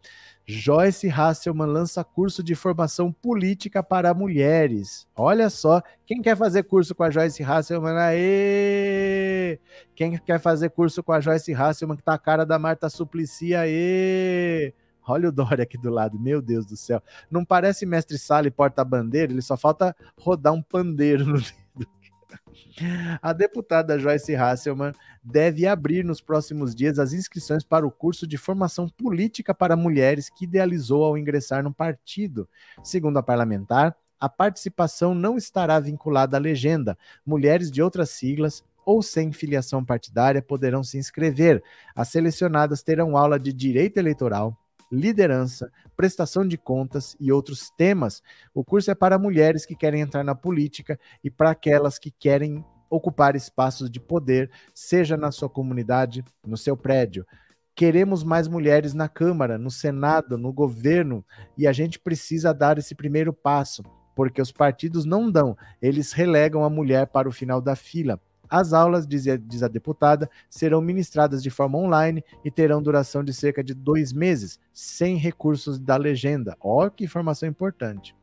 Joyce Hasselman lança curso de formação política para mulheres. Olha só, quem quer fazer curso com a Joyce Hasselman? Aê! Quem quer fazer curso com a Joyce Hasselman, que tá a cara da Marta Suplicy? Aê! Olha o Dória aqui do lado, meu Deus do céu. Não parece mestre sala e porta-bandeira, ele só falta rodar um pandeiro no [LAUGHS] dedo. A deputada Joyce Hasselman deve abrir nos próximos dias as inscrições para o curso de formação política para mulheres que idealizou ao ingressar no partido. Segundo a parlamentar, a participação não estará vinculada à legenda. Mulheres de outras siglas ou sem filiação partidária poderão se inscrever. As selecionadas terão aula de direito eleitoral, liderança, prestação de contas e outros temas. O curso é para mulheres que querem entrar na política e para aquelas que querem ocupar espaços de poder, seja na sua comunidade, no seu prédio. Queremos mais mulheres na Câmara, no Senado, no governo, e a gente precisa dar esse primeiro passo, porque os partidos não dão, eles relegam a mulher para o final da fila. As aulas, diz a, deputada, serão ministradas de forma online e terão duração de cerca de dois meses, sem recursos da legenda. Ó, que informação importante.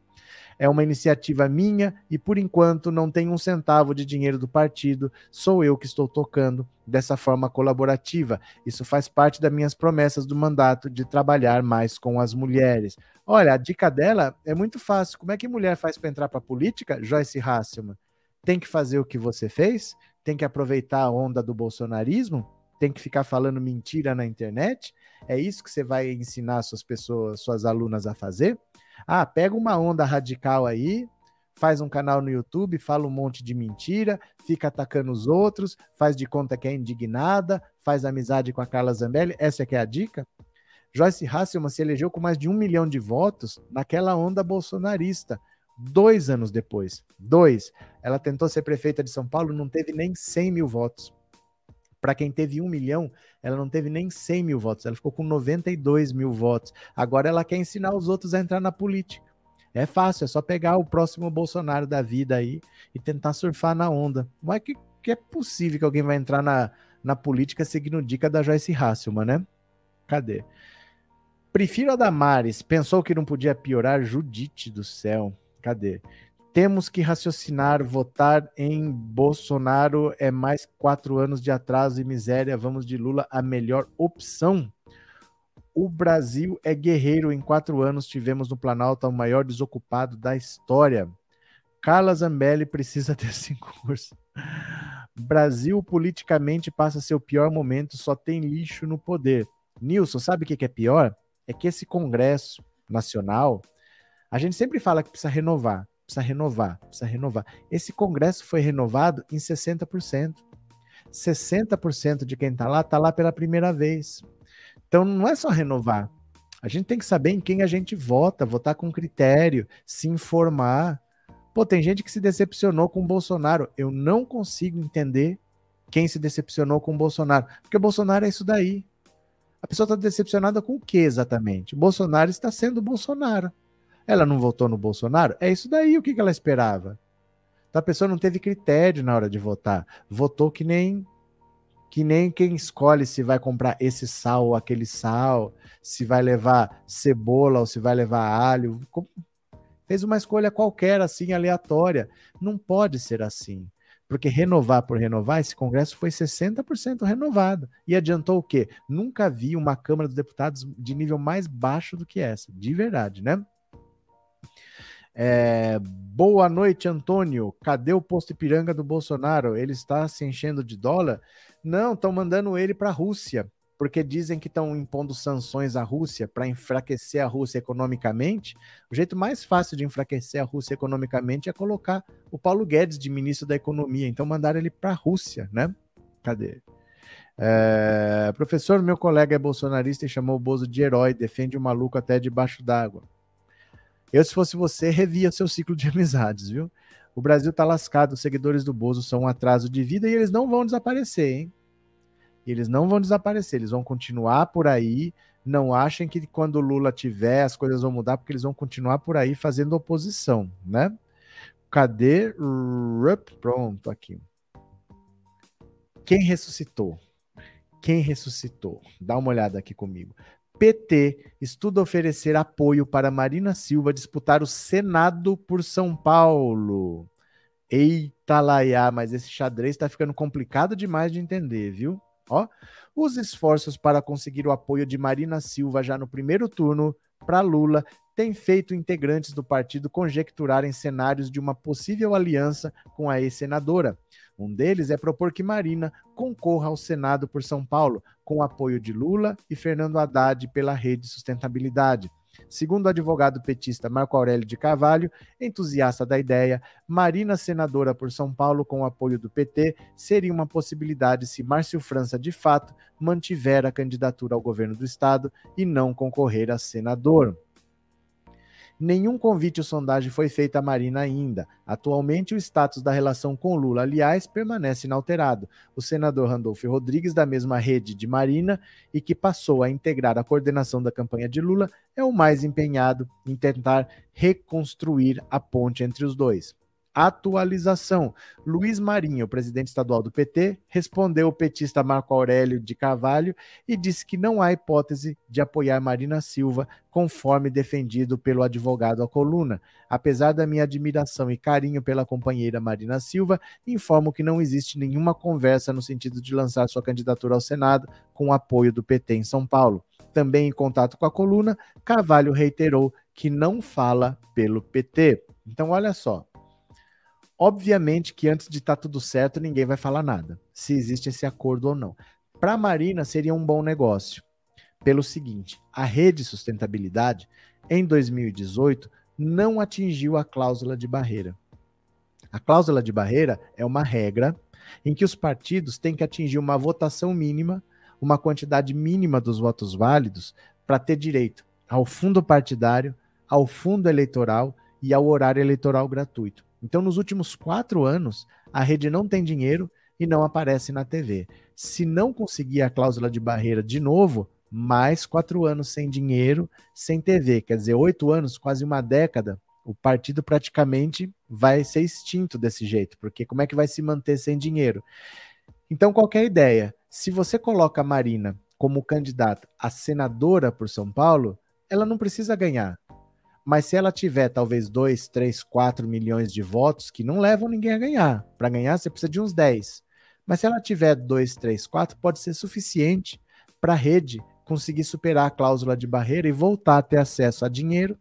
É uma iniciativa minha e, por enquanto, não tem um centavo de dinheiro do partido, sou eu que estou tocando dessa forma colaborativa. Isso faz parte das minhas promessas do mandato de trabalhar mais com as mulheres. Olha, a dica dela é muito fácil. Como é que mulher faz para entrar para a política? Joyce Hasselman. Tem que fazer o que você fez? Tem que aproveitar a onda do bolsonarismo? Tem que ficar falando mentira na internet? É isso que você vai ensinar suas pessoas, suas alunas a fazer? Ah, pega uma onda radical aí, faz um canal no YouTube, fala um monte de mentira, fica atacando os outros, faz de conta que é indignada, faz amizade com a Carla Zambelli. Essa é que é a dica? Joyce Hasselman se elegeu com mais de um milhão de votos naquela onda bolsonarista dois anos depois. Dois. Ela tentou ser prefeita de São Paulo, não teve nem 100 mil votos. Para quem teve um milhão, ela não teve nem 100 mil votos, ela ficou com 92 mil votos. Agora ela quer ensinar os outros a entrar na política. É fácil, é só pegar o próximo Bolsonaro da vida aí e tentar surfar na onda. Mas que, que é possível que alguém vai entrar na, na política seguindo dica da Joyce Hasselman, né? Cadê? Prefiro a Damares. Pensou que não podia piorar? Judite do céu. Cadê? Temos que raciocinar, votar em Bolsonaro é mais quatro anos de atraso e miséria. Vamos de Lula, a melhor opção. O Brasil é guerreiro. Em quatro anos tivemos no Planalto o maior desocupado da história. Carla Zambelli precisa [LAUGHS] ter cinco cursos. Brasil politicamente passa seu pior momento, só tem lixo no poder. Nilson, sabe o que é pior? É que esse Congresso Nacional, a gente sempre fala que precisa renovar precisa renovar, precisa renovar. Esse congresso foi renovado em 60%. 60% de quem está lá está lá pela primeira vez. Então não é só renovar. A gente tem que saber em quem a gente vota, votar com critério, se informar. Pô, tem gente que se decepcionou com o Bolsonaro. Eu não consigo entender quem se decepcionou com o Bolsonaro. Porque o Bolsonaro é isso daí. A pessoa está decepcionada com o que exatamente? O Bolsonaro está sendo Bolsonaro. Ela não votou no Bolsonaro? É isso daí o que, que ela esperava. Então, a pessoa não teve critério na hora de votar. Votou que nem que nem quem escolhe se vai comprar esse sal ou aquele sal, se vai levar cebola ou se vai levar alho. Fez uma escolha qualquer, assim, aleatória. Não pode ser assim. Porque renovar por renovar, esse Congresso foi 60% renovado. E adiantou o quê? Nunca vi uma Câmara dos Deputados de nível mais baixo do que essa. De verdade, né? É, boa noite, Antônio. Cadê o posto Ipiranga do Bolsonaro? Ele está se enchendo de dólar? Não, estão mandando ele para a Rússia, porque dizem que estão impondo sanções à Rússia para enfraquecer a Rússia economicamente. O jeito mais fácil de enfraquecer a Rússia economicamente é colocar o Paulo Guedes de ministro da Economia. Então mandaram ele para a Rússia, né? Cadê? É, professor, meu colega é bolsonarista e chamou o Bozo de herói, defende o maluco até debaixo d'água. Eu, se fosse você, revia seu ciclo de [LAUGHS] amizades, viu? O Brasil tá lascado, os seguidores do Bozo são um atraso de vida e eles não vão desaparecer, hein? Eles não vão desaparecer, eles vão continuar por aí. Não achem que quando o Lula tiver as coisas vão mudar, porque eles vão continuar por aí fazendo oposição, né? Cadê? Pronto, aqui. Quem ressuscitou? Quem ressuscitou? Dá uma olhada aqui comigo. PT estuda oferecer apoio para Marina Silva disputar o Senado por São Paulo. Eita laiá, mas esse xadrez está ficando complicado demais de entender, viu? Ó, os esforços para conseguir o apoio de Marina Silva já no primeiro turno para Lula têm feito integrantes do partido conjecturarem cenários de uma possível aliança com a ex-senadora. Um deles é propor que Marina concorra ao Senado por São Paulo, com o apoio de Lula e Fernando Haddad pela Rede Sustentabilidade. Segundo o advogado petista Marco Aurélio de Carvalho, entusiasta da ideia, Marina senadora por São Paulo com o apoio do PT seria uma possibilidade se Márcio França de fato mantiver a candidatura ao governo do estado e não concorrer a senador. Nenhum convite ou sondagem foi feita à Marina ainda. Atualmente, o status da relação com Lula, aliás, permanece inalterado. O senador Randolfo Rodrigues, da mesma rede de Marina e que passou a integrar a coordenação da campanha de Lula, é o mais empenhado em tentar reconstruir a ponte entre os dois atualização. Luiz Marinho, presidente estadual do PT, respondeu o petista Marco Aurélio de Carvalho e disse que não há hipótese de apoiar Marina Silva, conforme defendido pelo advogado à coluna. Apesar da minha admiração e carinho pela companheira Marina Silva, informo que não existe nenhuma conversa no sentido de lançar sua candidatura ao Senado com o apoio do PT em São Paulo. Também em contato com a coluna, Carvalho reiterou que não fala pelo PT. Então, olha só, Obviamente que antes de estar tá tudo certo, ninguém vai falar nada, se existe esse acordo ou não. Para a Marina, seria um bom negócio. Pelo seguinte: a rede sustentabilidade, em 2018, não atingiu a cláusula de barreira. A cláusula de barreira é uma regra em que os partidos têm que atingir uma votação mínima, uma quantidade mínima dos votos válidos, para ter direito ao fundo partidário, ao fundo eleitoral e ao horário eleitoral gratuito. Então, nos últimos quatro anos, a rede não tem dinheiro, e não aparece na TV. Se não conseguir a cláusula de barreira de novo, mais quatro anos sem dinheiro, sem TV. Quer dizer, oito anos, quase uma década, o partido praticamente vai ser extinto desse jeito, porque como é que vai se manter sem dinheiro? Então, qualquer ideia, se você coloca a Marina como candidata a senadora por São Paulo, ela não precisa ganhar. Mas se ela tiver talvez 2, 3, 4 milhões de votos, que não levam ninguém a ganhar. Para ganhar, você precisa de uns 10. Mas se ela tiver 2, 3, 4, pode ser suficiente para a rede conseguir superar a cláusula de barreira e voltar a ter acesso a dinheiro,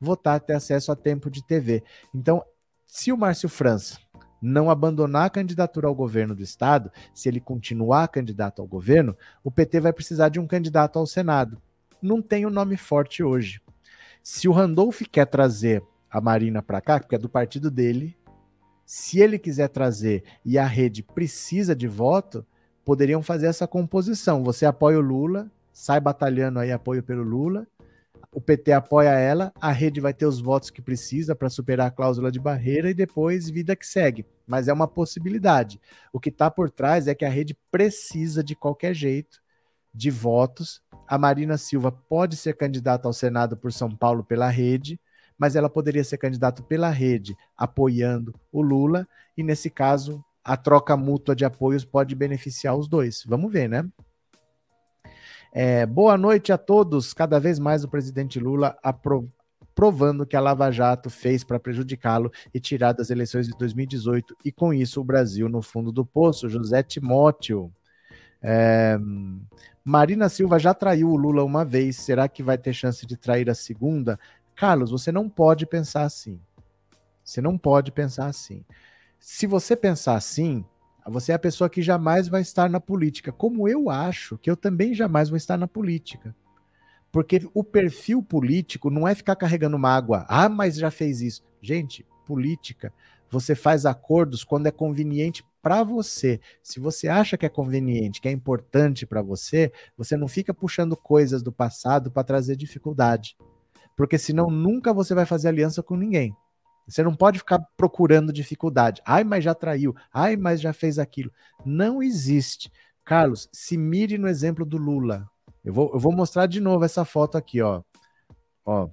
voltar a ter acesso a tempo de TV. Então, se o Márcio França não abandonar a candidatura ao governo do estado, se ele continuar candidato ao governo, o PT vai precisar de um candidato ao Senado. Não tem o um nome forte hoje. Se o Randolph quer trazer a Marina para cá, porque é do partido dele, se ele quiser trazer e a rede precisa de voto, poderiam fazer essa composição. Você apoia o Lula, sai batalhando aí apoio pelo Lula, o PT apoia ela, a rede vai ter os votos que precisa para superar a cláusula de barreira e depois vida que segue. Mas é uma possibilidade. O que está por trás é que a rede precisa de qualquer jeito de votos a Marina Silva pode ser candidata ao Senado por São Paulo pela rede, mas ela poderia ser candidata pela rede, apoiando o Lula, e nesse caso, a troca mútua de apoios pode beneficiar os dois. Vamos ver, né? É, boa noite a todos. Cada vez mais o presidente Lula provando que a Lava Jato fez para prejudicá-lo e tirar das eleições de 2018 e com isso o Brasil no fundo do poço. José Timóteo. É, Marina Silva já traiu o Lula uma vez, será que vai ter chance de trair a segunda? Carlos, você não pode pensar assim. Você não pode pensar assim. Se você pensar assim, você é a pessoa que jamais vai estar na política. Como eu acho que eu também jamais vou estar na política. Porque o perfil político não é ficar carregando mágoa. Ah, mas já fez isso. Gente, política, você faz acordos quando é conveniente para você. Se você acha que é conveniente, que é importante para você, você não fica puxando coisas do passado para trazer dificuldade. Porque senão nunca você vai fazer aliança com ninguém. Você não pode ficar procurando dificuldade. Ai, mas já traiu. Ai, mas já fez aquilo. Não existe. Carlos, se mire no exemplo do Lula. Eu vou, eu vou mostrar de novo essa foto aqui, ó. Ó.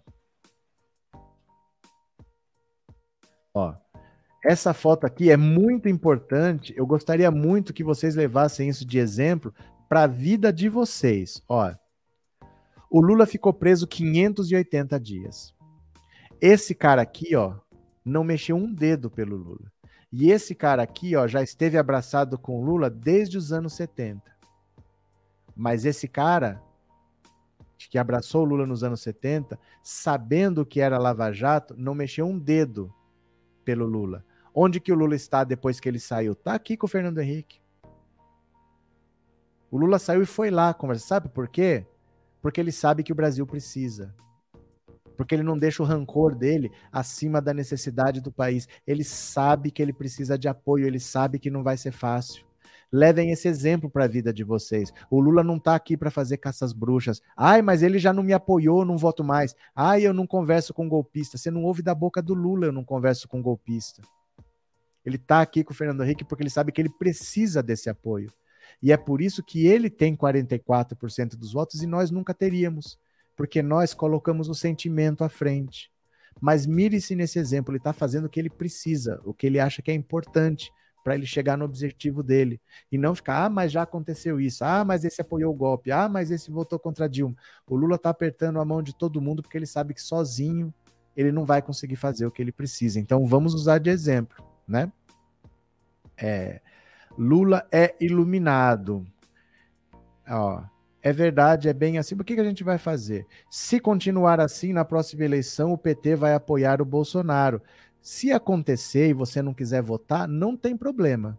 Ó. Essa foto aqui é muito importante. Eu gostaria muito que vocês levassem isso de exemplo para a vida de vocês. Ó, o Lula ficou preso 580 dias. Esse cara aqui, ó, não mexeu um dedo pelo Lula. E esse cara aqui, ó, já esteve abraçado com o Lula desde os anos 70. Mas esse cara que abraçou o Lula nos anos 70, sabendo que era Lava Jato, não mexeu um dedo pelo Lula. Onde que o Lula está depois que ele saiu? Tá aqui com o Fernando Henrique. O Lula saiu e foi lá conversar. Sabe por quê? Porque ele sabe que o Brasil precisa. Porque ele não deixa o rancor dele acima da necessidade do país. Ele sabe que ele precisa de apoio, ele sabe que não vai ser fácil. Levem esse exemplo para a vida de vocês. O Lula não está aqui para fazer caças bruxas. Ai, mas ele já não me apoiou, não voto mais. Ai, eu não converso com golpista. Você não ouve da boca do Lula, eu não converso com golpista. Ele está aqui com o Fernando Henrique porque ele sabe que ele precisa desse apoio. E é por isso que ele tem 44% dos votos e nós nunca teríamos, porque nós colocamos o sentimento à frente. Mas mire-se nesse exemplo, ele está fazendo o que ele precisa, o que ele acha que é importante para ele chegar no objetivo dele. E não ficar, ah, mas já aconteceu isso, ah, mas esse apoiou o golpe, ah, mas esse votou contra Dilma. O Lula está apertando a mão de todo mundo porque ele sabe que sozinho ele não vai conseguir fazer o que ele precisa. Então vamos usar de exemplo, né? É, Lula é iluminado. Ó, é verdade, é bem assim. O que, que a gente vai fazer? Se continuar assim, na próxima eleição, o PT vai apoiar o Bolsonaro. Se acontecer e você não quiser votar, não tem problema.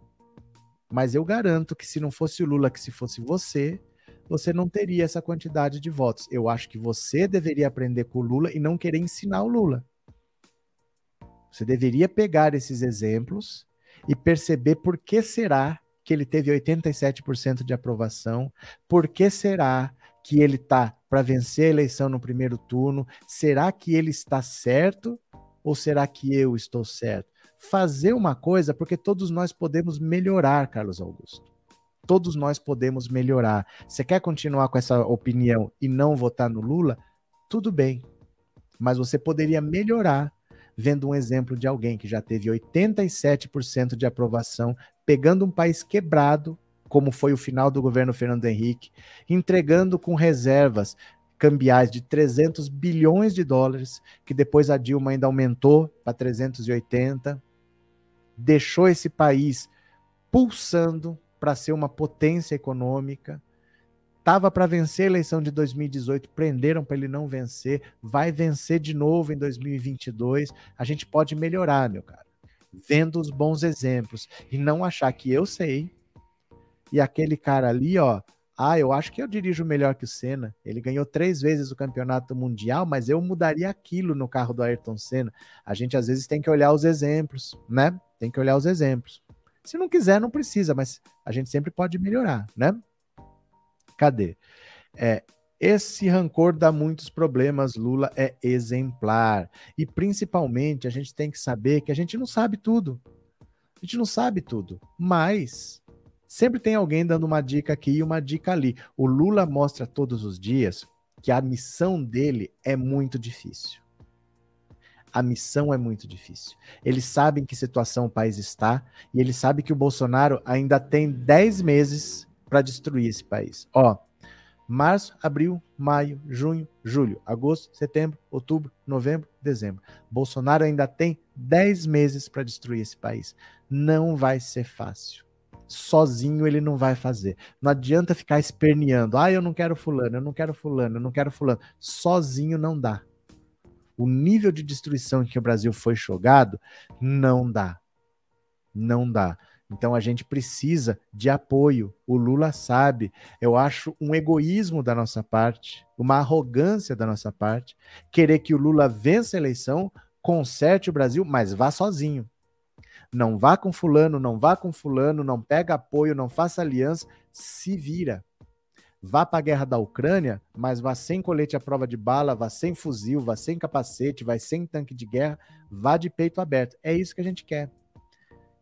Mas eu garanto que se não fosse o Lula, que se fosse você, você não teria essa quantidade de votos. Eu acho que você deveria aprender com o Lula e não querer ensinar o Lula. Você deveria pegar esses exemplos e perceber por que será que ele teve 87% de aprovação, por que será que ele está para vencer a eleição no primeiro turno, será que ele está certo ou será que eu estou certo? fazer uma coisa, porque todos nós podemos melhorar, Carlos Augusto. Todos nós podemos melhorar. Você quer continuar com essa opinião e não votar no Lula? Tudo bem. Mas você poderia melhorar vendo um exemplo de alguém que já teve 87% de aprovação, pegando um país quebrado, como foi o final do governo Fernando Henrique, entregando com reservas cambiais de 300 bilhões de dólares, que depois a Dilma ainda aumentou para 380, deixou esse país pulsando para ser uma potência econômica, Tava para vencer a eleição de 2018, prenderam para ele não vencer, vai vencer de novo em 2022. A gente pode melhorar, meu cara, vendo os bons exemplos e não achar que eu sei e aquele cara ali, ó, ah, eu acho que eu dirijo melhor que o Senna. Ele ganhou três vezes o campeonato mundial, mas eu mudaria aquilo no carro do Ayrton Senna. A gente às vezes tem que olhar os exemplos, né? Tem que olhar os exemplos. Se não quiser, não precisa, mas a gente sempre pode melhorar, né? Cadê? É, esse rancor dá muitos problemas. Lula é exemplar. E principalmente a gente tem que saber que a gente não sabe tudo. A gente não sabe tudo. Mas sempre tem alguém dando uma dica aqui e uma dica ali. O Lula mostra todos os dias que a missão dele é muito difícil. A missão é muito difícil. Eles sabem que situação o país está e eles sabem que o Bolsonaro ainda tem 10 meses para destruir esse país. Ó, março, abril, maio, junho, julho, agosto, setembro, outubro, novembro, dezembro. Bolsonaro ainda tem 10 meses para destruir esse país. Não vai ser fácil. Sozinho ele não vai fazer. Não adianta ficar esperneando. Ah, eu não quero fulano, eu não quero fulano, eu não quero fulano. Sozinho não dá. O nível de destruição em que o Brasil foi jogado, não dá. Não dá. Então a gente precisa de apoio. O Lula sabe. Eu acho um egoísmo da nossa parte, uma arrogância da nossa parte, querer que o Lula vença a eleição, conserte o Brasil, mas vá sozinho. Não vá com fulano, não vá com fulano, não pega apoio, não faça aliança, se vira. Vá para a guerra da Ucrânia, mas vá sem colete à prova de bala, vá sem fuzil, vá sem capacete, vá sem tanque de guerra, vá de peito aberto. É isso que a gente quer.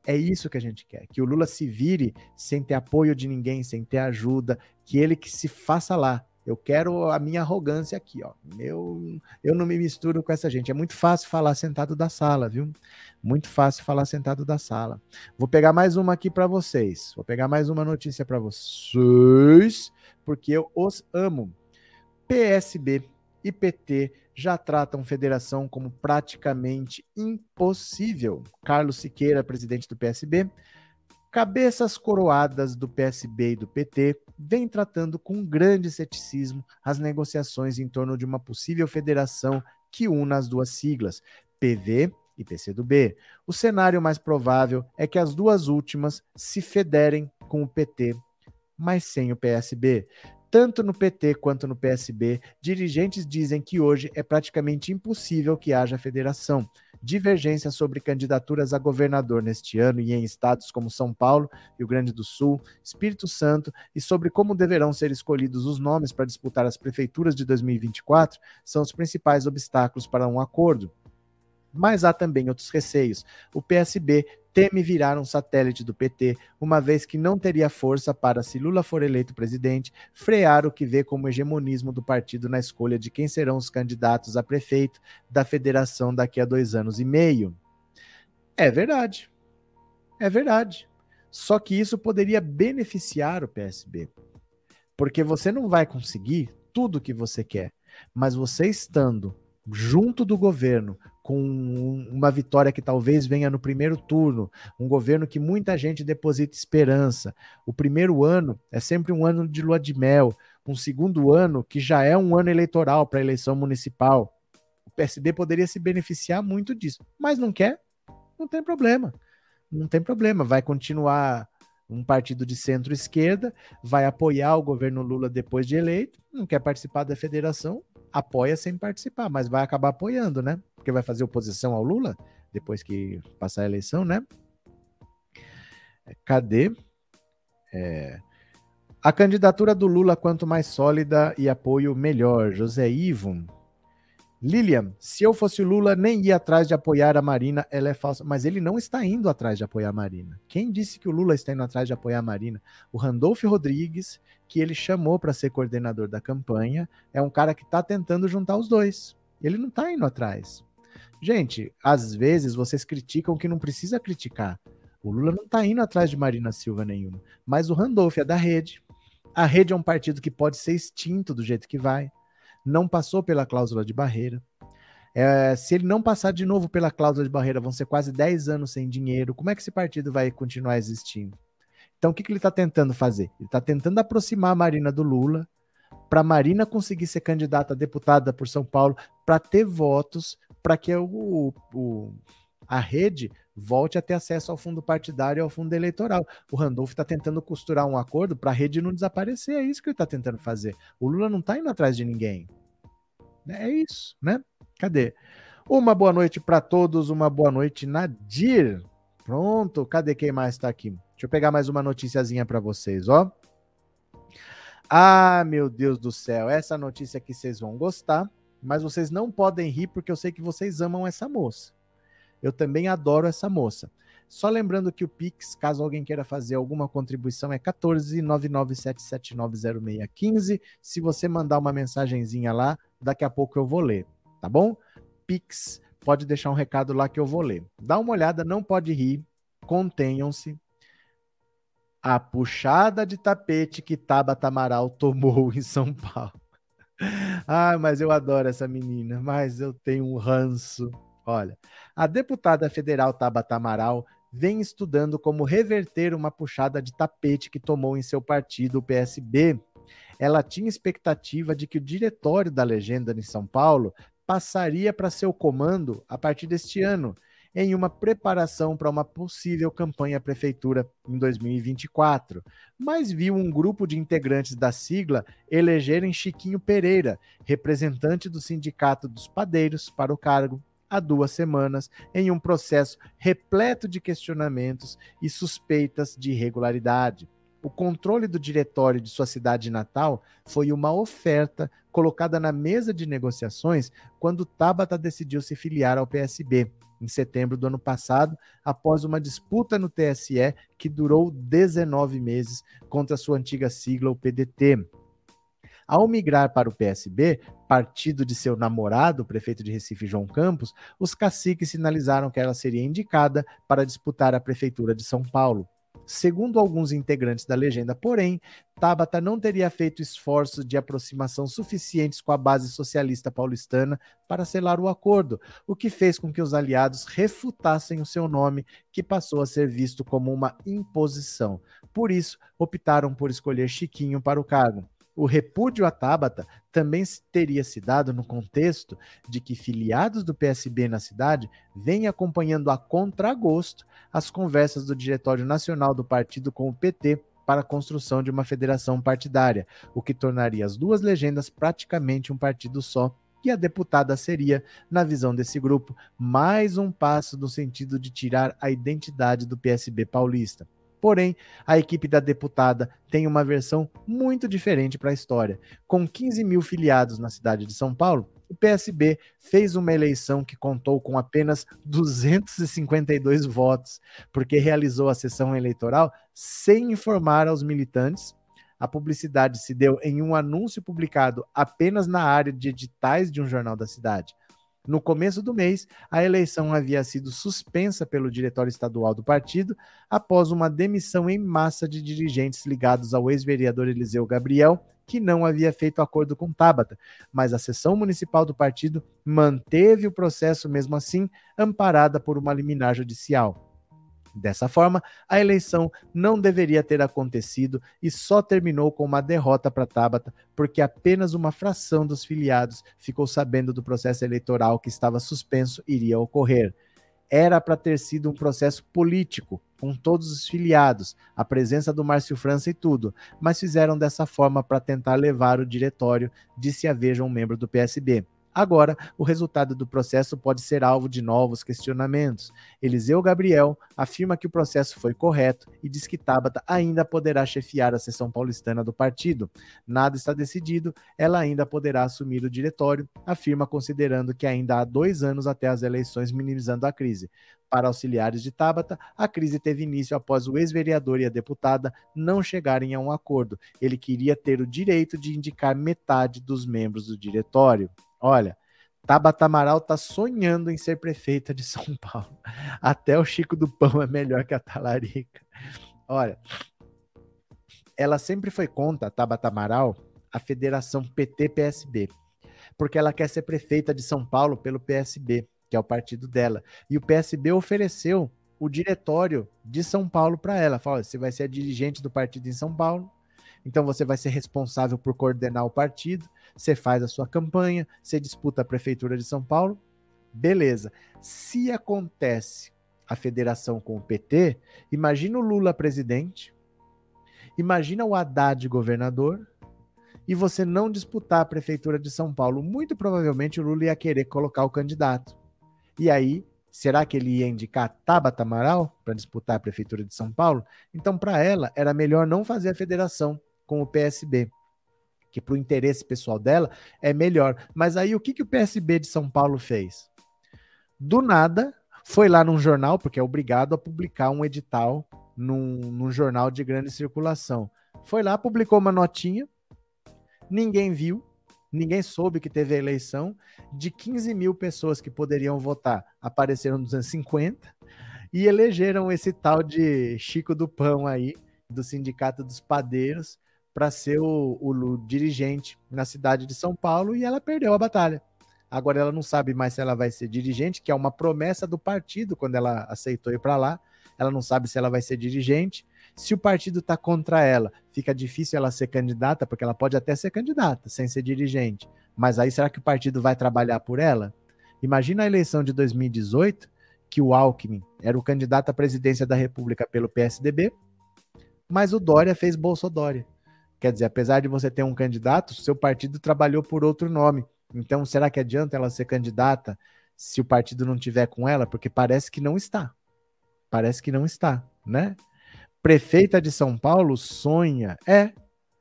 É isso que a gente quer, que o Lula se vire sem ter apoio de ninguém, sem ter ajuda, que ele que se faça lá. Eu quero a minha arrogância aqui, ó. Eu, eu não me misturo com essa gente. É muito fácil falar sentado da sala, viu? Muito fácil falar sentado da sala. Vou pegar mais uma aqui para vocês. Vou pegar mais uma notícia para vocês, porque eu os amo. PSB e PT já tratam federação como praticamente impossível. Carlos Siqueira, presidente do PSB, cabeças coroadas do PSB e do PT, vem tratando com grande ceticismo as negociações em torno de uma possível federação que una as duas siglas, PV e PCdoB. O cenário mais provável é que as duas últimas se federem com o PT, mas sem o PSB. Tanto no PT quanto no PSB, dirigentes dizem que hoje é praticamente impossível que haja federação. Divergência sobre candidaturas a governador neste ano e em estados como São Paulo, Rio Grande do Sul, Espírito Santo e sobre como deverão ser escolhidos os nomes para disputar as prefeituras de 2024 são os principais obstáculos para um acordo. Mas há também outros receios. O PSB teme virar um satélite do PT, uma vez que não teria força para, se Lula for eleito presidente, frear o que vê como hegemonismo do partido na escolha de quem serão os candidatos a prefeito da federação daqui a dois anos e meio. É verdade. É verdade. Só que isso poderia beneficiar o PSB. Porque você não vai conseguir tudo o que você quer, mas você estando junto do governo, com uma vitória que talvez venha no primeiro turno, um governo que muita gente deposita esperança. O primeiro ano é sempre um ano de lua de mel, um segundo ano que já é um ano eleitoral para a eleição municipal. O PSB poderia se beneficiar muito disso, mas não quer? Não tem problema. Não tem problema, vai continuar um partido de centro-esquerda, vai apoiar o governo Lula depois de eleito, não quer participar da federação, apoia sem participar, mas vai acabar apoiando, né? Porque vai fazer oposição ao Lula depois que passar a eleição, né? É, cadê? É... A candidatura do Lula, quanto mais sólida e apoio, melhor. José Ivo. Lilian, se eu fosse Lula, nem ia atrás de apoiar a Marina, ela é falsa. Mas ele não está indo atrás de apoiar a Marina. Quem disse que o Lula está indo atrás de apoiar a Marina? O Randolph Rodrigues, que ele chamou para ser coordenador da campanha, é um cara que está tentando juntar os dois. Ele não está indo atrás. Gente, às vezes vocês criticam que não precisa criticar. O Lula não está indo atrás de Marina Silva nenhuma. Mas o Randolph é da rede. A rede é um partido que pode ser extinto do jeito que vai não passou pela cláusula de barreira. É, se ele não passar de novo pela cláusula de barreira, vão ser quase 10 anos sem dinheiro. Como é que esse partido vai continuar existindo? Então, o que, que ele está tentando fazer? Ele está tentando aproximar a Marina do Lula, para Marina conseguir ser candidata a deputada por São Paulo, para ter votos, para que o, o, a rede volte a ter acesso ao fundo partidário e ao fundo eleitoral. O Randolph está tentando costurar um acordo para a rede não desaparecer. É isso que ele está tentando fazer. O Lula não está indo atrás de ninguém. É isso, né? Cadê? Uma boa noite para todos, uma boa noite, Nadir. Pronto, cadê quem mais está aqui? Deixa eu pegar mais uma noticiazinha para vocês, ó. Ah, meu Deus do céu, essa notícia aqui vocês vão gostar, mas vocês não podem rir porque eu sei que vocês amam essa moça. Eu também adoro essa moça. Só lembrando que o Pix, caso alguém queira fazer alguma contribuição, é 14 997790615. Se você mandar uma mensagenzinha lá, daqui a pouco eu vou ler, tá bom? Pix, pode deixar um recado lá que eu vou ler. Dá uma olhada, não pode rir, contenham-se. A puxada de tapete que Tabata Amaral tomou [LAUGHS] em São Paulo. Ah, mas eu adoro essa menina, mas eu tenho um ranço. Olha, a deputada federal Tabata Amaral vem estudando como reverter uma puxada de tapete que tomou em seu partido, o PSB. Ela tinha expectativa de que o diretório da legenda em São Paulo passaria para seu comando a partir deste ano, em uma preparação para uma possível campanha à prefeitura em 2024, mas viu um grupo de integrantes da sigla elegerem Chiquinho Pereira, representante do Sindicato dos Padeiros, para o cargo há duas semanas em um processo repleto de questionamentos e suspeitas de irregularidade. O controle do diretório de sua cidade natal foi uma oferta colocada na mesa de negociações quando Tabata decidiu se filiar ao PSB, em setembro do ano passado, após uma disputa no TSE que durou 19 meses contra sua antiga sigla, o PDT. Ao migrar para o PSB, partido de seu namorado, o prefeito de Recife, João Campos, os caciques sinalizaram que ela seria indicada para disputar a prefeitura de São Paulo. Segundo alguns integrantes da legenda, porém, Tabata não teria feito esforços de aproximação suficientes com a base socialista paulistana para selar o acordo, o que fez com que os aliados refutassem o seu nome, que passou a ser visto como uma imposição. Por isso, optaram por escolher Chiquinho para o cargo. O repúdio a Tabata também teria se dado no contexto de que filiados do PSB na cidade vêm acompanhando a contragosto as conversas do Diretório Nacional do partido com o PT para a construção de uma federação partidária, o que tornaria as duas legendas praticamente um partido só e a deputada seria, na visão desse grupo, mais um passo no sentido de tirar a identidade do PSB paulista. Porém, a equipe da deputada tem uma versão muito diferente para a história. Com 15 mil filiados na cidade de São Paulo, o PSB fez uma eleição que contou com apenas 252 votos, porque realizou a sessão eleitoral sem informar aos militantes. A publicidade se deu em um anúncio publicado apenas na área de editais de um jornal da cidade. No começo do mês, a eleição havia sido suspensa pelo diretório estadual do partido após uma demissão em massa de dirigentes ligados ao ex-vereador Eliseu Gabriel, que não havia feito acordo com Tabata, mas a sessão municipal do partido manteve o processo mesmo assim, amparada por uma liminar judicial. Dessa forma, a eleição não deveria ter acontecido e só terminou com uma derrota para Tabata, porque apenas uma fração dos filiados ficou sabendo do processo eleitoral que estava suspenso iria ocorrer. Era para ter sido um processo político, com todos os filiados, a presença do Márcio França e tudo, mas fizeram dessa forma para tentar levar o diretório, disse a Veja um membro do PSB. Agora, o resultado do processo pode ser alvo de novos questionamentos. Eliseu Gabriel afirma que o processo foi correto e diz que Tabata ainda poderá chefiar a seção paulistana do partido. Nada está decidido, ela ainda poderá assumir o diretório, afirma considerando que ainda há dois anos até as eleições, minimizando a crise. Para auxiliares de Tabata, a crise teve início após o ex-vereador e a deputada não chegarem a um acordo. Ele queria ter o direito de indicar metade dos membros do diretório. Olha, Tabata Amaral tá sonhando em ser prefeita de São [LAUGHS] Paulo. Até o Chico do Pão é melhor que a Talarica. Olha, ela sempre foi contra, Tabata Amaral, a federação PT-PSB, porque ela quer ser prefeita de São Paulo pelo PSB, que é o partido dela. E o PSB ofereceu o diretório de São Paulo para ela. Fala, você vai ser a dirigente do partido em São Paulo, então você vai ser responsável por coordenar o partido, você faz a sua campanha, você disputa a prefeitura de São Paulo, beleza. Se acontece a federação com o PT, imagina o Lula presidente, imagina o Haddad governador, e você não disputar a prefeitura de São Paulo, muito provavelmente o Lula ia querer colocar o candidato. E aí, será que ele ia indicar Tabata Amaral para disputar a prefeitura de São Paulo? Então, para ela, era melhor não fazer a federação com o PSB, que para o interesse pessoal dela é melhor. Mas aí o que, que o PSB de São Paulo fez? Do nada, foi lá num jornal, porque é obrigado a publicar um edital num, num jornal de grande circulação. Foi lá, publicou uma notinha, ninguém viu, ninguém soube que teve a eleição. De 15 mil pessoas que poderiam votar, apareceram 250 e elegeram esse tal de Chico do Pão aí, do Sindicato dos Padeiros, para ser o, o, o, dirigente na cidade de São Paulo e ela perdeu a batalha. Agora ela não sabe mais se ela vai ser dirigente, que é uma promessa do partido quando ela aceitou ir para lá. Ela não sabe se ela vai ser dirigente. Se o partido está contra ela, fica difícil ela ser candidata, porque ela pode até ser candidata sem ser dirigente. Mas aí será que o partido vai trabalhar por ela? Imagina a eleição de 2018, que o Alckmin era o candidato à presidência da República pelo PSDB, mas o Dória fez Bolsonaro. Quer dizer, apesar de você ter um candidato, seu partido trabalhou por outro nome. Então, será que adianta ela ser candidata se o partido não tiver com ela? Porque parece que não está. Parece que não está, né? Prefeita de São Paulo sonha. É.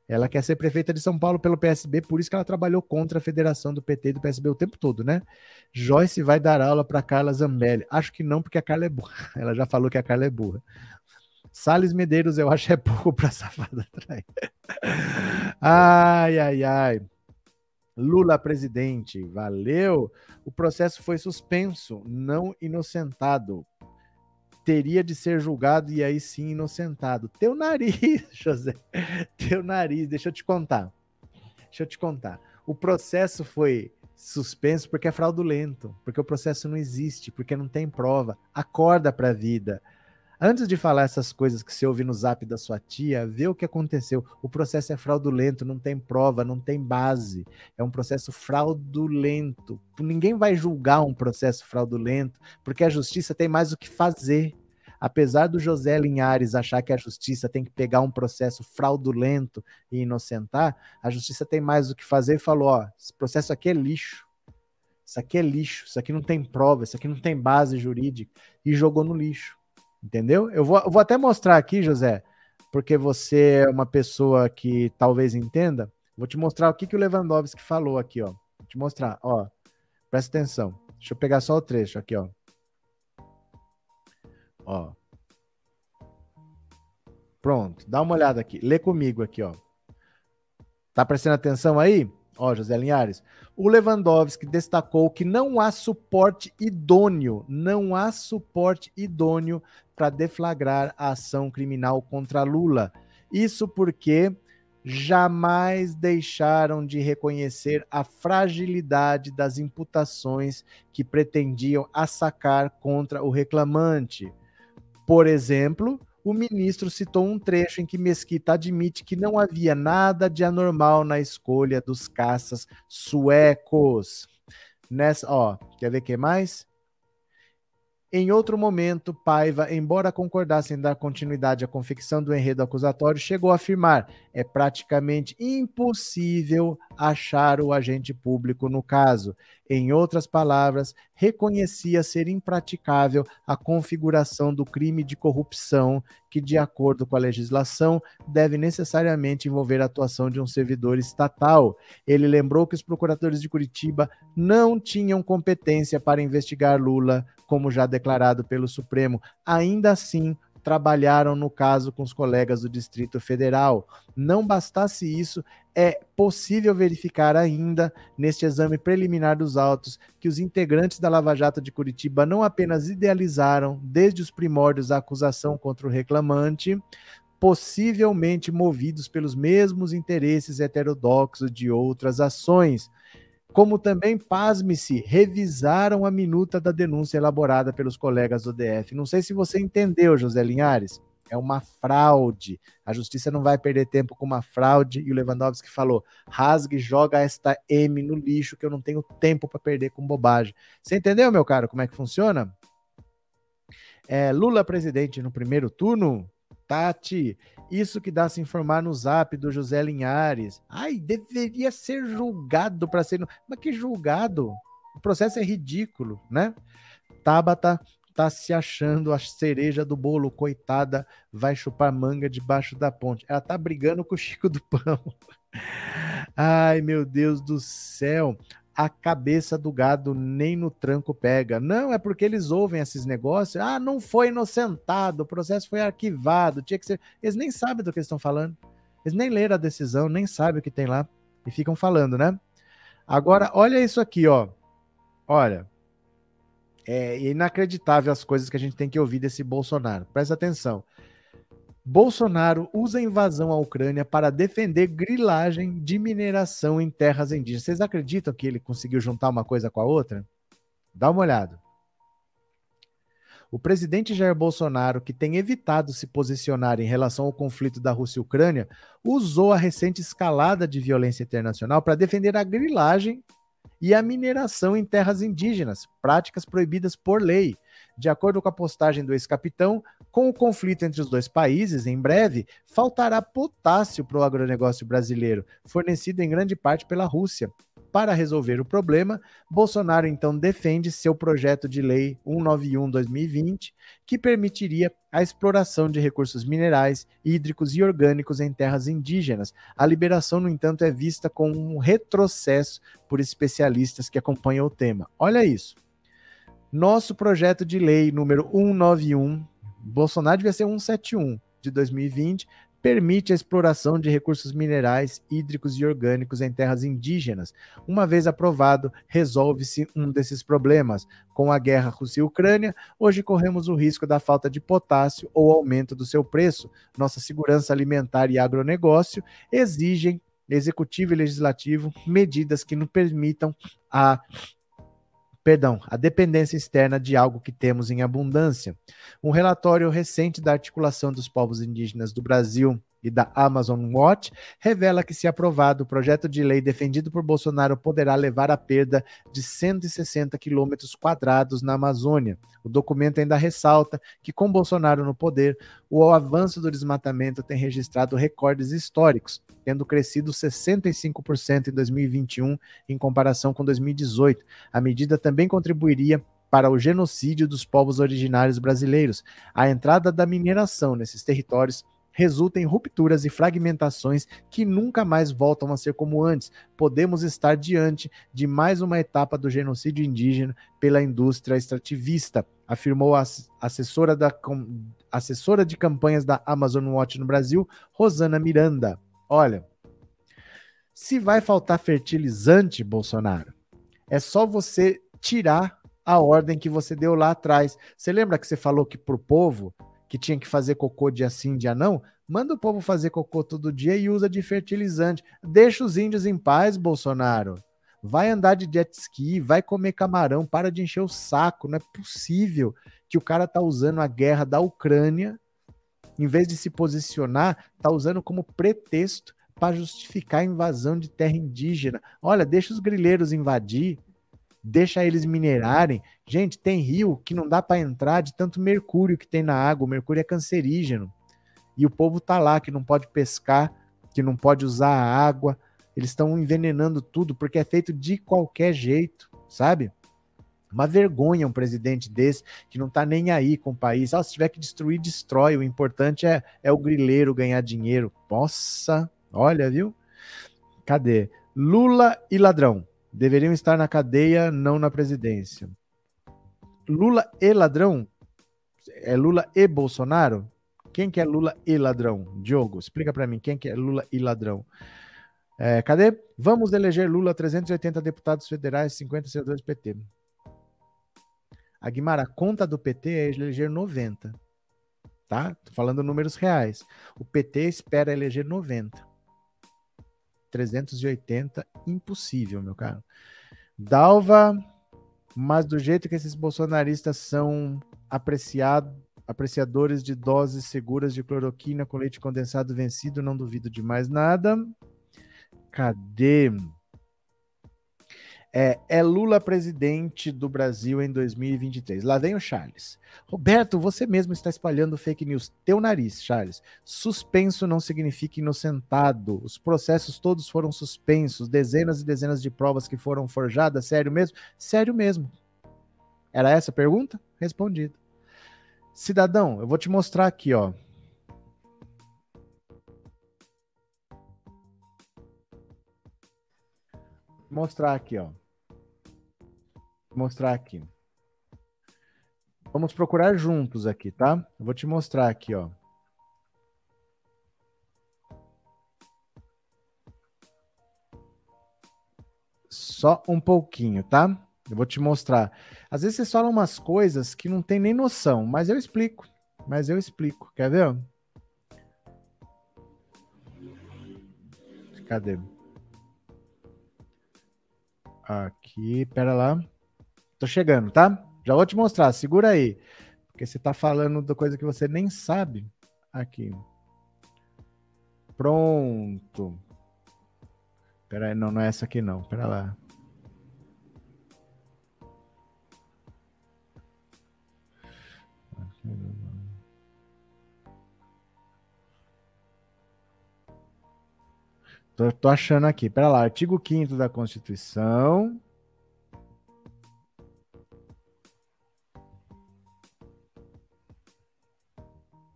Ela quer ser prefeita de São Paulo pelo PSB, por isso que ela trabalhou contra a federação do PT e do PSB o tempo todo, né? Joyce vai dar aula para Carla Zambelli. Acho que não, porque a Carla é burra. [LAUGHS] Ela já falou que a Carla é burra. Salles Medeiros, eu acho é pouco para safada [LAUGHS] atrair. Ai, ai, ai. Lula presidente, valeu. O processo foi suspenso, não inocentado. Teria de ser julgado e aí sim inocentado. Teu nariz, [LAUGHS] José. Teu nariz, deixa eu te contar. Deixa eu te contar. O processo foi suspenso porque é fraudulento, porque o processo não existe, porque não tem prova. Acorda para a vida. Antes de falar essas coisas que você ouve no zap da sua tia, vê o que aconteceu. O processo é fraudulento, não tem prova, não tem base. É um processo fraudulento. Ninguém vai julgar um processo fraudulento, porque a justiça tem mais o que fazer. Apesar do José Linhares achar que a justiça tem que pegar um processo fraudulento e inocentar, a justiça tem mais o que fazer e falou: ó, esse processo aqui é lixo. Isso aqui é lixo, isso aqui não tem prova, isso aqui não tem base jurídica, e jogou no lixo. Entendeu? Eu vou, eu vou até mostrar aqui, José, porque você é uma pessoa que talvez entenda. Vou te mostrar o que, que o Lewandowski falou aqui, ó. Vou te mostrar, ó. Presta atenção. Deixa eu pegar só o trecho aqui, ó. Ó. Pronto, dá uma olhada aqui. Lê comigo aqui, ó. Tá prestando atenção aí? Ó, José Linhares. O Lewandowski destacou que não há suporte idôneo, não há suporte idôneo para deflagrar a ação criminal contra Lula. Isso porque jamais deixaram de reconhecer a fragilidade das imputações que pretendiam assacar contra o reclamante. Por exemplo, o ministro citou um trecho em que Mesquita admite que não havia nada de anormal na escolha dos caças suecos. Nessa, ó, quer ver o que mais? Em outro momento, Paiva, embora concordasse em dar continuidade à confecção do enredo acusatório, chegou a afirmar: é praticamente impossível achar o agente público no caso. Em outras palavras, reconhecia ser impraticável a configuração do crime de corrupção, que, de acordo com a legislação, deve necessariamente envolver a atuação de um servidor estatal. Ele lembrou que os procuradores de Curitiba não tinham competência para investigar Lula, como já declarado pelo Supremo. Ainda assim, trabalharam no caso com os colegas do Distrito Federal. Não bastasse isso, é possível verificar ainda, neste exame preliminar dos autos, que os integrantes da Lava Jato de Curitiba não apenas idealizaram, desde os primórdios, a acusação contra o reclamante, possivelmente movidos pelos mesmos interesses heterodoxos de outras ações como também, pasme-se, revisaram a minuta da denúncia elaborada pelos colegas do DF. Não sei se você entendeu, José Linhares. É uma fraude. A justiça não vai perder tempo com uma fraude. E o Lewandowski falou: rasgue, joga esta M no lixo, que eu não tenho tempo para perder com bobagem. Você entendeu, meu caro, como é que funciona? É, Lula presidente no primeiro turno? Tati, isso que dá se informar no zap do José Linhares. Ai, deveria ser julgado para ser. Mas que julgado? O processo é ridículo, né? Tabata tá se achando a cereja do bolo, coitada, vai chupar manga debaixo da ponte. Ela tá brigando com o Chico do Pão. [LAUGHS] Ai, meu Deus do céu a cabeça do gado nem no tranco pega. Não, é porque eles ouvem esses negócios. Ah, não foi inocentado, o processo foi arquivado, tinha que ser. Eles nem sabem do que estão falando. Eles nem leram a decisão, nem sabem o que tem lá e ficam falando, né? Agora, olha isso aqui, ó. Olha. É inacreditável as coisas que a gente tem que ouvir desse Bolsonaro. Presta atenção. Bolsonaro usa a invasão à Ucrânia para defender grilagem de mineração em terras indígenas. Vocês acreditam que ele conseguiu juntar uma coisa com a outra? Dá uma olhada. O presidente Jair Bolsonaro, que tem evitado se posicionar em relação ao conflito da Rússia e Ucrânia, usou a recente escalada de violência internacional para defender a grilagem e a mineração em terras indígenas, práticas proibidas por lei. De acordo com a postagem do ex-capitão, com o conflito entre os dois países, em breve, faltará potássio para o agronegócio brasileiro, fornecido em grande parte pela Rússia. Para resolver o problema, Bolsonaro então defende seu projeto de lei 191-2020, que permitiria a exploração de recursos minerais, hídricos e orgânicos em terras indígenas. A liberação, no entanto, é vista como um retrocesso por especialistas que acompanham o tema. Olha isso. Nosso projeto de lei número 191, Bolsonaro devia ser 171 de 2020, permite a exploração de recursos minerais, hídricos e orgânicos em terras indígenas. Uma vez aprovado, resolve-se um desses problemas. Com a guerra Rússia-Ucrânia, hoje corremos o risco da falta de potássio ou aumento do seu preço. Nossa segurança alimentar e agronegócio exigem, executivo e legislativo, medidas que nos permitam a perdão, a dependência externa de algo que temos em abundância. Um relatório recente da Articulação dos Povos Indígenas do Brasil e da Amazon Watch revela que, se aprovado, o projeto de lei defendido por Bolsonaro poderá levar à perda de 160 quilômetros quadrados na Amazônia. O documento ainda ressalta que, com Bolsonaro no poder, o avanço do desmatamento tem registrado recordes históricos, tendo crescido 65% em 2021 em comparação com 2018. A medida também contribuiria para o genocídio dos povos originários brasileiros. A entrada da mineração nesses territórios resulta em rupturas e fragmentações que nunca mais voltam a ser como antes. Podemos estar diante de mais uma etapa do genocídio indígena pela indústria extrativista, afirmou a assessora, da, assessora de campanhas da Amazon Watch no Brasil, Rosana Miranda. Olha, se vai faltar fertilizante, Bolsonaro, é só você tirar a ordem que você deu lá atrás. Você lembra que você falou que para o povo que tinha que fazer cocô dia sim, dia não, manda o povo fazer cocô todo dia e usa de fertilizante. Deixa os índios em paz, Bolsonaro. Vai andar de jet ski, vai comer camarão, para de encher o saco. Não é possível que o cara tá usando a guerra da Ucrânia, em vez de se posicionar, tá usando como pretexto para justificar a invasão de terra indígena. Olha, deixa os grileiros invadir, deixa eles minerarem. Gente, tem rio que não dá para entrar de tanto mercúrio que tem na água. O mercúrio é cancerígeno. E o povo tá lá que não pode pescar, que não pode usar a água. Eles estão envenenando tudo porque é feito de qualquer jeito. sabe? Uma vergonha um presidente desse que não tá nem aí com o país. Ah, se tiver que destruir, destrói. O importante é, é o grileiro ganhar dinheiro. Nossa, olha, viu? Cadê? Lula e ladrão deveriam estar na cadeia, não na presidência. Lula e ladrão? É Lula e Bolsonaro? Quem que é Lula e ladrão? Diogo, explica para mim quem que é Lula e ladrão. É, cadê? Vamos eleger Lula 380 deputados federais, 50 senadores do PT. Aguimar, a conta do PT é eleger 90. Tá? Tô falando números reais. O PT espera eleger 90. 380, impossível, meu caro. Dalva, mas do jeito que esses bolsonaristas são apreciados, apreciadores de doses seguras de cloroquina com leite condensado vencido, não duvido de mais nada. Cadê? É, é, Lula presidente do Brasil em 2023. Lá vem o Charles. Roberto, você mesmo está espalhando fake news. Teu nariz, Charles. Suspenso não significa inocentado. Os processos todos foram suspensos. Dezenas e dezenas de provas que foram forjadas. Sério mesmo? Sério mesmo. Era essa a pergunta? Respondido. Cidadão, eu vou te mostrar aqui, ó. Mostrar aqui, ó. Mostrar aqui. Vamos procurar juntos aqui, tá? Eu vou te mostrar aqui, ó. Só um pouquinho, tá? Eu vou te mostrar. Às vezes vocês falam umas coisas que não tem nem noção, mas eu explico. Mas eu explico. Quer ver? Cadê? Aqui, pera lá. Tô chegando, tá? Já vou te mostrar, segura aí. Porque você tá falando da coisa que você nem sabe. Aqui. Pronto. Pera aí, não, não é essa aqui não. Pera lá. Tô, tô achando aqui. Pera lá, artigo 5 da Constituição.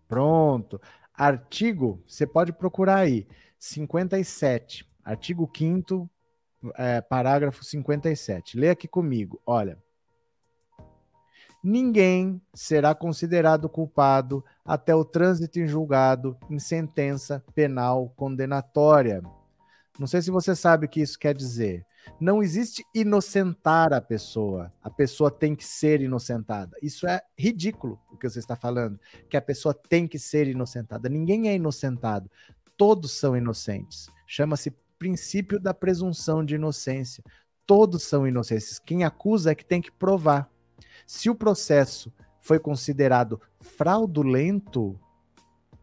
Pronto. Artigo, você pode procurar aí, 57. Artigo 5 é, parágrafo 57. Lê aqui comigo. Olha. Ninguém será considerado culpado até o trânsito em julgado em sentença penal condenatória. Não sei se você sabe o que isso quer dizer. Não existe inocentar a pessoa. A pessoa tem que ser inocentada. Isso é ridículo o que você está falando. Que a pessoa tem que ser inocentada. Ninguém é inocentado. Todos são inocentes. Chama-se princípio da presunção de inocência. Todos são inocentes. Quem acusa é que tem que provar. Se o processo foi considerado fraudulento,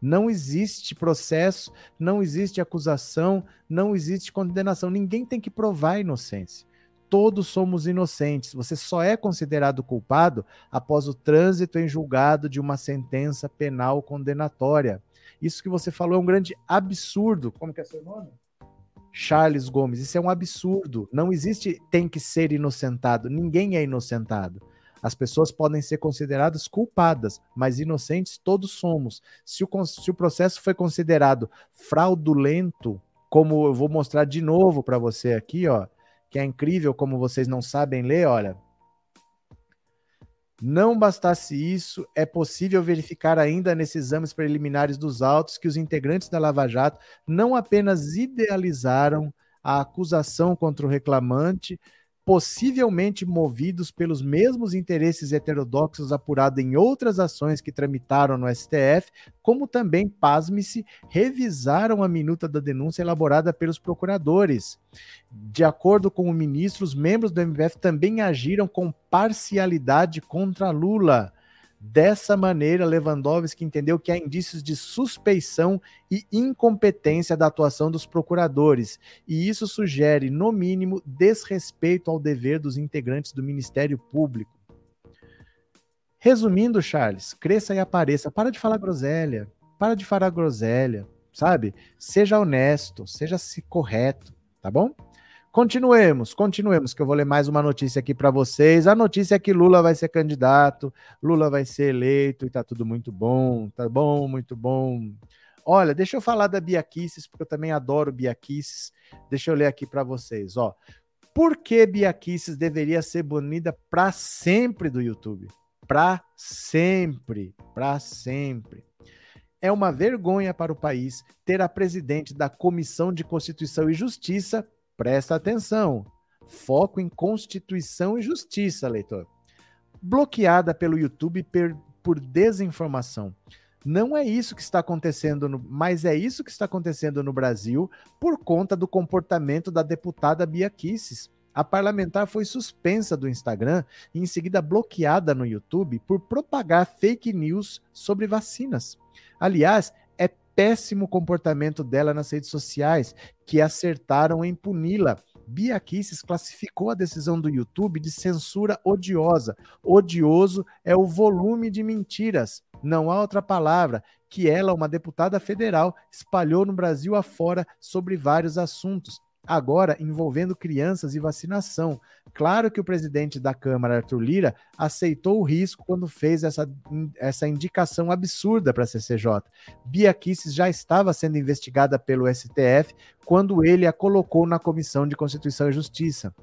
não existe processo, não existe acusação, não existe condenação. Ninguém tem que provar a inocência. Todos somos inocentes. Você só é considerado culpado após o trânsito em julgado de uma sentença penal condenatória. Isso que você falou é um grande absurdo. Como que é seu nome? Charles Gomes. Isso é um absurdo. Não existe tem que ser inocentado. Ninguém é inocentado. As pessoas podem ser consideradas culpadas, mas inocentes todos somos. Se o, se o processo foi considerado fraudulento, como eu vou mostrar de novo para você aqui, ó, que é incrível como vocês não sabem ler, olha. Não bastasse isso, é possível verificar ainda nesses exames preliminares dos autos que os integrantes da Lava Jato não apenas idealizaram a acusação contra o reclamante, possivelmente movidos pelos mesmos interesses heterodoxos apurados em outras ações que tramitaram no STF, como também, pasme-se, revisaram a minuta da denúncia elaborada pelos procuradores. De acordo com o ministro, os membros do MPF também agiram com parcialidade contra Lula Dessa maneira, Lewandowski entendeu que há indícios de suspeição e incompetência da atuação dos procuradores, e isso sugere, no mínimo, desrespeito ao dever dos integrantes do Ministério Público. Resumindo, Charles, cresça e apareça. Para de falar groselha. Para de falar groselha, sabe? Seja honesto, seja -se correto, tá bom? Continuemos, continuemos, que eu vou ler mais uma notícia aqui para vocês. A notícia é que Lula vai ser candidato, Lula vai ser eleito e tá tudo muito bom, tá bom, muito bom. Olha, deixa eu falar da Bia Kisses, porque eu também adoro Bia Kisses. Deixa eu ler aqui para vocês, ó. Por que Bia Kisses deveria ser banida para sempre do YouTube? Para sempre, para sempre. É uma vergonha para o país ter a presidente da Comissão de Constituição e Justiça Presta atenção. Foco em Constituição e Justiça, leitor. Bloqueada pelo YouTube por desinformação. Não é isso que está acontecendo, no, mas é isso que está acontecendo no Brasil por conta do comportamento da deputada Bia Kisses. A parlamentar foi suspensa do Instagram e em seguida bloqueada no YouTube por propagar fake news sobre vacinas. Aliás, péssimo comportamento dela nas redes sociais, que acertaram em puni-la. Bia Kisses classificou a decisão do YouTube de censura odiosa. Odioso é o volume de mentiras, não há outra palavra, que ela, uma deputada federal, espalhou no Brasil afora sobre vários assuntos agora envolvendo crianças e vacinação. Claro que o presidente da Câmara, Arthur Lira, aceitou o risco quando fez essa, essa indicação absurda para a CCJ. Bia Kicis já estava sendo investigada pelo STF quando ele a colocou na Comissão de Constituição e Justiça.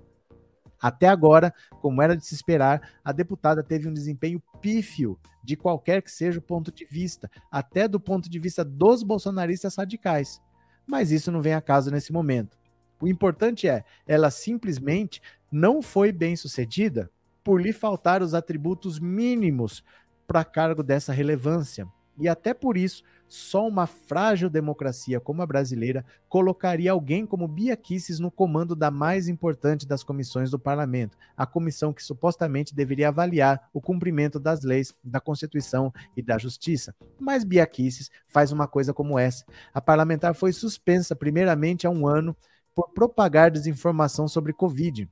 Até agora, como era de se esperar, a deputada teve um desempenho pífio de qualquer que seja o ponto de vista, até do ponto de vista dos bolsonaristas radicais. Mas isso não vem a caso nesse momento. O importante é, ela simplesmente não foi bem sucedida por lhe faltar os atributos mínimos para cargo dessa relevância. E até por isso, só uma frágil democracia como a brasileira colocaria alguém como Bia no comando da mais importante das comissões do parlamento, a comissão que supostamente deveria avaliar o cumprimento das leis, da Constituição e da Justiça. Mas Bia faz uma coisa como essa. A parlamentar foi suspensa primeiramente há um ano por propagar desinformação sobre Covid.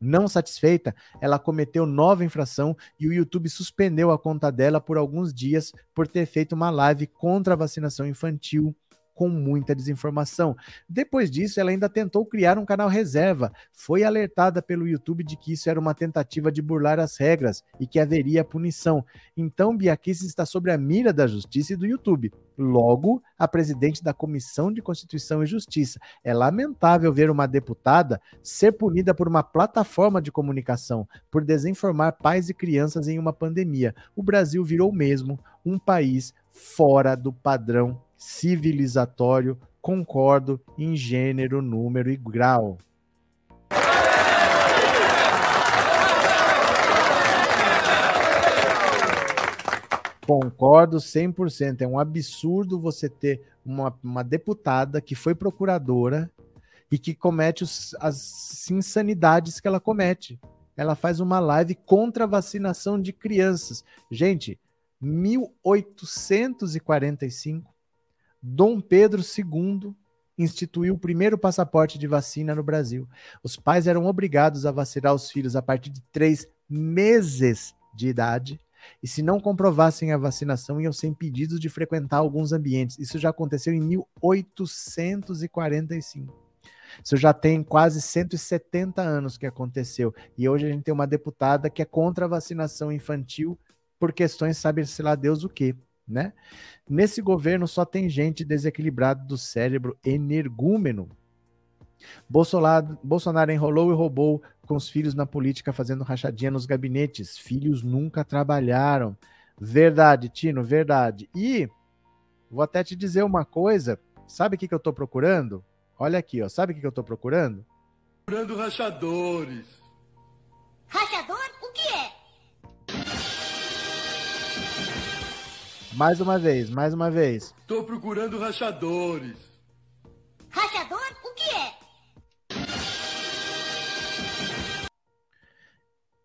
Não satisfeita, ela cometeu nova infração e o YouTube suspendeu a conta dela por alguns dias por ter feito uma live contra a vacinação infantil com muita desinformação. Depois disso, ela ainda tentou criar um canal reserva. Foi alertada pelo YouTube de que isso era uma tentativa de burlar as regras e que haveria punição. Então, Biaquice está sobre a mira da justiça e do YouTube. Logo, a presidente da Comissão de Constituição e Justiça. É lamentável ver uma deputada ser punida por uma plataforma de comunicação por desinformar pais e crianças em uma pandemia. O Brasil virou mesmo um país fora do padrão civilizatório, concordo em gênero, número e grau. Concordo 100%. É um absurdo você ter uma, uma deputada que foi procuradora e que comete os, as insanidades que ela comete. Ela faz uma live contra a vacinação de crianças. Gente, 1845 Dom Pedro II instituiu o primeiro passaporte de vacina no Brasil. Os pais eram obrigados a vacinar os filhos a partir de três meses de idade. E se não comprovassem a vacinação, iam ser impedidos de frequentar alguns ambientes. Isso já aconteceu em 1845. Isso já tem quase 170 anos que aconteceu. E hoje a gente tem uma deputada que é contra a vacinação infantil por questões, sabe-se lá Deus o quê né? Nesse governo só tem gente desequilibrada do cérebro energúmeno. Bolsonaro, Bolsonaro enrolou e roubou com os filhos na política, fazendo rachadinha nos gabinetes. Filhos nunca trabalharam. Verdade, Tino, verdade. E vou até te dizer uma coisa. Sabe o que, que eu tô procurando? Olha aqui, ó. Sabe o que, que eu tô procurando? Procurando rachadores. Rachador? Mais uma vez, mais uma vez. Tô procurando rachadores. Rachador? O que é?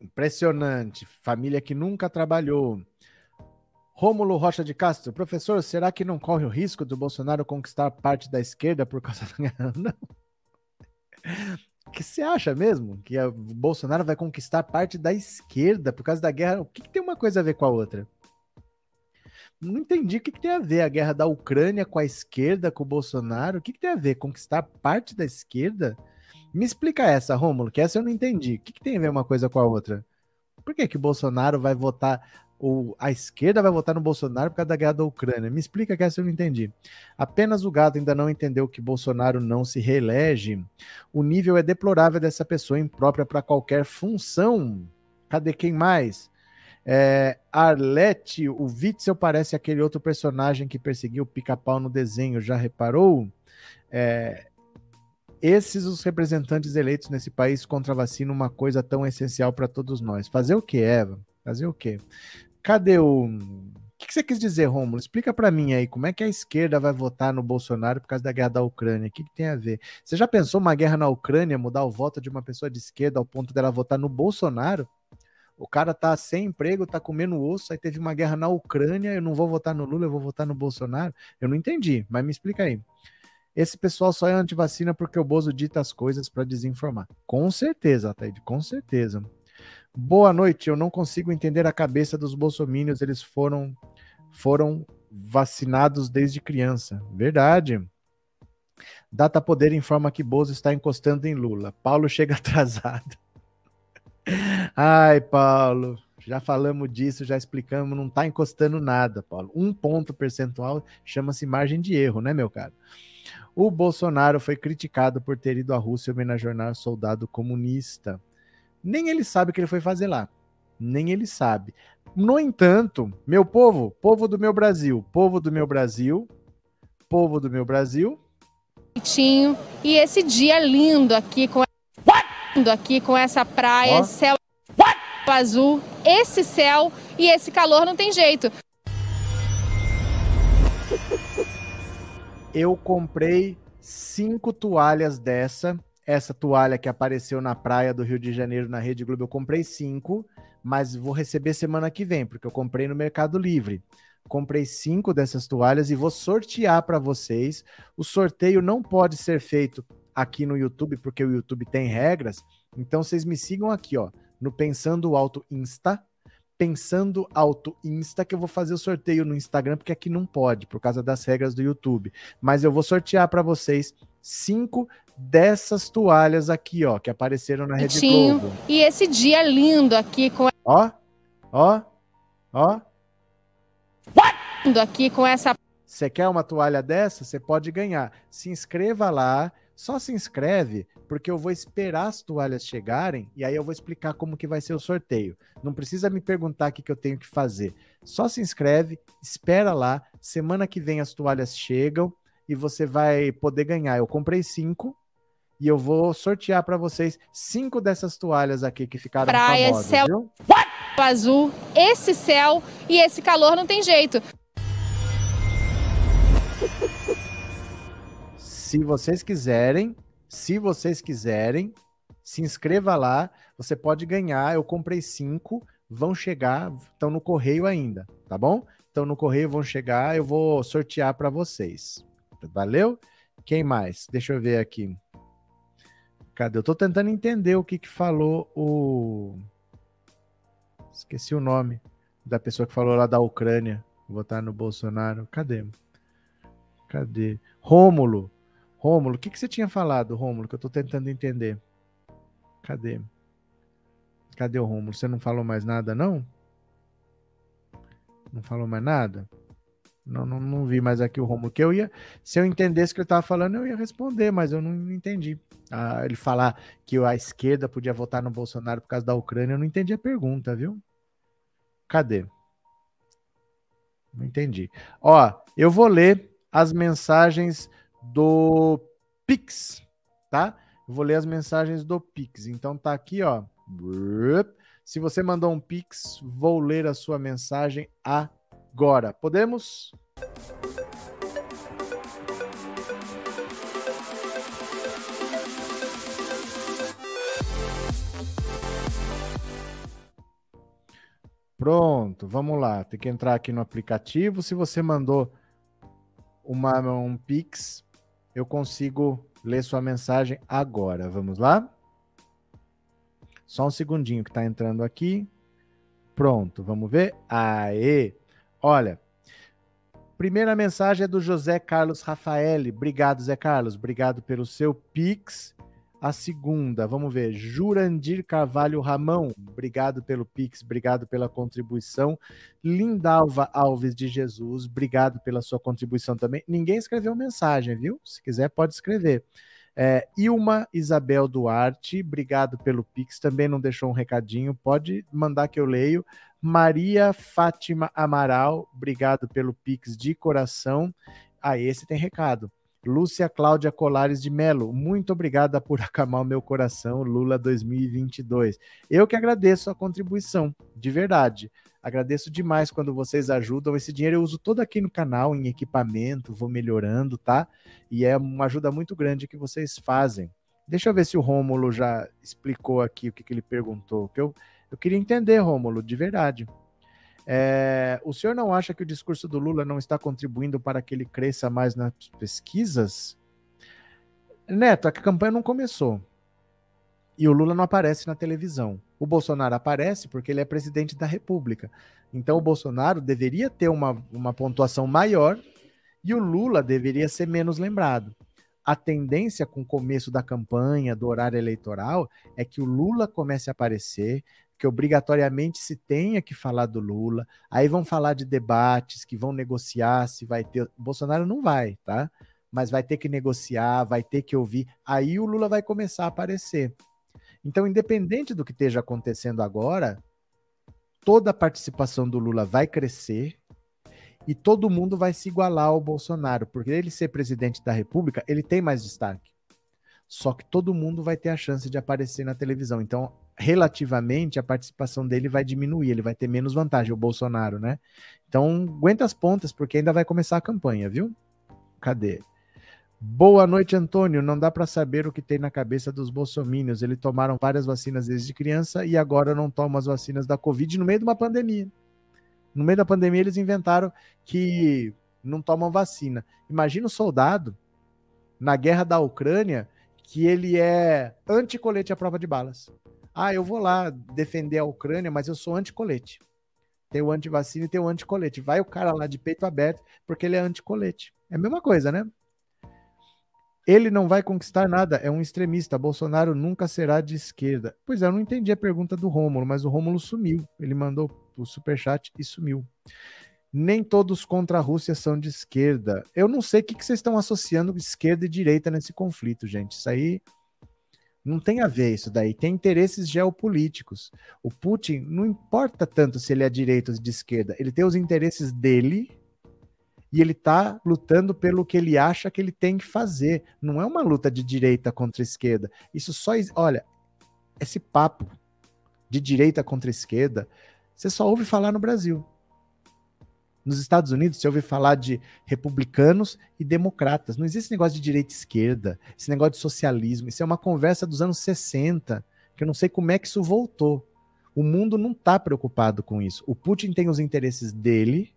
Impressionante. Família que nunca trabalhou. Rômulo Rocha de Castro, professor, será que não corre o risco do Bolsonaro conquistar parte da esquerda por causa da guerra? [LAUGHS] Não. O que você acha mesmo? Que o Bolsonaro vai conquistar parte da esquerda por causa da guerra? O que, que tem uma coisa a ver com a outra? Não entendi o que, que, tem a ver a guerra da Ucrânia com a esquerda, com o Bolsonaro. O que, que tem a ver? Conquistar parte da esquerda? Me explica essa, Rômulo, que essa eu não entendi. O que, que tem a ver uma coisa com a outra? Por que, que o Bolsonaro vai votar, ou a esquerda vai votar no Bolsonaro por causa da guerra da Ucrânia? Me explica que essa eu não entendi. Apenas o gado ainda não entendeu que Bolsonaro não se reelege. O nível é deplorável dessa pessoa imprópria para qualquer função. Cadê quem mais? É, Arlete, o Witzel parece aquele outro personagem que perseguiu o pica-pau no desenho, já reparou? É, esses os representantes eleitos nesse país contra a vacina, uma coisa tão essencial para todos nós. Fazer o que, Eva? Fazer o quê? Cadê o. O que você quis dizer, Romulo? Explica para mim aí, como é que a esquerda vai votar no Bolsonaro por causa da guerra da Ucrânia? O que, que tem a ver? Você já pensou uma guerra na Ucrânia mudar o voto de uma pessoa de esquerda ao ponto dela votar no Bolsonaro? O cara tá sem emprego, tá comendo osso, aí teve uma guerra na Ucrânia, eu não vou votar no Lula, eu vou votar no Bolsonaro. Eu não entendi, mas me explica aí. Esse pessoal só é antivacina porque o Bozo dita as coisas para desinformar. Com certeza, Ataíde, com certeza. Boa noite, eu não consigo entender a cabeça dos bolsomínios, eles foram foram vacinados desde criança. Verdade. Data Poder informa que Bozo está encostando em Lula. Paulo chega [LAUGHS] atrasado. Ai, Paulo, já falamos disso, já explicamos, não está encostando nada, Paulo. Um ponto percentual chama-se margem de erro, né, meu cara? O Bolsonaro foi criticado por ter ido à Rússia homenagear soldado comunista. Nem ele sabe o que ele foi fazer lá. Nem ele sabe. No entanto, meu povo, povo do meu Brasil, povo do meu Brasil, povo do meu Brasil. E esse dia lindo aqui com aqui com essa praia, oh. céu What? azul, esse céu e esse calor não tem jeito. Eu comprei cinco toalhas dessa. Essa toalha que apareceu na praia do Rio de Janeiro na Rede Globo, eu comprei cinco, mas vou receber semana que vem, porque eu comprei no Mercado Livre. Comprei cinco dessas toalhas e vou sortear para vocês. O sorteio não pode ser feito aqui no YouTube, porque o YouTube tem regras. Então vocês me sigam aqui, ó, no Pensando Alto Insta. Pensando Alto Insta, que eu vou fazer o sorteio no Instagram, porque aqui não pode, por causa das regras do YouTube. Mas eu vou sortear para vocês cinco dessas toalhas aqui, ó, que apareceram na Rede Globo. E esse dia lindo aqui com. Ó, ó, ó. Lindo aqui com essa. Você quer uma toalha dessa? Você pode ganhar. Se inscreva lá só se inscreve, porque eu vou esperar as toalhas chegarem e aí eu vou explicar como que vai ser o sorteio. Não precisa me perguntar o que, que eu tenho que fazer. Só se inscreve, espera lá. Semana que vem as toalhas chegam e você vai poder ganhar. Eu comprei cinco e eu vou sortear para vocês cinco dessas toalhas aqui que ficaram Praia, famosas, céu viu? azul, esse céu e esse calor não tem jeito. [LAUGHS] se vocês quiserem, se vocês quiserem, se inscreva lá, você pode ganhar. Eu comprei cinco, vão chegar, estão no correio ainda, tá bom? Então no correio vão chegar, eu vou sortear para vocês. Valeu? Quem mais? Deixa eu ver aqui. Cadê? Eu tô tentando entender o que que falou o Esqueci o nome da pessoa que falou lá da Ucrânia, votar no Bolsonaro. Cadê? Cadê? Rômulo. Rômulo, o que, que você tinha falado, Rômulo, que eu tô tentando entender? Cadê? Cadê o Rômulo? Você não falou mais nada, não? Não falou mais nada? Não, não, não vi mais aqui o Rômulo. Que eu ia, se eu entendesse o que ele estava falando, eu ia responder, mas eu não entendi. Ah, ele falar que a esquerda podia votar no Bolsonaro por causa da Ucrânia, eu não entendi a pergunta, viu? Cadê? Não entendi. Ó, eu vou ler as mensagens do Pix, tá? Eu vou ler as mensagens do Pix. Então tá aqui, ó. Se você mandou um Pix, vou ler a sua mensagem agora. Podemos? Pronto, vamos lá. Tem que entrar aqui no aplicativo. Se você mandou uma, um Pix, eu consigo ler sua mensagem agora. Vamos lá? Só um segundinho que está entrando aqui. Pronto, vamos ver? Aê! Olha, primeira mensagem é do José Carlos Rafael. Obrigado, Zé Carlos. Obrigado pelo seu Pix. A segunda, vamos ver, Jurandir Carvalho Ramão, obrigado pelo Pix, obrigado pela contribuição. Lindalva Alves de Jesus, obrigado pela sua contribuição também. Ninguém escreveu mensagem, viu? Se quiser, pode escrever. É, Ilma Isabel Duarte, obrigado pelo Pix, também não deixou um recadinho, pode mandar que eu leio. Maria Fátima Amaral, obrigado pelo Pix de coração. Ah, esse tem recado. Lúcia Cláudia Colares de Melo, muito obrigada por [LAUGHS] acalmar o meu coração, Lula 2022. Eu que agradeço a contribuição, de verdade. Agradeço demais quando vocês ajudam. Esse dinheiro eu uso todo aqui no canal, em equipamento, vou melhorando, tá? E é uma ajuda muito grande que vocês fazem. Deixa eu ver se o Rômulo já explicou aqui o que, que ele perguntou. Que eu, eu queria entender, Rômulo, de verdade. É, o senhor não acha que o discurso do Lula não está contribuindo para que ele cresça mais nas pesquisas? Neto, a campanha não começou. E o Lula não aparece na televisão. O Bolsonaro aparece porque ele é presidente da República. Então o Bolsonaro deveria ter uma, uma pontuação maior e o Lula deveria ser menos lembrado. A tendência com o começo da campanha, do horário eleitoral, é que o Lula comece a aparecer, que obrigatoriamente se tenha que falar do Lula. Aí vão falar de debates que vão negociar se vai ter. Bolsonaro não vai, tá? Mas vai ter que negociar, vai ter que ouvir. Aí o Lula vai começar a aparecer. Então, independente do que esteja acontecendo agora, toda a participação do Lula vai crescer e todo mundo vai se igualar ao Bolsonaro, porque ele ser presidente da República, ele tem mais destaque. Só que todo mundo vai ter a chance de aparecer na televisão. Então, relativamente a participação dele vai diminuir, ele vai ter menos vantagem, o Bolsonaro, né? Então, aguenta as pontas, porque ainda vai começar a campanha, viu? Cadê? Boa noite, Antônio. Não dá para saber o que tem na cabeça dos bolsomínios. Eles tomaram várias vacinas desde criança e agora não tomam as vacinas da Covid no meio de uma pandemia. No meio da pandemia, eles inventaram que não tomam vacina. Imagina o soldado na guerra da Ucrânia que ele é anti-colete à prova de balas. Ah, eu vou lá defender a Ucrânia, mas eu sou anti-colete. Tem o anti-vacina e tem o anti-colete. Vai o cara lá de peito aberto porque ele é anti-colete. É a mesma coisa, né? Ele não vai conquistar nada, é um extremista. Bolsonaro nunca será de esquerda. Pois é, eu não entendi a pergunta do Rômulo, mas o Rômulo sumiu. Ele mandou o superchat e sumiu. Nem todos contra a Rússia são de esquerda. Eu não sei o que, que vocês estão associando esquerda e direita nesse conflito, gente. Isso aí não tem a ver isso daí. Tem interesses geopolíticos. O Putin não importa tanto se ele é direita ou de esquerda. Ele tem os interesses dele e ele está lutando pelo que ele acha que ele tem que fazer. Não é uma luta de direita contra esquerda. Isso só. Olha, esse papo de direita contra esquerda, você só ouve falar no Brasil. Nos Estados Unidos, você ouve falar de republicanos e democratas. Não existe negócio de direita e esquerda, esse negócio de socialismo. Isso é uma conversa dos anos 60, que eu não sei como é que isso voltou. O mundo não está preocupado com isso. O Putin tem os interesses dele.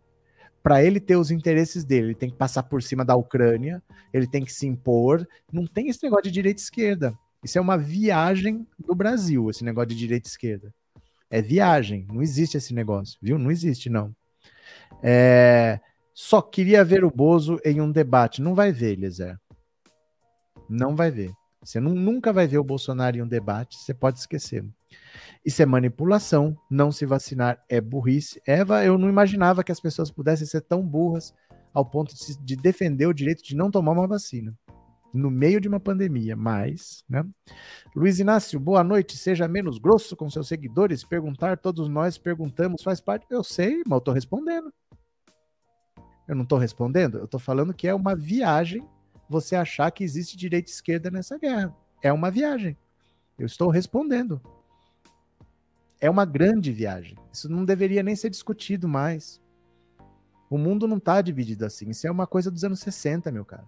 Para ele ter os interesses dele, ele tem que passar por cima da Ucrânia, ele tem que se impor. Não tem esse negócio de direita e esquerda. Isso é uma viagem do Brasil, esse negócio de direita e esquerda. É viagem, não existe esse negócio, viu? Não existe, não. É, só queria ver o Bozo em um debate. Não vai ver, Eliezer. Não vai ver. Você nunca vai ver o Bolsonaro em um debate, você pode esquecer. Isso é manipulação, não se vacinar é burrice. Eva, eu não imaginava que as pessoas pudessem ser tão burras ao ponto de, de defender o direito de não tomar uma vacina no meio de uma pandemia, mas, né? Luiz Inácio, boa noite. Seja menos grosso com seus seguidores. Perguntar, todos nós perguntamos, faz parte. Eu sei, mas eu tô respondendo. Eu não tô respondendo? Eu tô falando que é uma viagem você achar que existe direita e esquerda nessa guerra. É uma viagem. Eu estou respondendo. É uma grande viagem. Isso não deveria nem ser discutido mais. O mundo não está dividido assim. Isso é uma coisa dos anos 60, meu cara.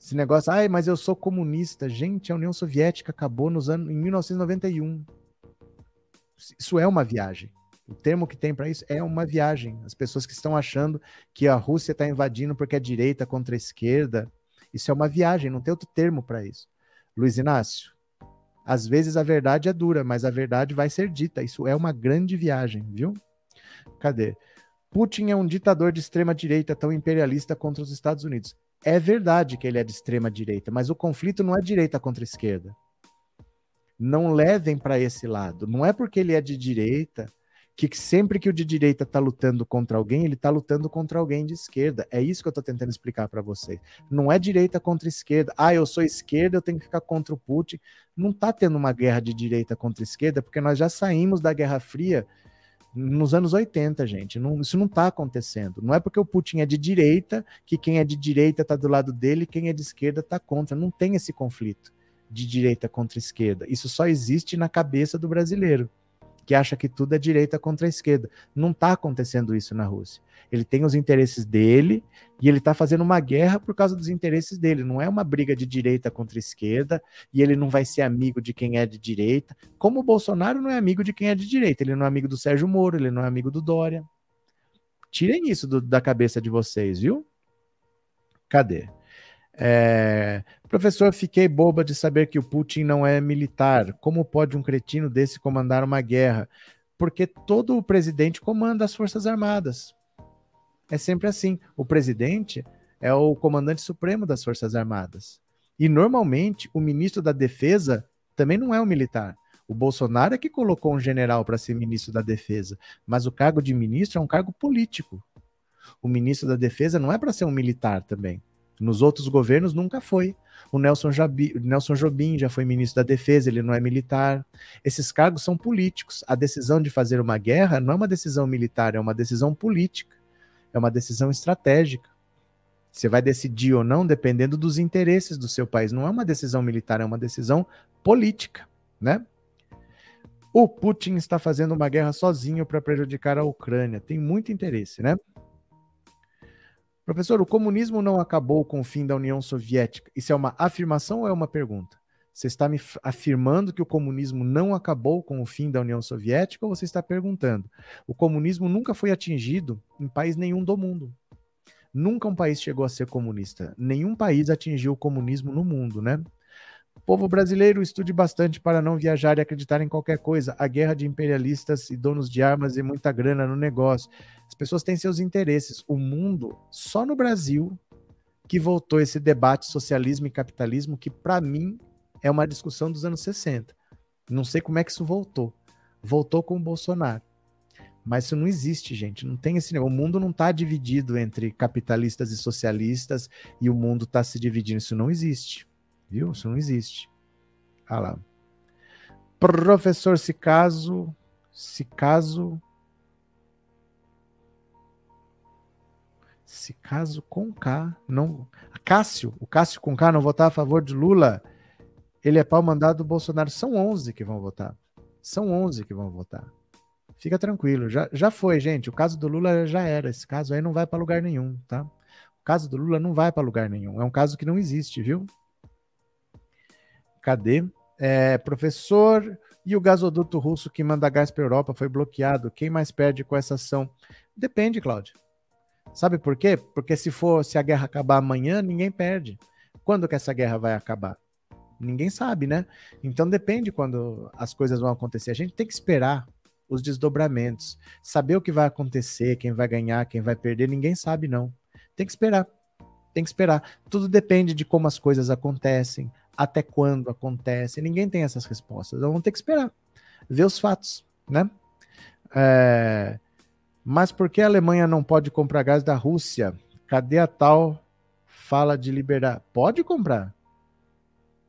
Esse negócio, ai, mas eu sou comunista. Gente, a União Soviética acabou nos anos, em 1991. Isso é uma viagem. O termo que tem para isso é uma viagem. As pessoas que estão achando que a Rússia está invadindo porque é direita contra a esquerda, isso é uma viagem, não tem outro termo para isso. Luiz Inácio, às vezes a verdade é dura, mas a verdade vai ser dita. Isso é uma grande viagem, viu? Cadê? Putin é um ditador de extrema direita tão imperialista contra os Estados Unidos. É verdade que ele é de extrema direita, mas o conflito não é direita contra esquerda. Não levem para esse lado. Não é porque ele é de direita que sempre que o de direita está lutando contra alguém, ele está lutando contra alguém de esquerda. É isso que eu estou tentando explicar para vocês. Não é direita contra esquerda. Ah, eu sou esquerda, eu tenho que ficar contra o Putin. Não está tendo uma guerra de direita contra esquerda, porque nós já saímos da Guerra Fria nos anos 80, gente. Não, isso não está acontecendo. Não é porque o Putin é de direita que quem é de direita está do lado dele, quem é de esquerda está contra. Não tem esse conflito de direita contra esquerda. Isso só existe na cabeça do brasileiro que acha que tudo é direita contra a esquerda. Não está acontecendo isso na Rússia. Ele tem os interesses dele e ele está fazendo uma guerra por causa dos interesses dele. Não é uma briga de direita contra esquerda e ele não vai ser amigo de quem é de direita. Como o Bolsonaro não é amigo de quem é de direita. Ele não é amigo do Sérgio Moro, ele não é amigo do Dória. Tirem isso do, da cabeça de vocês, viu? Cadê? É, professor, fiquei boba de saber que o Putin não é militar. Como pode um cretino desse comandar uma guerra? Porque todo o presidente comanda as Forças Armadas. É sempre assim. O presidente é o comandante supremo das Forças Armadas. E normalmente o ministro da Defesa também não é um militar. O Bolsonaro é que colocou um general para ser ministro da Defesa, mas o cargo de ministro é um cargo político. O ministro da Defesa não é para ser um militar também. Nos outros governos nunca foi. O Nelson, Jabi, Nelson Jobim já foi ministro da Defesa, ele não é militar. Esses cargos são políticos. A decisão de fazer uma guerra não é uma decisão militar, é uma decisão política. É uma decisão estratégica. Você vai decidir ou não dependendo dos interesses do seu país. Não é uma decisão militar, é uma decisão política, né? O Putin está fazendo uma guerra sozinho para prejudicar a Ucrânia. Tem muito interesse, né? Professor, o comunismo não acabou com o fim da União Soviética. Isso é uma afirmação ou é uma pergunta? Você está me afirmando que o comunismo não acabou com o fim da União Soviética ou você está perguntando? O comunismo nunca foi atingido em país nenhum do mundo. Nunca um país chegou a ser comunista. Nenhum país atingiu o comunismo no mundo, né? Povo brasileiro, estude bastante para não viajar e acreditar em qualquer coisa. A guerra de imperialistas e donos de armas e muita grana no negócio. As pessoas têm seus interesses. O mundo, só no Brasil, que voltou esse debate socialismo e capitalismo, que para mim é uma discussão dos anos 60. Não sei como é que isso voltou. Voltou com o Bolsonaro. Mas isso não existe, gente. Não tem esse. O mundo não está dividido entre capitalistas e socialistas e o mundo está se dividindo. Isso não existe. Viu? Isso não existe. Ah lá. Professor, se caso. Se caso. Se caso com K. Não. Cássio, o Cássio com K não votar a favor de Lula. Ele é pau mandado do Bolsonaro. São 11 que vão votar. São 11 que vão votar. Fica tranquilo. Já, já foi, gente. O caso do Lula já era. Esse caso aí não vai para lugar nenhum, tá? O caso do Lula não vai para lugar nenhum. É um caso que não existe, viu? Cadê? É, professor, e o gasoduto russo que manda gás para a Europa foi bloqueado. Quem mais perde com essa ação? Depende, Cláudio. Sabe por quê? Porque se for, se a guerra acabar amanhã, ninguém perde. Quando que essa guerra vai acabar? Ninguém sabe, né? Então depende quando as coisas vão acontecer. A gente tem que esperar os desdobramentos, saber o que vai acontecer, quem vai ganhar, quem vai perder, ninguém sabe não. Tem que esperar. Tem que esperar. Tudo depende de como as coisas acontecem, até quando acontece. Ninguém tem essas respostas. Então vamos ter que esperar, ver os fatos, né? É... Mas por que a Alemanha não pode comprar gás da Rússia? Cadê a tal fala de liberar? Pode comprar.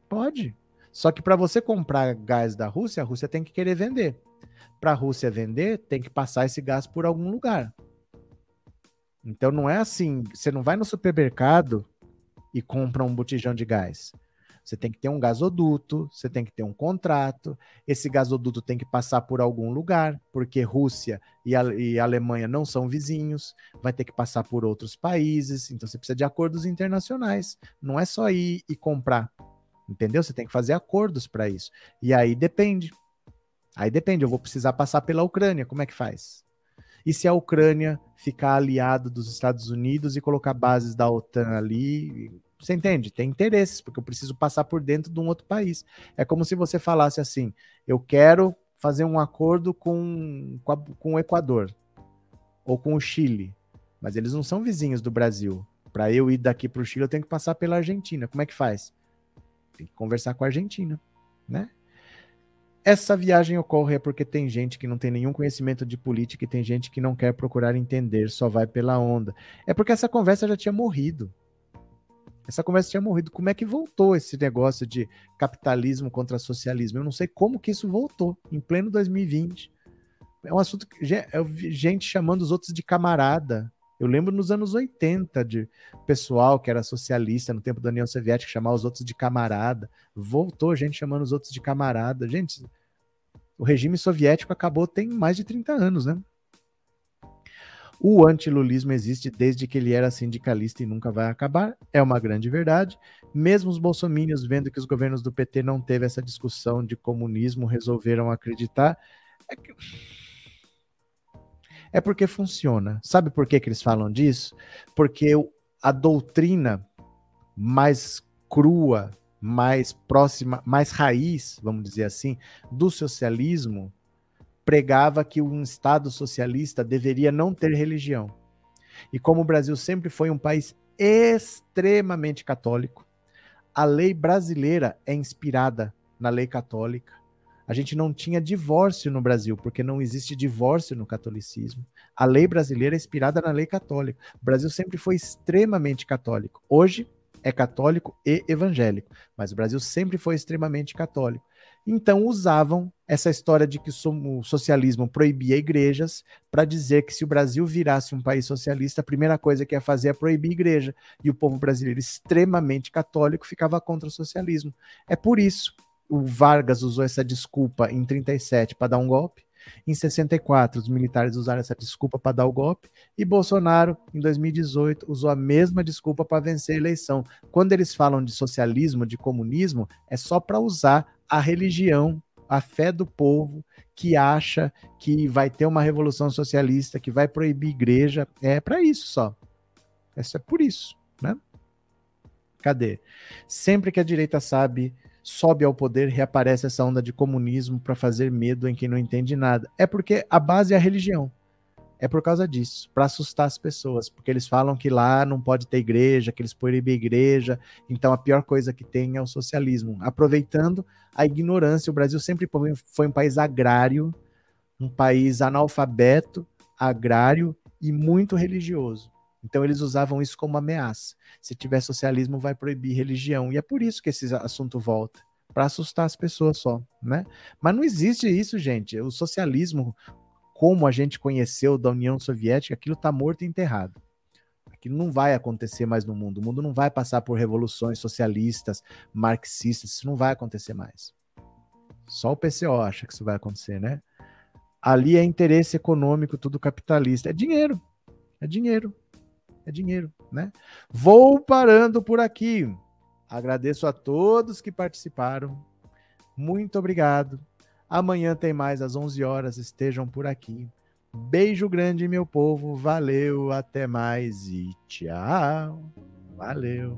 Pode. Só que para você comprar gás da Rússia, a Rússia tem que querer vender. Para a Rússia vender, tem que passar esse gás por algum lugar. Então não é assim, você não vai no supermercado e compra um botijão de gás. Você tem que ter um gasoduto, você tem que ter um contrato. Esse gasoduto tem que passar por algum lugar, porque Rússia e, a, e Alemanha não são vizinhos, vai ter que passar por outros países. Então você precisa de acordos internacionais. Não é só ir e comprar. Entendeu? Você tem que fazer acordos para isso. E aí depende. Aí depende, eu vou precisar passar pela Ucrânia, como é que faz? E se a Ucrânia ficar aliado dos Estados Unidos e colocar bases da OTAN ali, você entende? Tem interesses, porque eu preciso passar por dentro de um outro país. É como se você falasse assim: eu quero fazer um acordo com, com, a, com o Equador ou com o Chile, mas eles não são vizinhos do Brasil. Para eu ir daqui para o Chile, eu tenho que passar pela Argentina. Como é que faz? Tem que conversar com a Argentina, né? essa viagem ocorre é porque tem gente que não tem nenhum conhecimento de política e tem gente que não quer procurar entender, só vai pela onda. É porque essa conversa já tinha morrido. Essa conversa tinha morrido. Como é que voltou esse negócio de capitalismo contra socialismo? Eu não sei como que isso voltou em pleno 2020. É um assunto que é gente chamando os outros de camarada. Eu lembro nos anos 80 de pessoal que era socialista no tempo da União Soviética chamar os outros de camarada. Voltou gente chamando os outros de camarada. Gente, o regime soviético acabou tem mais de 30 anos, né? O antilulismo existe desde que ele era sindicalista e nunca vai acabar. É uma grande verdade. Mesmo os bolsomínios, vendo que os governos do PT não teve essa discussão de comunismo, resolveram acreditar. É que é porque funciona. Sabe por que, que eles falam disso? Porque a doutrina mais crua, mais próxima, mais raiz, vamos dizer assim, do socialismo pregava que um Estado socialista deveria não ter religião. E como o Brasil sempre foi um país extremamente católico, a lei brasileira é inspirada na lei católica. A gente não tinha divórcio no Brasil, porque não existe divórcio no catolicismo. A lei brasileira é inspirada na lei católica. O Brasil sempre foi extremamente católico. Hoje é católico e evangélico, mas o Brasil sempre foi extremamente católico. Então usavam essa história de que o socialismo proibia igrejas para dizer que se o Brasil virasse um país socialista, a primeira coisa que ia fazer é proibir igreja. E o povo brasileiro, extremamente católico, ficava contra o socialismo. É por isso o Vargas usou essa desculpa em 37 para dar um golpe. Em 64, os militares usaram essa desculpa para dar o golpe. E Bolsonaro, em 2018, usou a mesma desculpa para vencer a eleição. Quando eles falam de socialismo, de comunismo, é só para usar a religião, a fé do povo que acha que vai ter uma revolução socialista, que vai proibir igreja. É para isso só. É por isso, né? Cadê? Sempre que a direita sabe sobe ao poder, reaparece essa onda de comunismo para fazer medo em quem não entende nada. É porque a base é a religião. É por causa disso, para assustar as pessoas, porque eles falam que lá não pode ter igreja, que eles proíbem igreja, então a pior coisa que tem é o socialismo. Aproveitando a ignorância, o Brasil sempre foi um país agrário, um país analfabeto, agrário e muito religioso. Então eles usavam isso como ameaça. Se tiver socialismo, vai proibir religião. E é por isso que esse assunto volta para assustar as pessoas só, né? Mas não existe isso, gente. O socialismo, como a gente conheceu da União Soviética, aquilo está morto e enterrado. Aquilo não vai acontecer mais no mundo. O mundo não vai passar por revoluções socialistas, marxistas. Isso não vai acontecer mais. Só o PCO acha que isso vai acontecer, né? Ali é interesse econômico, tudo capitalista. É dinheiro. É dinheiro é dinheiro, né? Vou parando por aqui. Agradeço a todos que participaram. Muito obrigado. Amanhã tem mais às 11 horas. Estejam por aqui. Beijo grande, meu povo. Valeu, até mais e tchau. Valeu.